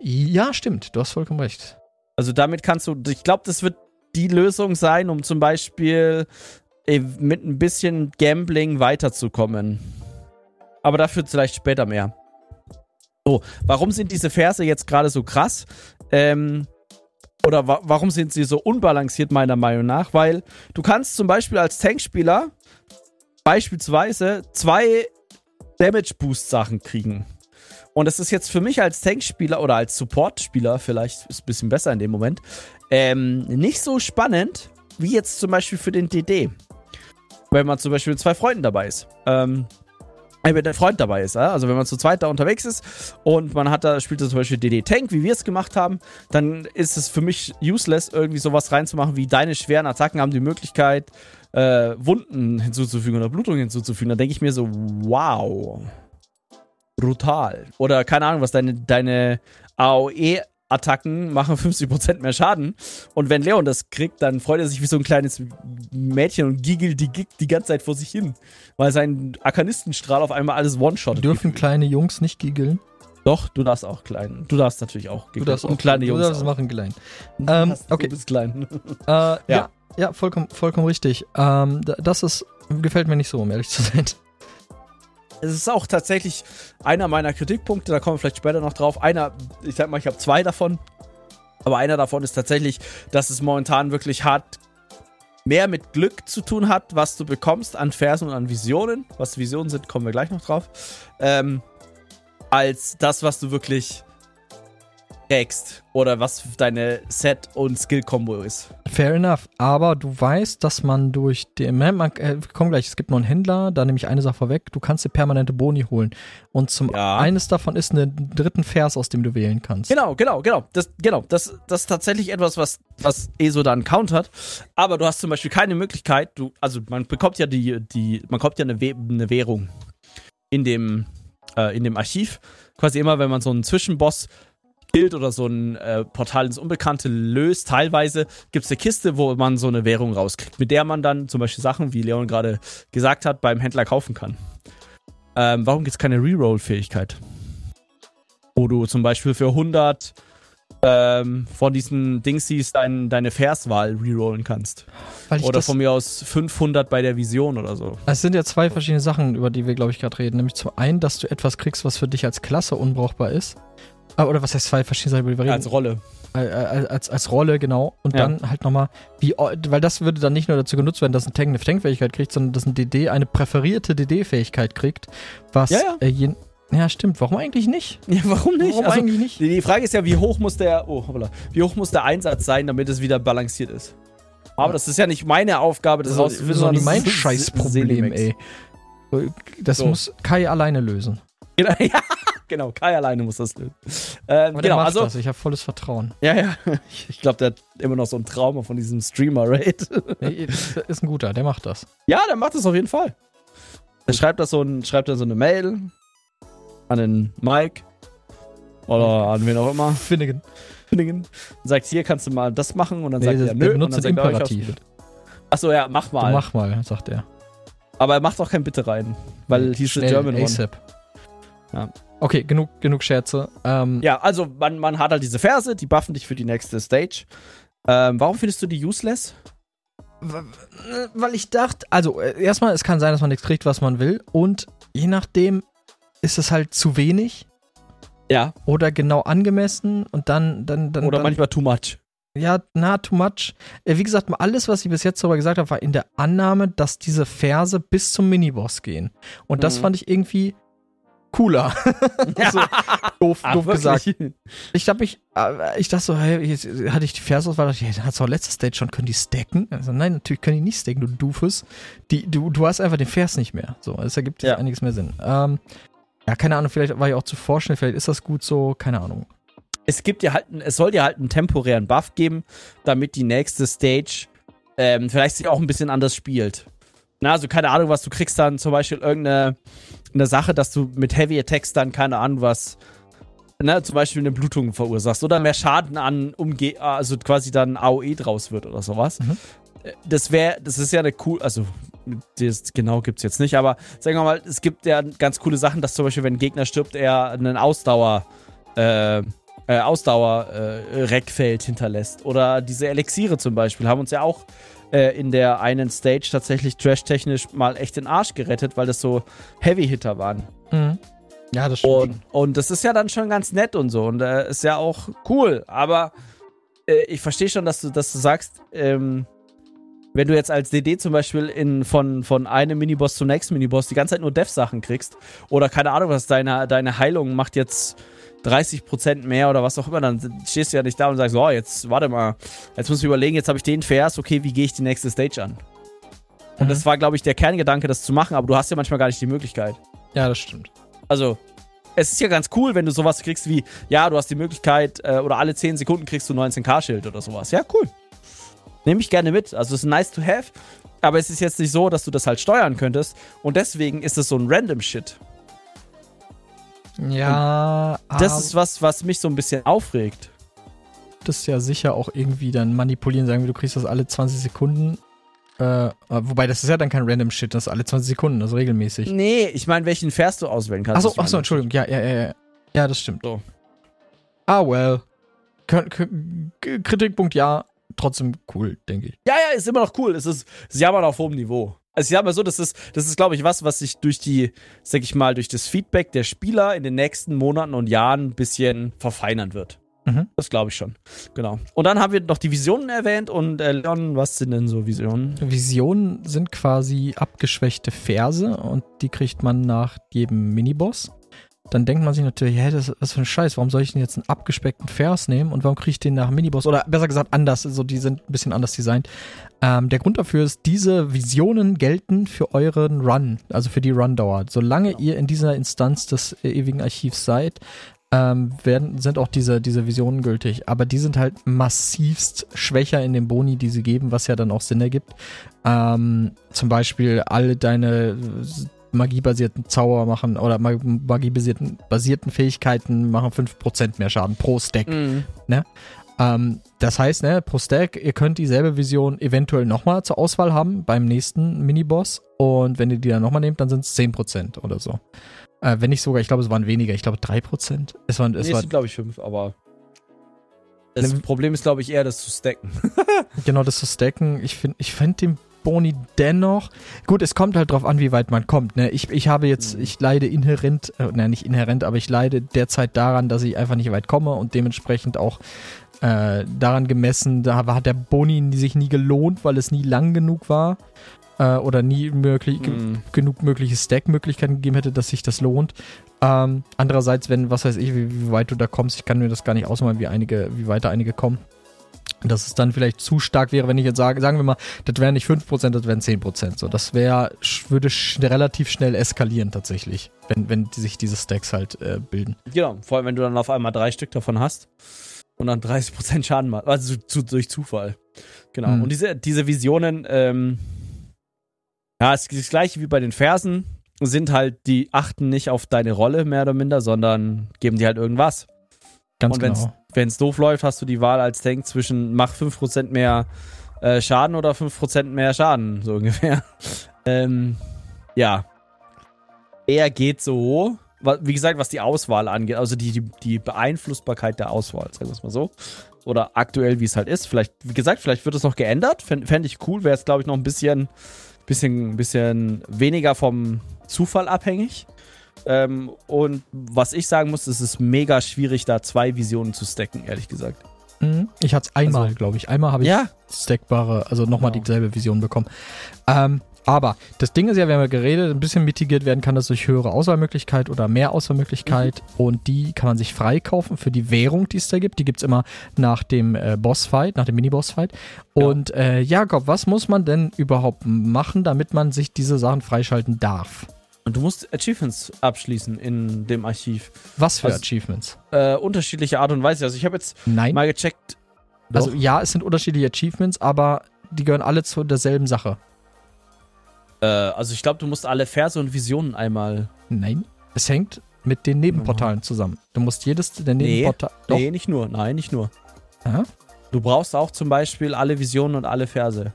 Ja, stimmt. Du hast vollkommen recht. Also damit kannst du, ich glaube, das wird die Lösung sein, um zum Beispiel äh, mit ein bisschen Gambling weiterzukommen. Aber dafür vielleicht später mehr. So, warum sind diese Verse jetzt gerade so krass? Ähm, oder wa warum sind sie so unbalanciert, meiner Meinung nach? Weil du kannst zum Beispiel als Tankspieler beispielsweise zwei Damage-Boost-Sachen kriegen. Und das ist jetzt für mich als Tankspieler oder als Support-Spieler, vielleicht ist ein bisschen besser in dem Moment, ähm, nicht so spannend wie jetzt zum Beispiel für den DD. Wenn man zum Beispiel mit zwei Freunden dabei ist. Ähm, wenn der Freund dabei ist. Also wenn man zu zweit da unterwegs ist und man hat da, spielt da zum Beispiel DD Tank, wie wir es gemacht haben, dann ist es für mich useless, irgendwie sowas reinzumachen, wie deine schweren Attacken haben die Möglichkeit, äh, Wunden hinzuzufügen oder Blutung hinzuzufügen. Da denke ich mir so, wow. Brutal. Oder keine Ahnung, was deine, deine AOE Attacken machen 50% mehr Schaden. Und wenn Leon das kriegt, dann freut er sich wie so ein kleines Mädchen und giggelt die, die ganze Zeit vor sich hin. Weil sein Arkanistenstrahl auf einmal alles one-shot. Dürfen kleine Jungs nicht giggeln? Doch, du darfst auch klein. Du darfst natürlich auch giggeln. Du darfst auch kleine Jungs. Du darfst auch. machen klein. Ähm, okay. Du bist klein. Äh, ja. ja. ja, vollkommen, vollkommen richtig. Ähm, das ist, gefällt mir nicht so, um ehrlich zu sein. Es ist auch tatsächlich einer meiner Kritikpunkte, da kommen wir vielleicht später noch drauf. Einer, ich sag mal, ich habe zwei davon. Aber einer davon ist tatsächlich, dass es momentan wirklich hart mehr mit Glück zu tun hat, was du bekommst an Versen und an Visionen. Was Visionen sind, kommen wir gleich noch drauf. Ähm, als das, was du wirklich trägst oder was deine Set- und Skill-Kombo ist. Fair enough, aber du weißt, dass man durch den, man, äh, komm gleich, es gibt noch einen Händler, da nehme ich eine Sache vorweg, du kannst dir permanente Boni holen. Und zum ja. eines davon ist einen dritten Vers, aus dem du wählen kannst. Genau, genau, genau, das, genau, das, das ist tatsächlich etwas, was, was ESO dann countert, aber du hast zum Beispiel keine Möglichkeit, du, also man bekommt ja die, die, man bekommt ja eine, eine Währung in dem, äh, in dem Archiv, quasi immer, wenn man so einen Zwischenboss Bild oder so ein äh, Portal ins Unbekannte löst, teilweise gibt es eine Kiste, wo man so eine Währung rauskriegt, mit der man dann zum Beispiel Sachen, wie Leon gerade gesagt hat, beim Händler kaufen kann. Ähm, warum gibt es keine Reroll-Fähigkeit? Wo du zum Beispiel für 100 ähm, von diesen Dingsies dein, deine Verswahl rerollen kannst. oder von mir aus 500 bei der Vision oder so. Es sind ja zwei verschiedene Sachen, über die wir, glaube ich, gerade reden. Nämlich zum einen, dass du etwas kriegst, was für dich als Klasse unbrauchbar ist. Ah, oder was heißt zwei verschiedene Sachen, über die Als Rolle. Äh, äh, als, als Rolle, genau. Und ja. dann halt nochmal, wie, weil das würde dann nicht nur dazu genutzt werden, dass ein Tank eine Tankfähigkeit kriegt, sondern dass ein DD eine präferierte DD-Fähigkeit kriegt, was ja, ja. Äh, je, ja, stimmt. Warum eigentlich nicht? Ja, warum nicht? Warum also, eigentlich nicht? Die Frage ist ja, wie hoch muss der, oh, hoppla, wie hoch muss der Einsatz sein, damit es wieder balanciert ist? Aber das ist ja nicht meine Aufgabe, das. Das ist nicht mein Scheißproblem, ey. Das so. muss Kai alleine lösen. Genau, ja, genau, Kai alleine muss das lösen. Ähm, genau, also das. ich habe volles Vertrauen. Ja, ja, ich glaube, der hat immer noch so ein Trauma von diesem Streamer-Raid. ist ein guter, der macht das. Ja, der macht das auf jeden Fall. Der schreibt das so ein, schreibt dann so eine Mail an den Mike oder an wen auch immer. Finnegan. Finnegan. Und sagt, hier kannst du mal das machen und dann nee, sagt er, nö. Benutzt und dann sagt Imperativ. Achso, ja, mach mal. Du mach mal, sagt er. Aber er macht auch kein Bitte rein, weil hieß der German ASAP. One. Ja. Okay, genug, genug Scherze. Ähm, ja, also man, man hat halt diese Verse, die buffen dich für die nächste Stage. Ähm, warum findest du die useless? Weil ich dachte, also äh, erstmal, es kann sein, dass man nichts kriegt, was man will. Und je nachdem ist es halt zu wenig. Ja. Oder genau angemessen und dann. dann, dann Oder dann, manchmal too much. Ja, na, too much. Äh, wie gesagt, alles, was ich bis jetzt darüber gesagt habe, war in der Annahme, dass diese Verse bis zum Miniboss gehen. Und das mhm. fand ich irgendwie cooler. so, doof, Ach, doof gesagt. Ich hab mich, äh, ich dachte so, hey, jetzt hatte ich die Versauswahl, dachte ich, hat's auch letzte Stage schon, können die stacken? Also nein, natürlich können die nicht stacken, du Doofus. Die, du, du hast einfach den Vers nicht mehr. So, es ergibt ja. einiges mehr Sinn. Ähm, ja, keine Ahnung, vielleicht war ich auch zu vorschnell, vielleicht ist das gut so, keine Ahnung. Es gibt ja halt, es soll dir halt einen temporären Buff geben, damit die nächste Stage ähm, vielleicht sich auch ein bisschen anders spielt. Na, also keine Ahnung, was du kriegst dann zum Beispiel irgendeine eine Sache, dass du mit Heavy Attacks dann, keine Ahnung, was, ne, zum Beispiel eine Blutung verursachst oder mehr Schaden an Umge also quasi dann AOE draus wird oder sowas. Mhm. Das wäre, das ist ja eine cool, also das genau gibt es jetzt nicht, aber sagen wir mal, es gibt ja ganz coole Sachen, dass zum Beispiel, wenn ein Gegner stirbt, er einen Ausdauer, äh, äh, Ausdauer-Reckfeld äh, hinterlässt. Oder diese Elixiere zum Beispiel haben uns ja auch äh, in der einen Stage tatsächlich trash-technisch mal echt den Arsch gerettet, weil das so Heavy-Hitter waren. Mhm. Ja, das stimmt. Und, und, das ist ja dann schon ganz nett und so. Und äh, ist ja auch cool. Aber äh, ich verstehe schon, dass du, dass du sagst, ähm, wenn du jetzt als DD zum Beispiel in, von, von einem Miniboss zum nächsten Miniboss die ganze Zeit nur Dev-Sachen kriegst, oder keine Ahnung, was deine, deine Heilung macht jetzt 30% mehr oder was auch immer, dann stehst du ja nicht da und sagst, oh, jetzt warte mal, jetzt muss ich überlegen, jetzt habe ich den Vers, okay, wie gehe ich die nächste Stage an? Und mhm. das war, glaube ich, der Kerngedanke, das zu machen, aber du hast ja manchmal gar nicht die Möglichkeit. Ja, das stimmt. Also, es ist ja ganz cool, wenn du sowas kriegst wie, ja, du hast die Möglichkeit, äh, oder alle 10 Sekunden kriegst du 19k-Schild oder sowas. Ja, cool. Nehme ich gerne mit. Also, es ist nice to have, aber es ist jetzt nicht so, dass du das halt steuern könntest. Und deswegen ist es so ein random Shit. Ja. Und das ist was, was mich so ein bisschen aufregt. gibt es ja sicher auch irgendwie dann manipulieren, sagen wir, du kriegst das alle 20 Sekunden. Äh, wobei, das ist ja dann kein random Shit, das ist alle 20 Sekunden, das ist regelmäßig. Nee, ich meine, welchen Vers du auswählen kannst. Achso, achso, Entschuldigung, ja, ja, ja, ja. Ja, das stimmt. So. Ah, well. K Kritikpunkt ja, trotzdem cool, denke ich. Ja, ja, ist immer noch cool. Es ist, es ist jammern auf hohem Niveau. Also ich sag mal so, das ist, das ist, glaube ich, was, was sich durch die, sag ich mal, durch das Feedback der Spieler in den nächsten Monaten und Jahren ein bisschen verfeinern wird. Mhm. Das glaube ich schon. Genau. Und dann haben wir noch die Visionen erwähnt und äh, Leon, was sind denn so Visionen? Visionen sind quasi abgeschwächte Verse und die kriegt man nach jedem Miniboss. Dann denkt man sich natürlich, hä, das ist was für ein Scheiß, warum soll ich denn jetzt einen abgespeckten Vers nehmen und warum kriege ich den nach Miniboss? Oder besser gesagt anders, also die sind ein bisschen anders designt. Ähm, der Grund dafür ist, diese Visionen gelten für euren Run, also für die Run-Dauer. Solange ihr in dieser Instanz des ewigen Archivs seid, ähm, werden, sind auch diese, diese Visionen gültig. Aber die sind halt massivst schwächer in den Boni, die sie geben, was ja dann auch Sinn ergibt. Ähm, zum Beispiel alle deine magiebasierten Zauber machen oder magiebasierten basierten Fähigkeiten machen 5% mehr Schaden pro Stack. Mhm. Ähm, das heißt, ne, pro Stack, ihr könnt dieselbe Vision eventuell nochmal zur Auswahl haben beim nächsten Miniboss. Und wenn ihr die dann nochmal nehmt, dann sind es 10% oder so. Äh, wenn nicht sogar, ich glaube, es waren weniger, ich glaube 3%. Es waren, es Nee, war, glaube ich, fünf, aber. Das Ne- Problem ist, glaube ich, eher das zu stacken. genau, das zu stacken. Ich finde ich find den Boni dennoch. Gut, es kommt halt drauf an, wie weit man kommt. Ne? Ich, ich habe jetzt, Mhm. ich leide inhärent, äh, nein, nicht inhärent, aber ich leide derzeit daran, dass ich einfach nicht weit komme und dementsprechend auch äh, daran gemessen, da hat der Boni sich nie gelohnt, weil es nie lang genug war äh, oder nie möglich, Mhm. genug mögliche Stack-Möglichkeiten gegeben hätte, dass sich das lohnt. Ähm, andererseits, wenn, was weiß ich, wie, wie weit du da kommst, ich kann mir das gar nicht ausmalen, wie einige, wie weit da einige kommen. Dass es dann vielleicht zu stark wäre, wenn ich jetzt sage, sagen wir mal, das wären nicht 5%, das wären 10%. So, das wäre, würde sch relativ schnell eskalieren tatsächlich, wenn, wenn sich diese Stacks halt äh, bilden. Genau, vor allem, wenn du dann auf einmal drei Stück davon hast und dann 30% Schaden machst. Also zu, durch Zufall. Genau. Hm. Und diese, diese Visionen, ähm, ja, es ist das gleiche wie bei den Versen, sind halt, die achten nicht auf deine Rolle mehr oder minder, sondern geben dir halt irgendwas. Ganz und wenn's, genau. wenn's doof läuft, hast du die Wahl als Tank zwischen mach 5% mehr äh, Schaden oder 5% mehr Schaden, so ungefähr. ähm, ja. Er geht so, wie gesagt, was die Auswahl angeht, also die, die, die Beeinflussbarkeit der Auswahl, sagen wir es mal so. Oder aktuell, wie es halt ist. Vielleicht, wie gesagt, vielleicht wird es noch geändert. Fände fänd ich cool, wäre es, glaube ich, noch ein bisschen, bisschen, bisschen weniger vom Zufall abhängig. Ähm, und was ich sagen muss, es ist mega schwierig, da zwei Visionen zu stacken, ehrlich gesagt. Mhm. Ich hatte es einmal, Also- glaube ich. Einmal habe ich Ja, stackbare, also nochmal Genau. dieselbe Vision bekommen. Ähm, aber das Ding ist ja, wir haben ja geredet, ein bisschen mitigiert werden kann das durch höhere Auswahlmöglichkeit oder mehr Auswahlmöglichkeit und die kann man sich freikaufen für die Währung, die es da gibt. Die gibt es immer nach dem äh, Bossfight, nach dem Mini-Bossfight. Ja. Und äh, Jakob, was muss man denn überhaupt machen, damit man sich diese Sachen freischalten darf? Und du musst Achievements abschließen in dem Archiv. Was für Also- Achievements? Äh, unterschiedliche Art und Weise. Also ich habe jetzt Nein. mal gecheckt. Also Doch. ja, es sind unterschiedliche Achievements, aber die gehören alle zu derselben Sache. Äh, also ich glaube, du musst alle Verse und Visionen einmal. Nein. Es hängt mit den Nebenportalen zusammen. Du musst jedes der Nee. Nebenportale. Doch. Nee, nicht nur. Nein, nicht nur. Aha. Du brauchst auch zum Beispiel alle Visionen und alle Verse.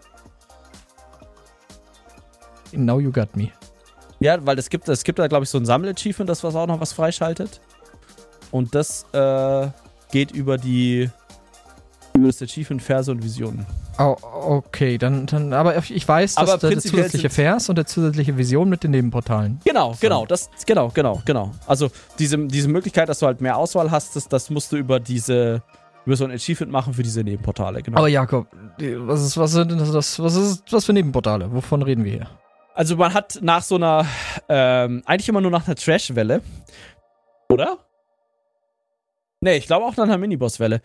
Now you got me. Ja, weil es gibt, es gibt da, glaube ich, so ein Sammel-Achievement, das was auch noch was freischaltet. Und das äh, geht über die über das Achievement Verse und Visionen. Oh, okay, dann, dann aber ich weiß, dass Aber der, der zusätzliche Vers und der zusätzliche Vision mit den Nebenportalen. Genau, genau, das, genau, genau, genau. Also diese, diese Möglichkeit, dass du halt mehr Auswahl hast, das, das musst du über diese, über so ein Achievement machen für diese Nebenportale, genau. Aber Jakob, was ist, was sind das, was ist was für Nebenportale? Wovon reden wir hier? Also man hat nach so einer, ähm, eigentlich immer nur nach einer Trash-Welle. Oder? Nee, ich glaube auch nach einer Miniboss-Welle.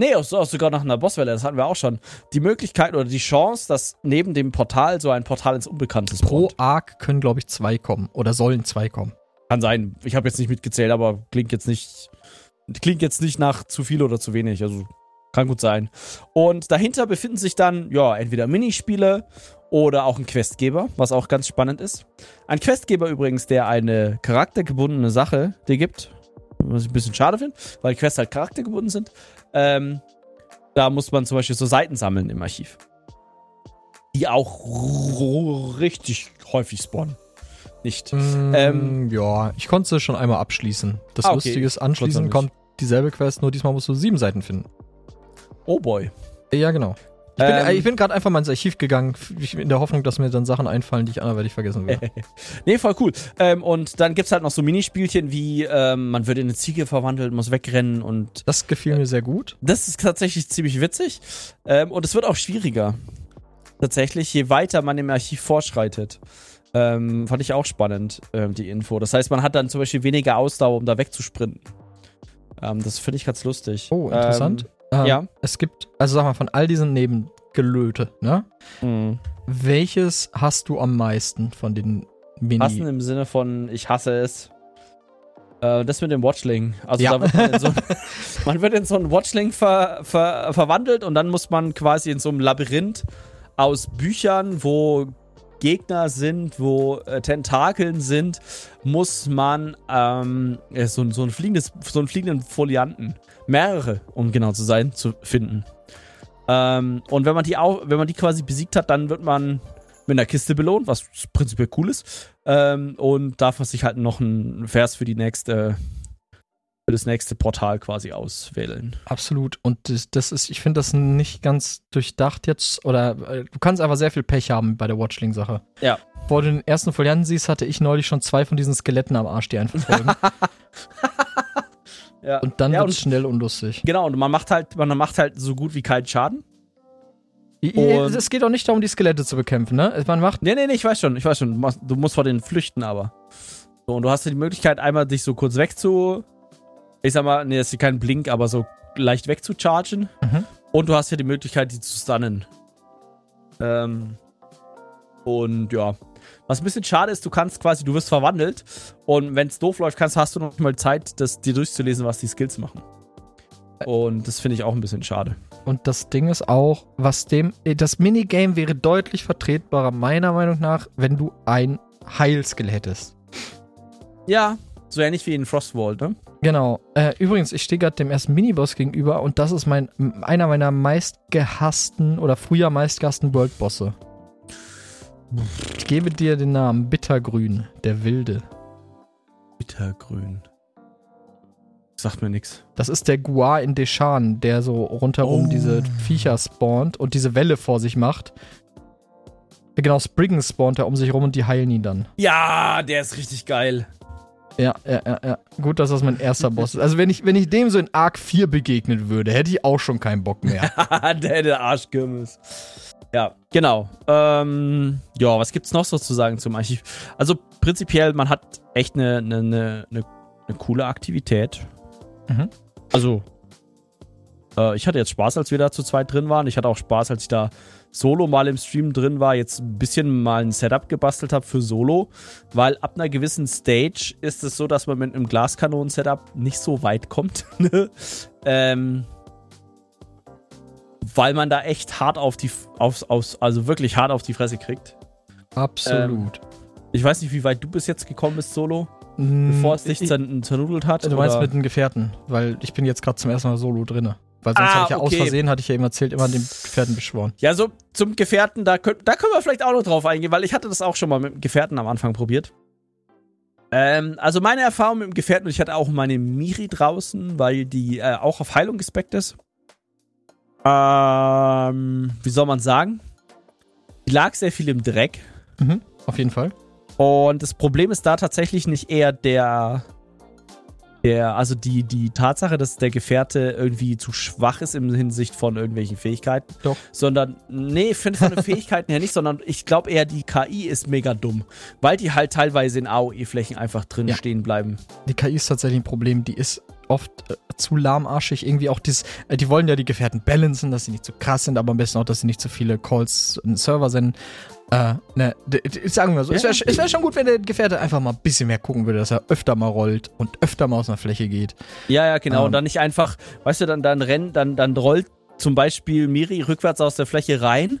Nee, auch, auch sogar nach einer Bosswelle, das hatten wir auch schon. Die Möglichkeit oder die Chance, dass neben dem Portal so ein Portal ins Unbekannte Pro spawnt. Arc können, glaube ich, zwei kommen. Oder sollen zwei kommen. Kann sein. Ich habe jetzt nicht mitgezählt, aber klingt jetzt nicht, klingt jetzt nicht nach zu viel oder zu wenig. Also kann gut sein. Und dahinter befinden sich dann, ja, entweder Minispiele oder auch ein Questgeber, was auch ganz spannend ist. Ein Questgeber übrigens, der eine charaktergebundene Sache dir gibt, was ich ein bisschen schade finde, weil Quests halt charaktergebunden sind. Ähm, Da muss man zum Beispiel so Seiten sammeln im Archiv. Die auch richtig häufig spawnen. Nicht. Mm, Ähm, ja, ich konnte sie schon einmal abschließen. Das Ah, okay. Lustige ist, anschließend kommt dieselbe Quest, nur diesmal musst du sieben Seiten finden. Oh boy. Ja, genau. Ich bin, Ähm. äh, bin gerade einfach mal ins Archiv gegangen, in der Hoffnung, dass mir dann Sachen einfallen, die ich anderweitig vergessen will. Nee, voll cool. Ähm, und dann gibt's halt noch so Minispielchen wie, ähm, man wird in eine Ziege verwandelt, muss wegrennen und Das gefiel mir sehr gut. das ist tatsächlich ziemlich witzig. Ähm, und es wird auch schwieriger. Tatsächlich, je weiter man im Archiv vorschreitet. Ähm, fand ich auch spannend, ähm, die Info. Das heißt, man hat dann zum Beispiel weniger Ausdauer, um da wegzusprinten. Das finde ich ganz lustig. Oh, interessant. Ähm, ja. Es gibt, also sag mal, von all diesen Nebengelöte, ne? mh. Welches hast du am meisten von den Mini? Hassen im Sinne von, ich hasse es. Äh, das mit dem Watchling. Also Ja. da wird man, in so, man wird in so einen Watchling ver, ver, verwandelt und dann muss man quasi in so einem Labyrinth aus Büchern, wo Gegner sind, wo äh, Tentakeln sind, muss man ähm, ja, so, so, ein fliegendes, so einen fliegenden Folianten, mehrere, um genau zu sein, zu finden. Ähm, und wenn man die auch, wenn man die quasi besiegt hat, dann wird man mit einer Kiste belohnt, was prinzipiell cool ist. Ähm, und darf man sich halt noch einen Vers für die nächste, für das nächste Portal quasi auswählen. Absolut. Und das, das ist, ich finde das nicht ganz durchdacht jetzt. Oder äh, du kannst einfach sehr viel Pech haben bei der Watchling-Sache. Ja. Bevor du den ersten Folianten siehst, hatte ich neulich schon zwei von diesen Skeletten am Arsch, die einen verfolgen. Ja. und dann ja, wird's und, schnell unlustig. genau, und man macht halt, man macht halt so gut wie keinen Schaden. Und- es geht auch nicht darum, die Skelette zu bekämpfen, ne? Man macht. Nee, nee, nee, ich weiß schon, ich weiß schon. Du musst vor denen flüchten, aber. So, und du hast ja die Möglichkeit, einmal dich so kurz wegzu. Ich sag mal, nee, das ist kein Blink, aber so leicht wegzuchargen. Mhm. Und du hast ja die Möglichkeit, die zu stunnen. Ähm. Und ja. Was ein bisschen schade ist, du kannst quasi, du wirst verwandelt. Und wenn es doof läuft, kannst, hast du noch nicht mal Zeit, das dir durchzulesen, was die Skills machen. Und das finde ich auch ein bisschen schade. Und das Ding ist auch, was dem. äh, Das Minigame wäre deutlich vertretbarer, meiner Meinung nach, wenn du ein Heilskill hättest. Ja, so ähnlich wie in Frostwall, ne? Genau. Äh, übrigens, ich stehe gerade dem ersten Miniboss gegenüber und das ist mein einer meiner meistgehassten oder früher meistgehassten Worldbosse. Ich gebe dir den Namen Bittergrün, der Wilde. Bittergrün. Sagt mir nichts. Das ist der Guar in Deshan, der so rundherum Oh. diese Viecher spawnt und diese Welle vor sich macht. Genau, Spriggan spawnt er um sich rum und die heilen ihn dann. Ja, der ist richtig geil. Ja, ja, ja, ja. Gut, dass das mein erster Boss ist. Also wenn ich, wenn ich dem so in Arc 4 begegnen würde, hätte ich auch schon keinen Bock mehr. der, der Arschkirmes. Ja, genau. Ähm, ja, was gibt's noch so zu sagen zum Archiv? Also prinzipiell, man hat echt eine, eine, eine, eine, eine coole Aktivität. Mhm. Also, äh, ich hatte jetzt Spaß, als wir da zu zweit drin waren. Ich hatte auch Spaß, als ich da solo mal im Stream drin war, jetzt ein bisschen mal ein Setup gebastelt habe für Solo, weil ab einer gewissen Stage ist es so, dass man mit einem Glaskanonen-Setup nicht so weit kommt. ne? ähm, weil man da echt hart auf die, aufs, aufs, also wirklich hart auf die Fresse kriegt. Absolut. Ich weiß nicht, wie weit du bis jetzt gekommen bist, Solo, Mm, bevor es dich ich- zern- zernudelt hat. Du meinst oder? mit den Gefährten, weil ich bin jetzt gerade zum ersten Mal solo drinne. Weil sonst Ah, hatte ich ja aus okay. Versehen, hatte ich ja eben erzählt, immer den Gefährten beschworen. Ja, so zum Gefährten, da, könnt, da können wir vielleicht auch noch drauf eingehen, weil ich hatte das auch schon mal mit dem Gefährten am Anfang probiert. Ähm, also meine Erfahrung mit dem Gefährten, und ich hatte auch meine Miri draußen, weil die äh, auch auf Heilung gespeckt ist. Ähm, wie soll man sagen? Die lag sehr viel im Dreck. Mhm, auf jeden Fall. Und das Problem ist da tatsächlich nicht eher der, der also die, die Tatsache, dass der Gefährte irgendwie zu schwach ist im Hinsicht von irgendwelchen Fähigkeiten. Doch. Sondern, nee, finde von den Fähigkeiten her nicht, sondern ich glaube eher, die KI ist mega dumm. Weil die halt teilweise in AOE-Flächen einfach drin Ja. stehen bleiben. Die KI ist tatsächlich ein Problem. Die ist oft äh, zu lahmarschig. Irgendwie auch dieses, äh, die wollen ja die Gefährten balancen, dass sie nicht zu krass sind, aber am besten auch, dass sie nicht zu viele Calls in den Server senden. Äh, ne, sagen wir so, es Ja. wäre wär schon gut, wenn der Gefährte einfach mal ein bisschen mehr gucken würde, dass er öfter mal rollt und öfter mal aus einer Fläche geht. Ja, ja, genau. Ähm. Und dann nicht einfach, weißt du, dann, dann rennt, dann, dann rollt zum Beispiel Miri rückwärts aus der Fläche rein.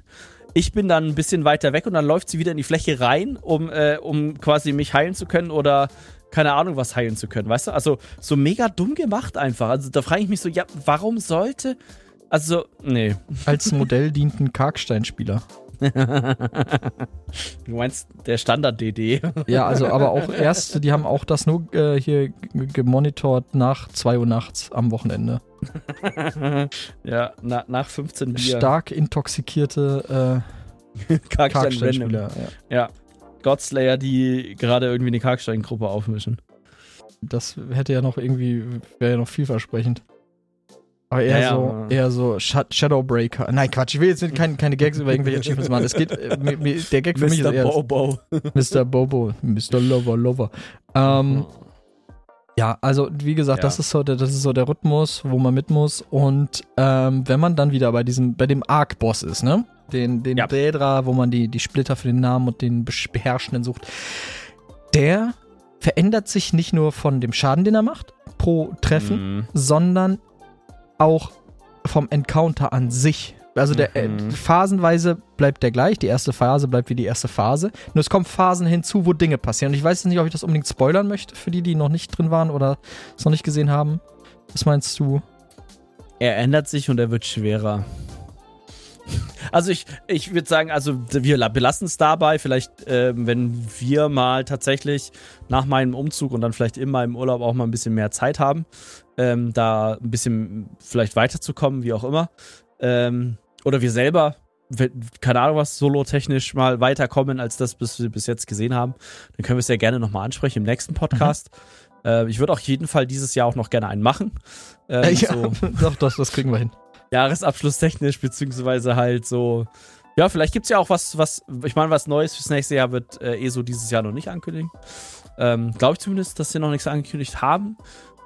Ich bin dann ein bisschen weiter weg und dann läuft sie wieder in die Fläche rein, um, äh, um quasi mich heilen zu können oder keine Ahnung was heilen zu können, weißt du? Also so mega dumm gemacht einfach. Also da frage ich mich so, ja, warum sollte Also, nee. Als Modell dient ein Karksteinspieler. du meinst der Standard-DD? Ja, also aber auch erst, die haben auch das nur äh, hier gemonitort nach 2 Uhr nachts am Wochenende. ja, na, nach 15 Bier. Stark intoxikierte äh, Karksteinspieler. Karkstein ja. ja. Godslayer, die gerade irgendwie eine Karkstein-Gruppe aufmischen. Das hätte ja noch irgendwie, wäre ja noch vielversprechend. Aber eher ja, so, eher so Shadowbreaker. Nein, Quatsch, ich will jetzt keine, keine Gags über irgendwelche Achievements machen. Es geht, äh, der Gag für Mr. mich ist eher Bobo. Mr. Bobo, Mr. Lover Lover. Ähm, ja, also wie gesagt, ja. das ist so der, das ist so der Rhythmus, wo man mit muss. Und ähm, wenn man dann wieder bei diesem, bei dem Arc-Boss ist, ne? Den, den ja. Daedra, wo man die, die Splitter für den Namen und den Beherrschenden sucht, der verändert sich nicht nur von dem Schaden, den er macht, pro Treffen, mhm. sondern auch vom Encounter an sich. Also der äh, mhm. phasenweise bleibt der gleich, die erste Phase bleibt wie die erste Phase. Nur es kommen Phasen hinzu, wo Dinge passieren. Und ich weiß nicht, ob ich das unbedingt spoilern möchte für die, die noch nicht drin waren oder es noch nicht gesehen haben. Was meinst du? Er ändert sich und er wird schwerer. Also ich, ich würde sagen, also wir belassen es dabei. Vielleicht, äh, wenn wir mal tatsächlich nach meinem Umzug und dann vielleicht in meinem Urlaub auch mal ein bisschen mehr Zeit haben, ähm, da ein bisschen vielleicht weiterzukommen, wie auch immer. Ähm, oder wir selber, keine Ahnung was, solo-technisch mal weiterkommen, als das, was wir bis jetzt gesehen haben, dann können wir es ja gerne nochmal ansprechen im nächsten Podcast. Mhm. Äh, ich würde auch jeden Fall dieses Jahr auch noch gerne einen machen. Ähm, ja, so. doch, das, das kriegen wir hin. Jahresabschluss technisch, beziehungsweise halt so. Ja, vielleicht gibt es ja auch was, was, ich meine, was Neues fürs nächste Jahr wird äh, ESO dieses Jahr noch nicht ankündigen. Ähm, Glaube ich zumindest, dass sie noch nichts angekündigt haben.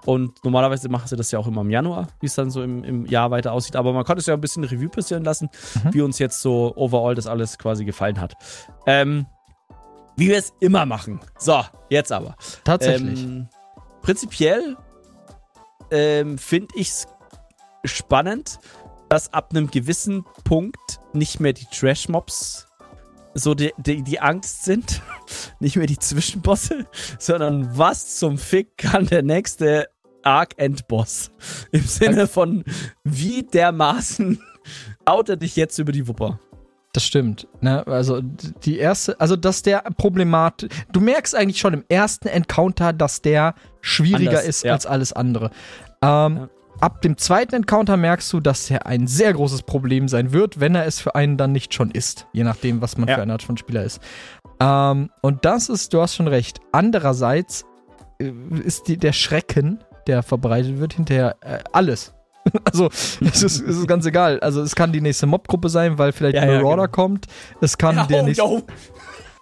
Und normalerweise machen sie das ja auch immer im Januar, wie es dann so im, im Jahr weiter aussieht. Aber man konnte es ja ein bisschen Revue passieren lassen, mhm. wie uns jetzt so overall das alles quasi gefallen hat. Ähm, wie wir es immer machen. So, jetzt aber. Tatsächlich. Ähm, prinzipiell ähm, finde ich es spannend, dass ab einem gewissen Punkt nicht mehr die Trash-Mobs so die, die, die Angst sind, nicht mehr die Zwischenbosse, sondern was zum Fick kann der nächste Arc-Endboss? Im Sinne von, wie dermaßen haut er dich jetzt über die Wupper? Das stimmt. Ne? Also die erste, also dass der Problemat, du merkst eigentlich schon im ersten Encounter, dass der schwieriger Anders, ist ja. als alles andere. Ähm, ja. Ab dem zweiten Encounter merkst du, dass er ein sehr großes Problem sein wird, wenn er es für einen dann nicht schon ist. Je nachdem, was man ja. für eine Art von Spieler ist. Ähm, und das ist, du hast schon recht. Andererseits äh, ist die, der Schrecken, der verbreitet wird, hinterher äh, alles. Also, es ist, es ist ganz egal. Also, es kann die nächste Mobgruppe sein, weil vielleicht ja, ein Marauder ja, genau. kommt. Es kann ja, der oh, nächste.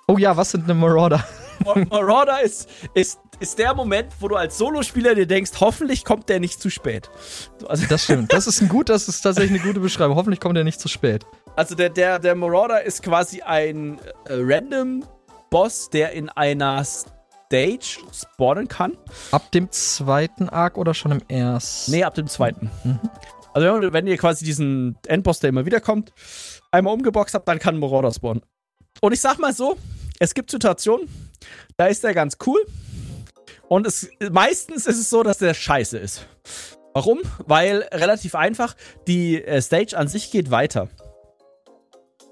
Oh ja, was sind eine Marauder? Marauder ist, ist ist der Moment, wo du als Solospieler dir denkst, hoffentlich kommt der nicht zu spät. Also das stimmt. Das ist ein gut, das ist tatsächlich eine gute Beschreibung. Hoffentlich kommt der nicht zu spät. Also der, der, der Marauder ist quasi ein äh, random Boss, der in einer Stage spawnen kann. Ab dem zweiten Arc oder schon im ersten? Nee, ab dem zweiten. Mhm. Also wenn ihr quasi diesen Endboss, der immer wieder kommt, einmal umgeboxt habt, dann kann Marauder spawnen. Und ich sag mal so, es gibt Situationen, da ist der ganz cool. Und es, meistens ist es so, dass der scheiße ist. Warum? Weil relativ einfach, die äh, Stage an sich geht weiter.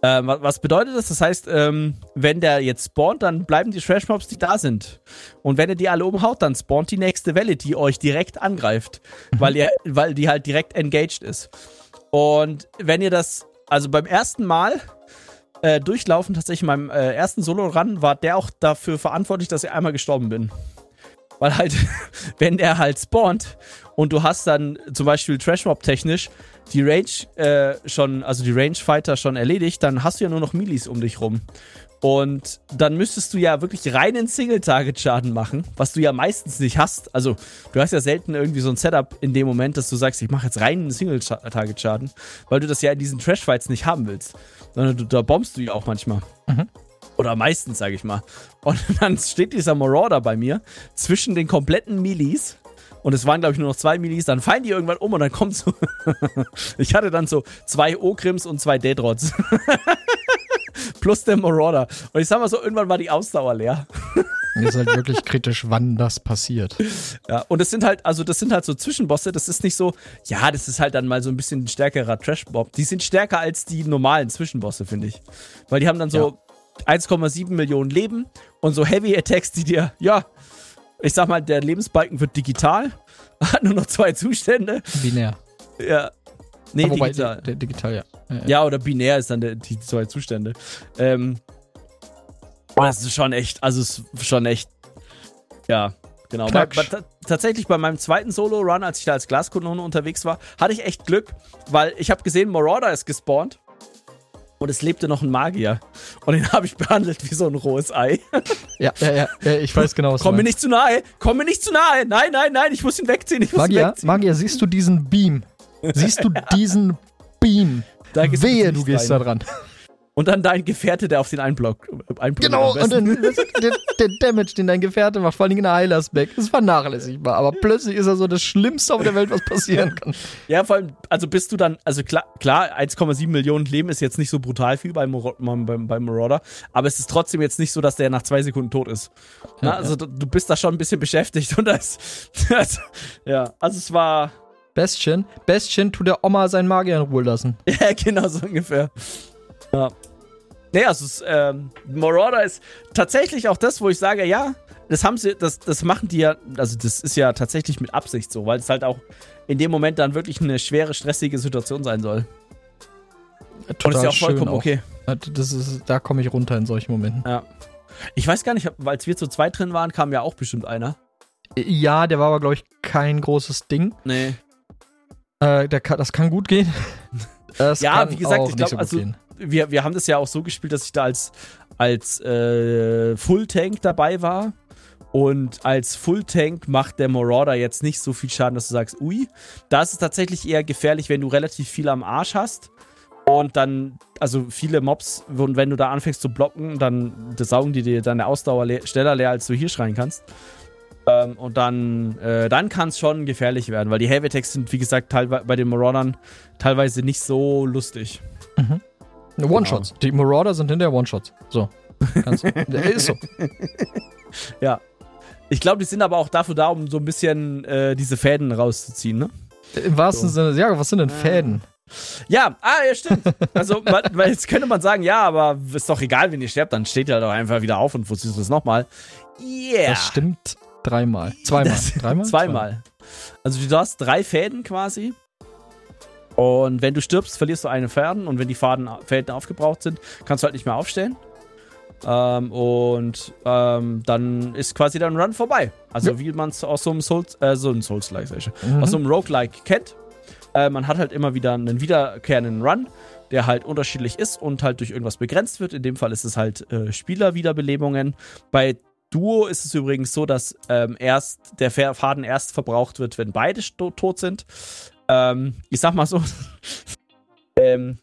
Ähm, was bedeutet das? Das heißt, ähm, wenn der jetzt spawnt, dann bleiben die Trash Mobs, die da sind. Und wenn ihr die alle umhaut, dann spawnt die nächste Welle, die euch direkt angreift, mhm. weil, ihr, weil die halt direkt engaged ist. Und wenn ihr das, also beim ersten Mal äh, durchlaufen, tatsächlich in meinem äh, ersten Solo-Run, war der auch dafür verantwortlich, dass ich einmal gestorben bin. Weil halt, wenn der halt spawnt und du hast dann zum Beispiel Trashmob technisch die Range äh, schon, also die Rangefighter schon erledigt, dann hast du ja nur noch Milis um dich rum. Und dann müsstest du ja wirklich reinen Single-Target-Schaden machen, was du ja meistens nicht hast. Also, du hast ja selten irgendwie so ein Setup in dem Moment, dass du sagst, ich mache jetzt reinen Single-Target-Schaden, weil du das ja in diesen Trash-Fights nicht haben willst. Sondern du, da bombst du ja auch manchmal. Mhm. Oder meistens, sage ich mal. Und dann steht dieser Marauder bei mir zwischen den kompletten Milis. Und es waren, glaube ich, nur noch zwei Milis. Dann fallen die irgendwann um und dann kommt so. ich hatte dann so zwei Okrims und zwei Deadrots. Plus der Marauder. Und ich sag mal so, irgendwann war die Ausdauer leer. Ist halt wirklich kritisch, wann das passiert. Ja, und das sind halt, also das sind halt so Zwischenbosse, das ist nicht so, ja, das ist halt dann mal so ein bisschen stärkerer Trash-Bob. Die sind stärker als die normalen Zwischenbosse, finde ich. Weil die haben dann so ja. 1,7 Millionen Leben und so Heavy Attacks, die dir, ja, ich sag mal, der Lebensbalken wird digital, hat nur noch zwei Zustände. Binär. Ja. Nee, wobei, digital. Der, digital, ja. ja. Ja, oder binär ist dann der, die zwei Zustände. Ähm, das ist schon echt, also es ist schon echt, ja, genau. Bei, bei, tatsächlich bei meinem zweiten Solo-Run, als ich da als Glaskanone unterwegs war, hatte ich echt Glück, weil ich habe gesehen, Marauder ist gespawnt und es lebte noch ein Magier. Und den habe ich behandelt wie so ein rohes Ei. Ja, ja, ja, ich weiß genau, was Komm mir nicht zu nahe, komm mir nicht zu nahe. Nein, nein, nein, ich muss ihn wegziehen. Ich muss Magier, ihn wegziehen. Magier, siehst du diesen Beam? Siehst du diesen Beam? Da Wehe, du gehst rein. da dran. Und dann dein Gefährte, der auf den einblock. einblock genau, und dann, der, der, Damage, den dein Gefährte macht, vor allem in der Heilersback, ist vernachlässigbar. Aber plötzlich ist er so das Schlimmste auf der Welt, was passieren kann. Ja, vor allem, also bist du dann, also klar, klar 1,7 Millionen Leben ist jetzt nicht so brutal viel beim, beim, beim Marauder, aber es ist trotzdem jetzt nicht so, dass der nach zwei Sekunden tot ist. Na, also ja. du bist da schon ein bisschen beschäftigt und das, das ja, also es war. Bestien, Bestien tu der Oma seinen Magier in Ruhe lassen. Ja, genau so ungefähr. Ja. Nee, also es, ähm, Marauder ist tatsächlich auch das, wo ich sage, ja, das haben sie, das, das machen die ja, also das ist ja tatsächlich mit Absicht so, weil es halt auch in dem Moment dann wirklich eine schwere, stressige Situation sein soll. Total Und ist ja auch vollkommen auch. okay. Das ist, da komme ich runter in solchen Momenten. Ja. Ich weiß gar nicht, als wir zu zweit drin waren, kam ja auch bestimmt einer. Ja, der war aber, glaube ich, kein großes Ding. Nee. Äh, der das kann gut gehen. Das ja, wie gesagt, ich glaube, so also gehen wir, wir haben das ja auch so gespielt, dass ich da als, als äh, Full Tank dabei war. Und als Full Tank macht der Marauder jetzt nicht so viel Schaden, dass du sagst, ui. Da ist es tatsächlich eher gefährlich, wenn du relativ viel am Arsch hast. Und dann, also viele Mobs, wenn du da anfängst zu blocken, dann saugen die dir deine Ausdauer le schneller leer, als du hier schreien kannst. Ähm, und dann, äh, dann kann es schon gefährlich werden, weil die Heavy Attacks sind, wie gesagt, bei den Maraudern teilweise nicht so lustig. Mhm. One-Shots. Die Marauder sind hinterher One-Shots. So. Kannst, ist so. Ja. Ich glaube, die sind aber auch dafür da, um so ein bisschen äh, diese Fäden rauszuziehen, ne? Im wahrsten so. Sinne, ja, was sind denn Fäden? Ja, ah, ja, stimmt. Also, weil jetzt könnte man sagen, ja, aber ist doch egal, wenn ihr sterbt, dann steht ihr doch einfach wieder auf und versucht es nochmal. Yeah. Das stimmt dreimal. Zweimal. Das, dreimal? Zweimal. Also, du hast drei Fäden quasi. Und wenn du stirbst, verlierst du eine Faden und wenn die Faden, Fäden aufgebraucht sind, kannst du halt nicht mehr aufstellen. Ähm, und ähm, dann ist quasi dein Run vorbei. Also ja. wie man es aus so einem Souls, äh, so einem Souls-like, mhm. aus so einem Roguelike kennt. Äh, man hat halt immer wieder einen wiederkehrenden Run, der halt unterschiedlich ist und halt durch irgendwas begrenzt wird. In dem Fall ist es halt äh, Spielerwiederbelebungen. Bei Duo ist es übrigens so, dass ähm, erst der Faden erst verbraucht wird, wenn beide tot sind ähm, ich sag mal so, ähm,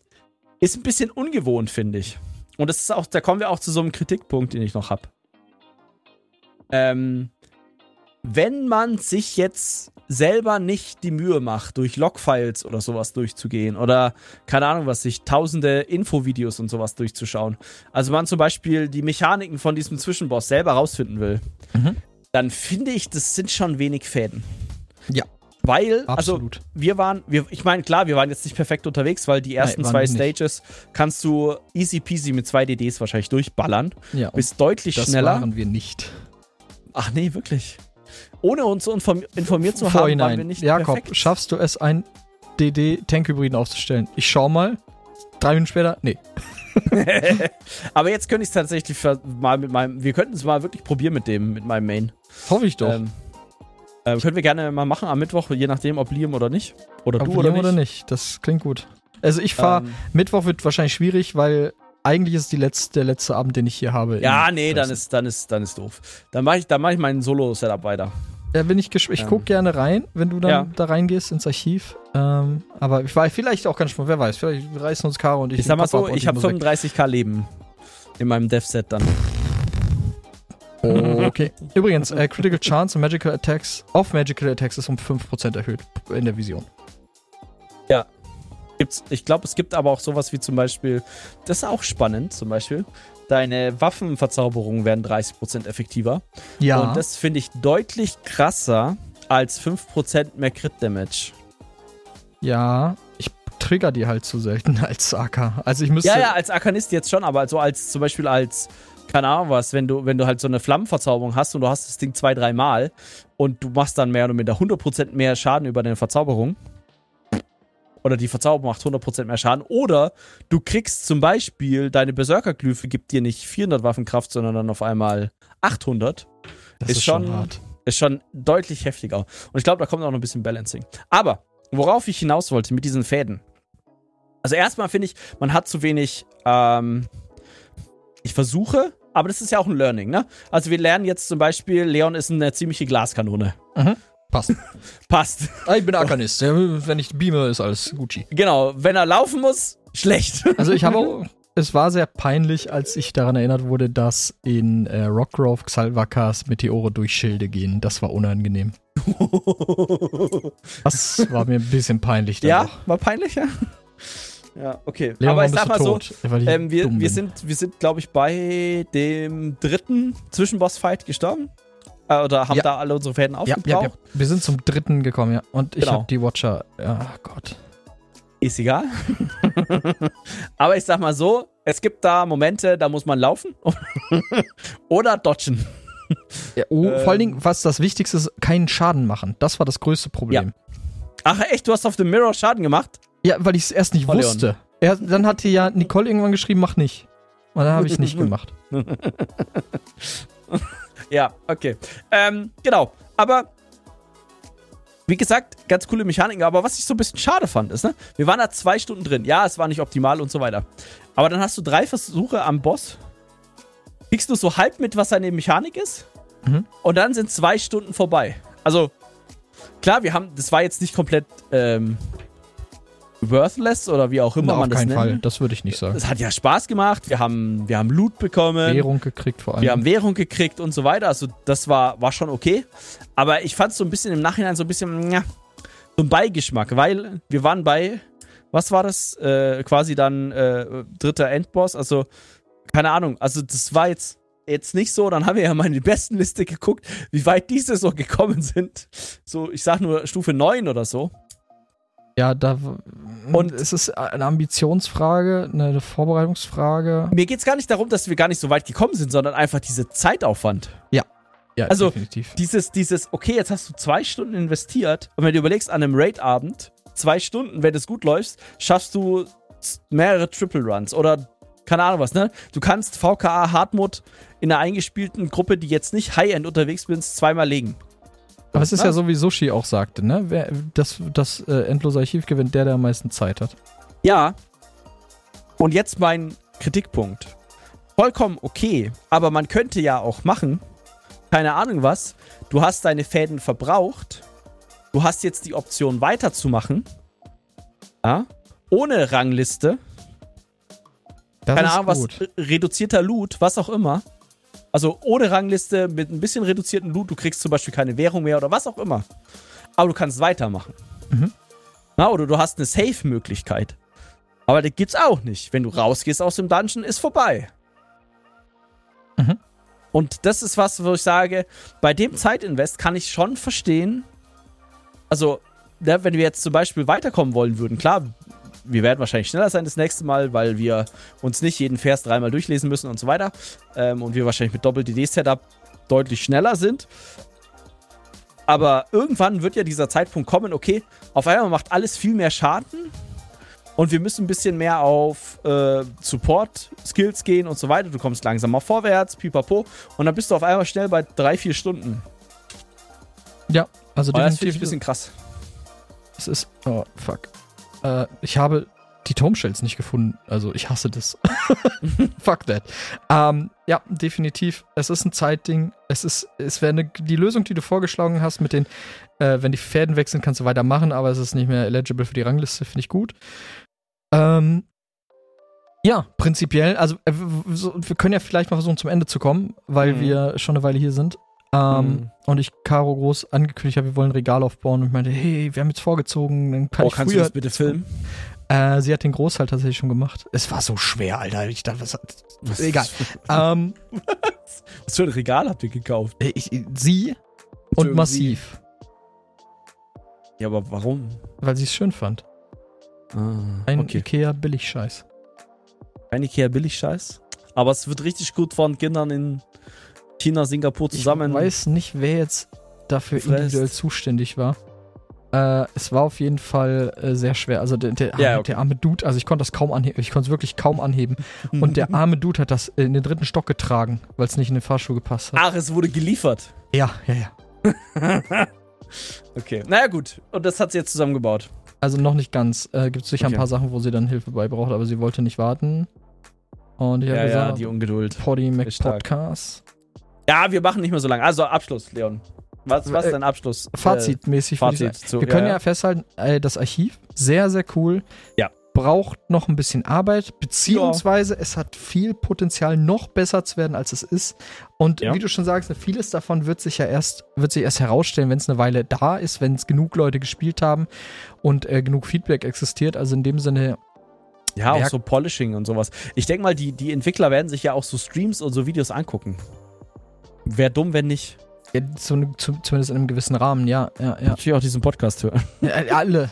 ist ein bisschen ungewohnt, finde ich. Und das ist auch, da kommen wir auch zu so einem Kritikpunkt, den ich noch habe. Ähm, wenn man sich jetzt selber nicht die Mühe macht, durch Logfiles oder sowas durchzugehen oder keine Ahnung was, sich tausende Infovideos und sowas durchzuschauen, also man zum Beispiel die Mechaniken von diesem Zwischenboss selber rausfinden will, mhm. dann finde ich, das sind schon wenig Fäden. Ja. Weil, also, Absolut. also wir waren, wir, ich meine, klar, wir waren jetzt nicht perfekt unterwegs, weil die ersten Nein, zwei Stages kannst du easy peasy mit zwei DDs wahrscheinlich durchballern. Ja, bist deutlich das schneller. Das waren wir nicht. Ach nee, wirklich. Ohne uns informiert zu haben, waren wir nicht Jakob, perfekt. schaffst du es, ein DD-Tank-Hybriden aufzustellen? Ich schau mal. Drei Minuten später? Nee. Aber jetzt könnte ich es tatsächlich mal mit meinem. Wir könnten es mal wirklich probieren mit dem, mit meinem Main. Hoffe ich doch. Ähm, äh, können wir gerne mal machen am Mittwoch, je nachdem, ob Liam oder nicht. Oder ob du oder nicht. oder nicht. Das klingt gut. Also ich fahre, ähm, Mittwoch wird wahrscheinlich schwierig, weil eigentlich ist die letzte, der letzte Abend, den ich hier habe. Ja, nee, dann ist, dann ist, dann ist doof. Dann mache ich, mach ich mein Solo-Setup weiter. Ja, bin ich gespannt. Ich ähm, gucke gerne rein, wenn du dann ja. da reingehst ins Archiv. Ähm, aber ich war vielleicht auch ganz spannend, wer weiß. Vielleicht reißen uns Caro und ich. Ich sag mal so, ich habe 35k Leben in meinem Dev-Set dann. Okay. Übrigens, äh, Critical Chance und Magical Attacks auf Magical Attacks ist um 5% erhöht in der Vision. Ja. gibt's, ich glaube, es gibt aber auch sowas wie zum Beispiel, das ist auch spannend, zum Beispiel, deine Waffenverzauberungen werden 30% effektiver. Ja. Und das finde ich deutlich krasser als 5% mehr Crit-Damage. ja. Ich trigger die halt zu selten als AK. Also ich müsste. Ja, ja, als Arkanist jetzt schon, aber so als zum Beispiel als, keine Ahnung was, wenn du, wenn du halt so eine Flammenverzauberung hast und du hast das Ding zwei, dreimal und du machst dann mehr oder minder 100% mehr Schaden über deine Verzauberung. Oder die Verzauberung macht 100% mehr Schaden. Oder du kriegst zum Beispiel, deine Berserkerglyphe gibt dir nicht 400 Waffenkraft, sondern dann auf einmal 800. das ist schon- Ist schon deutlich heftiger. Und ich glaube, da kommt auch noch ein bisschen Balancing. Aber, worauf ich hinaus wollte mit diesen Fäden. Also erstmal finde ich, man hat zu wenig, ähm, ich versuche, aber das ist ja auch ein Learning, ne? Also wir lernen jetzt zum Beispiel, Leon ist eine ziemliche Glaskanone. Passt. Passt. Ah, ich bin Arkanist. Wenn ich beame, ist alles Gucci. Genau, wenn er laufen muss, schlecht. Also ich habe auch, es war sehr peinlich, als ich daran erinnert wurde, dass in äh, Rockgrove Xalvakas Meteore durch Schilde gehen. Das war unangenehm. Das war mir ein bisschen peinlich. dann ja, auch. war peinlich, ja? Ja, okay. Leon, aber ich sag mal so, tot? Ich Ähm, wir, wir sind, wir sind glaube ich, bei dem dritten Zwischenboss-Fight gestorben. Äh, oder haben Ja. da alle unsere Fäden ja, ja, aufgebraucht. ja. Wir sind zum dritten gekommen, ja. Und ich Genau. habe die Watcher. Ja, Gott. Ist egal. Aber ich sag mal so, es gibt da Momente, da muss man laufen oder dodgen. Ja, oh, Ähm. vor allen Dingen, was das Wichtigste ist, keinen Schaden machen. Das war das größte Problem. Ach echt, du hast auf dem Mirror Schaden gemacht? Ja, weil ich es erst nicht Leon. wusste. Er, dann hatte ja Nicole irgendwann geschrieben, mach nicht. Und dann habe ich es nicht gemacht. Ja, okay. Ähm, genau. Aber wie gesagt, ganz coole Mechaniken. Aber was ich so ein bisschen schade fand, ist, ne? Wir waren da zwei Stunden drin. Ja, es war nicht optimal und so weiter. Aber dann hast du drei Versuche am Boss. Kriegst du so halb mit, was seine Mechanik ist. Mhm. Und dann sind zwei Stunden vorbei. Also, klar, wir haben, das war jetzt nicht komplett ähm, worthless oder wie auch immer auf man das keinen nennt. Fall. Das würde ich nicht sagen. Es hat ja Spaß gemacht. Wir haben, wir haben Loot bekommen. Währung gekriegt vor allem. Wir haben Währung gekriegt und so weiter. Also das war, war schon okay. Aber ich fand es so ein bisschen im Nachhinein so ein bisschen, ja, so ein Beigeschmack, weil wir waren bei, was war das? Äh, quasi dann äh, dritter Endboss. Also, keine Ahnung. Also das war jetzt, jetzt nicht so. Dann haben wir ja mal in die besten Liste geguckt, wie weit diese so gekommen sind. So, ich sag nur Stufe 9 oder so. Ja, da. Und- es ist eine Ambitionsfrage, eine Vorbereitungsfrage. Mir geht es gar nicht darum, dass wir gar nicht so weit gekommen sind, sondern einfach diese Zeitaufwand. Ja, Also, definitiv. dieses, dieses, okay, jetzt hast du zwei Stunden investiert und wenn du überlegst, an einem Raid-Abend, zwei Stunden, wenn es gut läuft, schaffst du mehrere Triple Runs oder keine Ahnung was, ne? Du kannst VKA Hardmode in einer eingespielten Gruppe, die jetzt nicht High-End unterwegs bist, zweimal legen. Aber es ist ja so, wie Sushi auch sagte, ne? Wer, das das äh, endlose Archiv gewinnt der, der am meisten Zeit hat. Ja. Und jetzt mein Kritikpunkt. Vollkommen okay, aber man könnte ja auch machen, keine Ahnung was, du hast deine Fäden verbraucht, du hast jetzt die Option weiterzumachen, ja, ohne Rangliste, Das keine Ahnung was, gut. re- reduzierter Loot, was auch immer. Also ohne Rangliste, mit ein bisschen reduzierten Loot, du kriegst zum Beispiel keine Währung mehr oder was auch immer. Aber du kannst weitermachen. Mhm. Na, oder du hast eine Safe-Möglichkeit. Aber das gibt's auch nicht. Wenn du rausgehst aus dem Dungeon, ist vorbei. Mhm. Und das ist was, wo ich sage, bei dem Zeitinvest kann ich schon verstehen. Also, ne, wenn wir jetzt zum Beispiel weiterkommen wollen würden, klar, wir werden wahrscheinlich schneller sein das nächste Mal, weil wir uns nicht jeden Vers dreimal durchlesen müssen und so weiter. Ähm, und wir wahrscheinlich mit Doppel-DD-Setup deutlich schneller sind. Aber irgendwann wird ja dieser Zeitpunkt kommen, okay, auf einmal macht alles viel mehr Schaden und wir müssen ein bisschen mehr auf äh, Support-Skills gehen und so weiter. Du kommst langsamer vorwärts, pipapo, und dann bist du auf einmal schnell bei drei, vier Stunden. Ja, also Und das finde ich ein bisschen krass. Es ist. Oh, fuck. Äh, ich habe die Tomshells nicht gefunden. Also ich hasse das. fuck that. Ähm, ja, definitiv. Es ist ein Zeitding. Es ist, es wäre eine- die Lösung, die du vorgeschlagen hast, mit den, äh, wenn die Fäden wechseln, kannst du weitermachen, aber es ist nicht mehr eligible für die Rangliste, finde ich gut. Ähm, ja, prinzipiell, also äh, wir können ja vielleicht mal versuchen, zum Ende zu kommen, weil Mhm. wir schon eine Weile hier sind. Ähm, Mhm. Und ich Caro groß angekündigt habe, wir wollen ein Regal aufbauen und ich meinte, hey, wir haben jetzt vorgezogen, dann kann oh, ich kannst du früher. das bitte filmen? Äh, sie hat den Großteil tatsächlich schon gemacht. Es war so schwer, Alter. Ich dachte, was, was egal. ähm, Was für ein Regal habt ihr gekauft? ich, sie und Irgendwie- massiv, Ja, aber warum? weil sie es schön fand. Ah, Ein okay. Ikea Billigscheiß. Ein Ikea Billig-Scheiß. Aber es wird richtig gut von Kindern in China, Singapur zusammen. Ich weiß nicht, wer jetzt dafür gefräst. individuell zuständig war. Äh, es war auf jeden Fall äh, sehr schwer. Also der, der, Ja, arme, okay. der arme Dude, also ich konnte das kaum anheben, ich konnte es wirklich kaum anheben. Und der arme Dude hat das in den dritten Stock getragen, weil es nicht in den Fahrstuhl gepasst hat. Ach, es wurde geliefert. Ja, ja, ja. Okay. Naja, gut. Und das hat sie jetzt zusammengebaut. Also noch nicht ganz. Äh, Gibt sicher Okay. ein paar Sachen, wo sie dann Hilfe bei braucht, aber sie wollte nicht warten. Und ich habe Ja, ja, gesagt, die Ungeduld. Poddy Mac ist stark. Ja, wir machen nicht mehr so lange. Also Abschluss, Leon. Was, was Äh, ist dein Abschluss? Fazitmäßig würde ich Fazit zu- Wir können ja, ja, ja. festhalten, äh, das Archiv, sehr, sehr cool. Ja. Braucht noch ein bisschen Arbeit, beziehungsweise es hat viel Potenzial, noch besser zu werden, als es ist. Und Ja. wie du schon sagst, vieles davon wird sich ja erst, wird sich erst herausstellen, wenn es eine Weile da ist, wenn es genug Leute gespielt haben und äh, genug Feedback existiert. Also in dem Sinne, Ja, auch so Polishing und sowas. Ich denke mal, die, die Entwickler werden sich ja auch so Streams und so Videos angucken. Wäre dumm, wenn nicht. ja, so, eine- zu, zumindest in einem gewissen Rahmen, ja, ja, ja. Natürlich auch diesen Podcast hören. ja alle.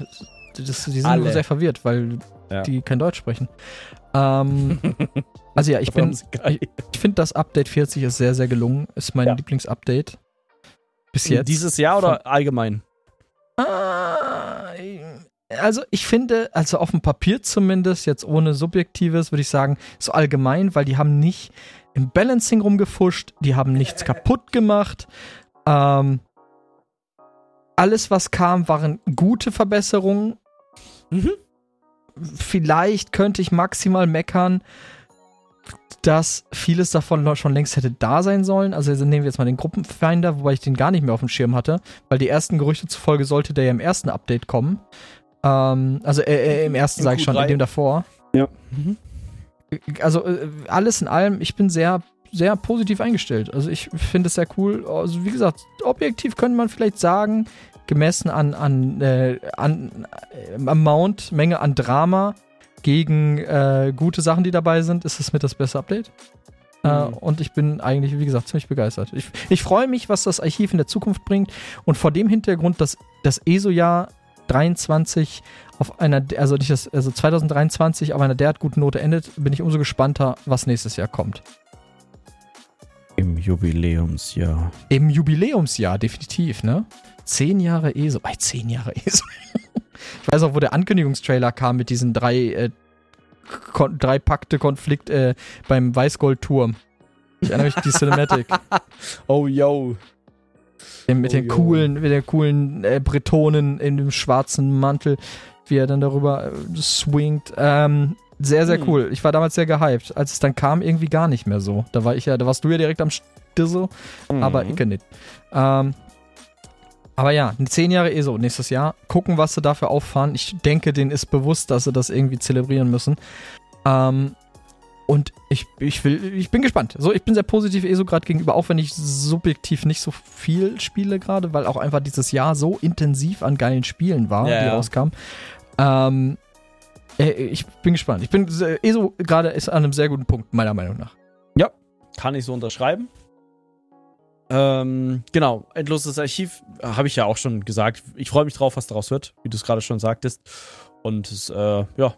Das, die sind Alle. nur sehr verwirrt, weil Ja. die kein Deutsch sprechen. Ähm, also ja, ich bin. Ich finde, das Update 40 ist sehr, sehr gelungen. Ist mein Ja. Lieblingsupdate. Bis jetzt. Dieses Jahr oder allgemein? Ah, also ich finde, also auf dem Papier zumindest, jetzt ohne Subjektives, würde ich sagen, so allgemein, weil die haben nicht im Balancing rumgefuscht, die haben nichts kaputt gemacht. Ähm, alles, was kam, waren gute Verbesserungen. Mhm. Vielleicht könnte ich maximal meckern, dass vieles davon schon längst hätte da sein sollen. Also nehmen wir jetzt mal den Gruppenfinder, wobei ich den gar nicht mehr auf dem Schirm hatte, weil die ersten Gerüchte zufolge sollte der ja im ersten Update kommen. Ähm, also äh, äh, im ersten sage ich schon, Q3. in dem davor. Ja. Mhm. Also äh, alles in allem, ich bin sehr sehr positiv eingestellt. Also ich finde es sehr cool. Also wie gesagt, objektiv könnte man vielleicht sagen, gemessen an, an, äh, an äh, Amount, Menge an Drama gegen äh, gute Sachen, die dabei sind, ist es mit das beste Update. Äh, Mhm. und ich bin eigentlich, wie gesagt, ziemlich begeistert. Ich, ich freue mich, was das Archiv in der Zukunft bringt. Und vor dem Hintergrund, dass das ESO-Jahr 23 auf einer, also nicht das, also 2023 auf einer derart guten Note endet, bin ich umso gespannter, was nächstes Jahr kommt. Im Jubiläumsjahr. Im Jubiläumsjahr, definitiv, ne? Zehn Jahre ESO. Bei zehn Jahre ESO. ich weiß auch, wo der Ankündigungstrailer kam mit diesen drei, äh, drei Pakte Konflikt äh, beim Weißgold-Turm. Ich erinnere mich an die Cinematic. Oh, yo. Mit Oh, den jo. coolen, mit den coolen äh, Bretonen in dem schwarzen Mantel, wie er dann darüber äh, swingt. Ähm, sehr, sehr Hm. cool. Ich war damals sehr gehypt. Als es dann kam, irgendwie gar nicht mehr so. Da war ich ja, da warst du ja direkt am Stissel. aber Mhm. ich nicht. Ähm, aber ja, 10 Jahre ESO nächstes Jahr. Gucken, was sie dafür auffahren. Ich denke, denen ist bewusst, dass sie das irgendwie zelebrieren müssen. Ähm, und ich, ich, will, ich bin gespannt. So, ich bin sehr positiv ESO gerade gegenüber, auch wenn ich subjektiv nicht so viel spiele gerade, weil auch einfach dieses Jahr so intensiv an geilen Spielen war, Ja, die ja. rauskamen. Ähm, äh, ich bin gespannt. Ich bin äh, ESO gerade ist an einem sehr guten Punkt, meiner Meinung nach. Kann ich so unterschreiben. Ähm, genau, endloses Archiv äh, habe ich ja auch schon gesagt. Ich freue mich drauf, was daraus wird, wie du es gerade schon sagtest. Und es, äh, ja,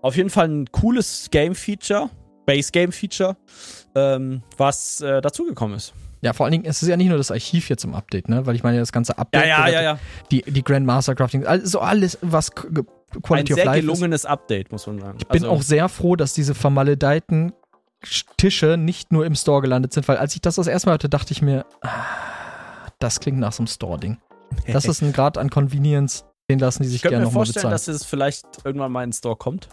auf jeden Fall ein cooles Game-Feature, Base-Game-Feature, ähm, was äh, dazugekommen ist. Ja, vor allen Dingen, es ist ja nicht nur das Archiv jetzt im Update, ne? Weil ich meine, das ganze Update, ja. die, die Grandmaster Crafting, also alles, was G- Ein Quality of sehr Life ist. gelungenes Update, muss man sagen. Ich bin auch sehr froh, dass diese vermaledeiten Sch- Tische nicht nur im Store gelandet sind, weil als ich das das erste Mal hörte, dachte ich mir, ah, das klingt nach so einem Store-Ding. Das ist ein Grad an Convenience, den lassen die sich Ich könnte gerne mir nochmal vorstellen, bezahlen. dass es vielleicht irgendwann mal in den Store kommt.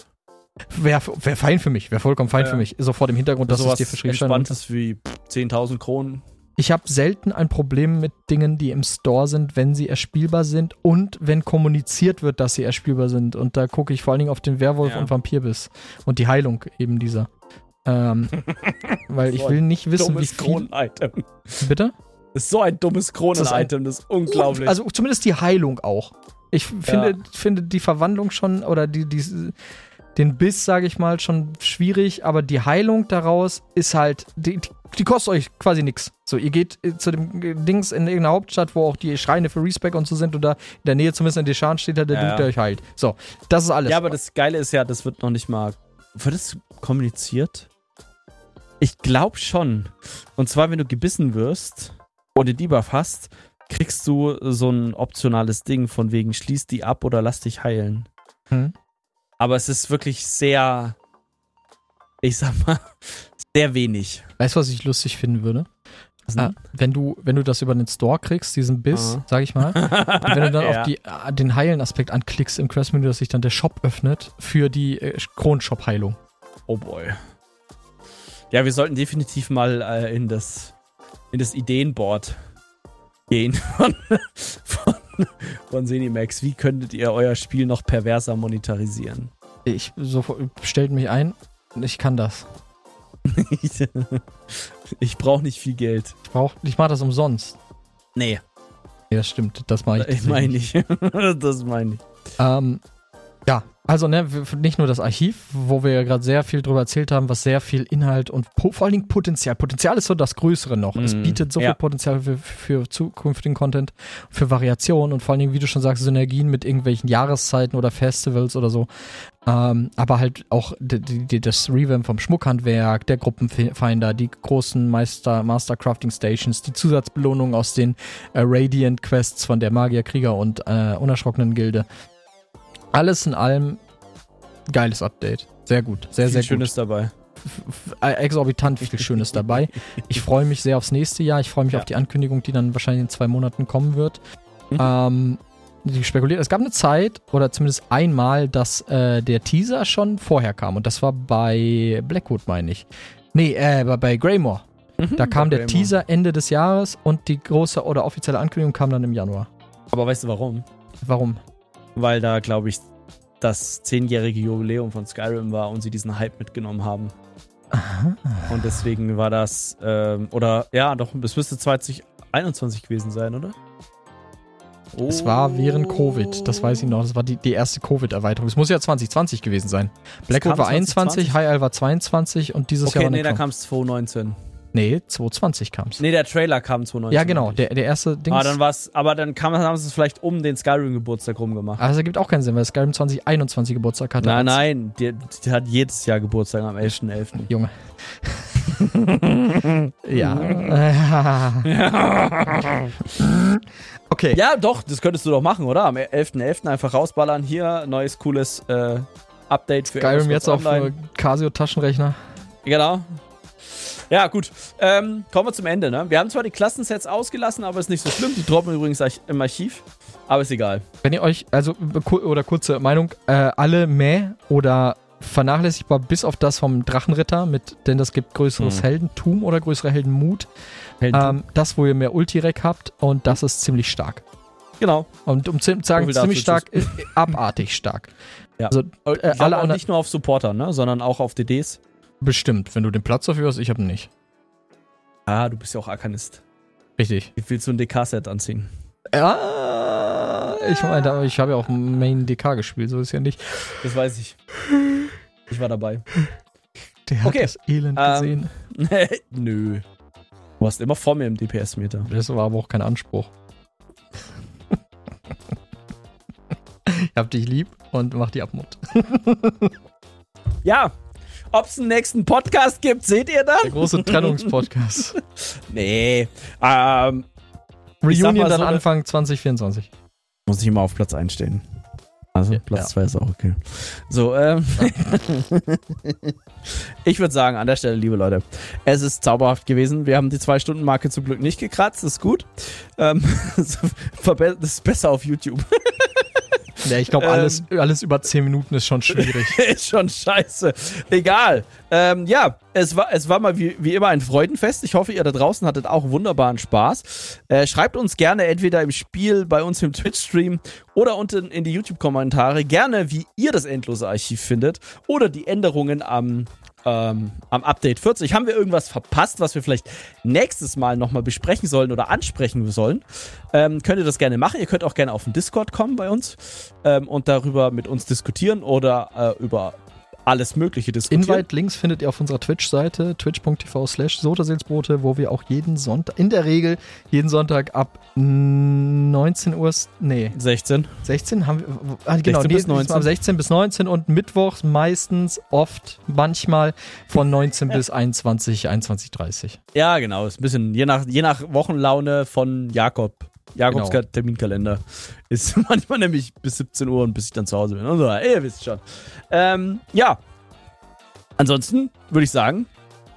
Wäre wär fein für mich, wäre vollkommen fein Ja. für mich. So vor dem Hintergrund, dass es dir verschrieben scheint. Entspanntes wie 10.000 Kronen. Ich habe selten ein Problem mit Dingen, die im Store sind, wenn sie erspielbar sind und wenn kommuniziert wird, dass sie erspielbar sind. Und da gucke ich vor allen Dingen auf den Werwolf Ja. und Vampirbiss und die Heilung eben dieser. Ähm, weil ich will nicht wissen, wie viel. Kronen-Item. Bitte? Das ist so ein dummes Das Kronen-Item, das ist unglaublich. Also zumindest die Heilung auch. Ich finde, ja. finde die Verwandlung schon oder die, die, den Biss, sage ich mal, schon schwierig, aber die Heilung daraus ist halt, die, die kostet euch quasi nichts. So, ihr geht äh, zu dem Dings in irgendeiner Hauptstadt, wo auch die Schreine für Respec und so sind und da in der Nähe zumindest in Deschan steht da der ja, Dude, der euch heilt. So, das ist alles. Ja, aber das Geile ist ja, das wird noch nicht mal, wird das kommuniziert? Ich glaube schon. Und zwar, wenn du gebissen wirst oder den Debuff hast, kriegst du so ein optionales Ding von wegen schließ die ab oder lass dich heilen. Hm. Aber es ist wirklich sehr, ich sag mal, sehr wenig. Weißt du, was ich lustig finden würde? Ah, wenn du, wenn du das über den Store kriegst, diesen Biss, uh sag ich mal, und wenn du dann ja. auf die, äh, den Heilen-Aspekt anklickst im Quest-Menü, dass sich dann der Shop öffnet für die äh, Kronenshop-Heilung. Oh boy. Ja, wir sollten definitiv mal äh, in das, in das Ideenboard gehen von, von, von Zenimax. Wie könntet ihr euer Spiel noch perverser monetarisieren? Ich so, stellt mich ein, ich kann das. ich brauche nicht viel Geld. Ich brauch, ich mache das umsonst. Nee. Ja, das stimmt. Das mache ich. Ich meine nicht. das meine ich. Ähm, ja, also ne, nicht nur das Archiv, wo wir ja gerade sehr viel drüber erzählt haben, was sehr viel Inhalt und vor allen Dingen Potenzial. Potenzial ist so das Größere noch. Mm, es mhm. bietet so ja. viel Potenzial für, für, zukünftigen Content, für Variationen und vor allen Dingen, wie du schon sagst, Synergien mit irgendwelchen Jahreszeiten oder Festivals oder so. Ähm, aber halt auch das Revamp vom Schmuckhandwerk, der Gruppenfinder, die großen Meister, Master Crafting Stations, die Zusatzbelohnungen aus den äh, Radiant Quests von der Magier, Krieger und äh, Unerschrockenen Gilde alles in allem geiles Update. Sehr gut. Sehr, viel sehr Schönes dabei. Äh, exorbitant viel Schönes dabei. Ich freue mich sehr aufs nächste Jahr. Ich freue mich ja. auf die Ankündigung, die dann wahrscheinlich in zwei Monaten kommen wird. Mhm. Ähm, die spekuliert, es gab eine Zeit, oder zumindest einmal, dass äh, der Teaser schon vorher kam. Und das war bei Blackwood, meine ich. Nee, äh, bei Greymore. Mhm, da kam der Greymore. Teaser Ende des Jahres und die große oder offizielle Ankündigung kam dann im Januar. Aber weißt du warum? Warum? Weil da, glaube ich, das zehnjährige Jubiläum von Skyrim war und sie diesen Hype mitgenommen haben. Aha. Und deswegen war das, ähm, oder ja, doch, es müsste 2021 gewesen sein, oder? Oh. Es war während Covid, das weiß ich noch. Das war die, die erste Covid-Erweiterung. Es muss ja 2020 gewesen sein. Blackwood war 21, High Isle war 22 und dieses okay, Jahr war nee, da kam es 2019. Nee, 2020 kam es. Nee, der Trailer kam 2019. Ja, genau, der, der erste Ding. Ah, dann war's, aber dann kam, haben sie es vielleicht um den Skyrim-Geburtstag rumgemacht. Also gibt auch keinen Sinn, weil Skyrim 2021 Geburtstag hatte. Nein, nein, der, der hat jedes Jahr Geburtstag am 11.11. .11. Junge. ja. okay. Ja, doch, das könntest du doch machen, oder? Am 11.11. .11. einfach rausballern. Hier, neues, cooles äh, Update für Skyrim jetzt Online. auf Casio-Taschenrechner. Genau. Ja, gut. Ähm, kommen wir zum Ende. Ne? Wir haben zwar die Klassensets ausgelassen, aber ist nicht so schlimm. Die droppen übrigens im Archiv. Aber ist egal. Wenn ihr euch, also, oder kurze Meinung, äh, alle Mäh oder vernachlässigbar bis auf das vom Drachenritter, mit, denn das gibt größeres hm. Heldentum oder größere Heldenmut. Heldentum. Ähm, das, wo ihr mehr Ultirek habt und das ist ziemlich stark. Genau. Und um zu sagen, ziemlich stark, äh, abartig stark. Ja. Also, äh, alle auch nicht nur auf Supporter, ne, sondern auch auf DDs. Bestimmt, wenn du den Platz dafür hast, ich habe nicht. Ah, du bist ja auch Arkanist. Richtig. Wie willst du ein DK-Set anziehen? Ja, ich meine, ich habe ja auch Main DK gespielt, so ist ja nicht. Das weiß ich. Ich war dabei. Der hat okay. das Elend ähm, gesehen. Nö. Du warst immer vor mir im DPS-Meter. Das war aber auch kein Anspruch. ich hab dich lieb und mach die Abmut. ja, ob es einen nächsten Podcast gibt, seht ihr dann? Der große Trennungspodcast. nee. Ähm, Reunion dann so Anfang 2024. Muss ich immer auf Platz einstehen. Also Platz 2 ja. ist auch okay. So, ähm. ich würde sagen, an der Stelle, liebe Leute, es ist zauberhaft gewesen. Wir haben die Zwei-Stunden-Marke zum Glück nicht gekratzt. Das ist gut. Ähm, das ist besser auf YouTube. Ja, ich glaube, alles, ähm, alles über 10 Minuten ist schon schwierig. ist schon scheiße. Egal. Ähm, ja, es war, es war mal wie, wie immer ein Freudenfest. Ich hoffe, ihr da draußen hattet auch wunderbaren Spaß. Äh, schreibt uns gerne entweder im Spiel, bei uns im Twitch-Stream oder unten in die YouTube-Kommentare gerne, wie ihr das endlose Archiv findet oder die Änderungen am ähm, am Update 40. Haben wir irgendwas verpasst, was wir vielleicht nächstes Mal nochmal besprechen sollen oder ansprechen sollen? Ähm, könnt ihr das gerne machen. Ihr könnt auch gerne auf den Discord kommen bei uns ähm, und darüber mit uns diskutieren oder äh, über alles Mögliche diskutieren. Invite-Links findet ihr auf unserer Twitch-Seite, twitch.tv slash Sotaseelsbrote, wo wir auch jeden Sonntag, in der Regel jeden Sonntag ab 19 Uhr, nee. 16. 16 haben wir, ah, genau, 16 bis 19. ab 16 bis 19 und mittwochs meistens, oft, manchmal von 19 bis 21, 21, 30. Ja, genau, ist ein bisschen je nach, je nach Wochenlaune von Jakob. Jakobs genau. Terminkalender ist manchmal nämlich bis 17 Uhr und bis ich dann zu Hause bin. Also, ihr wisst schon. Ähm, ja. Ansonsten würde ich sagen,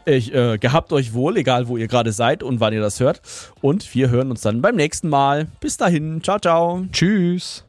ich, äh, gehabt euch wohl, egal wo ihr gerade seid und wann ihr das hört. Und wir hören uns dann beim nächsten Mal. Bis dahin. Ciao, ciao. Tschüss.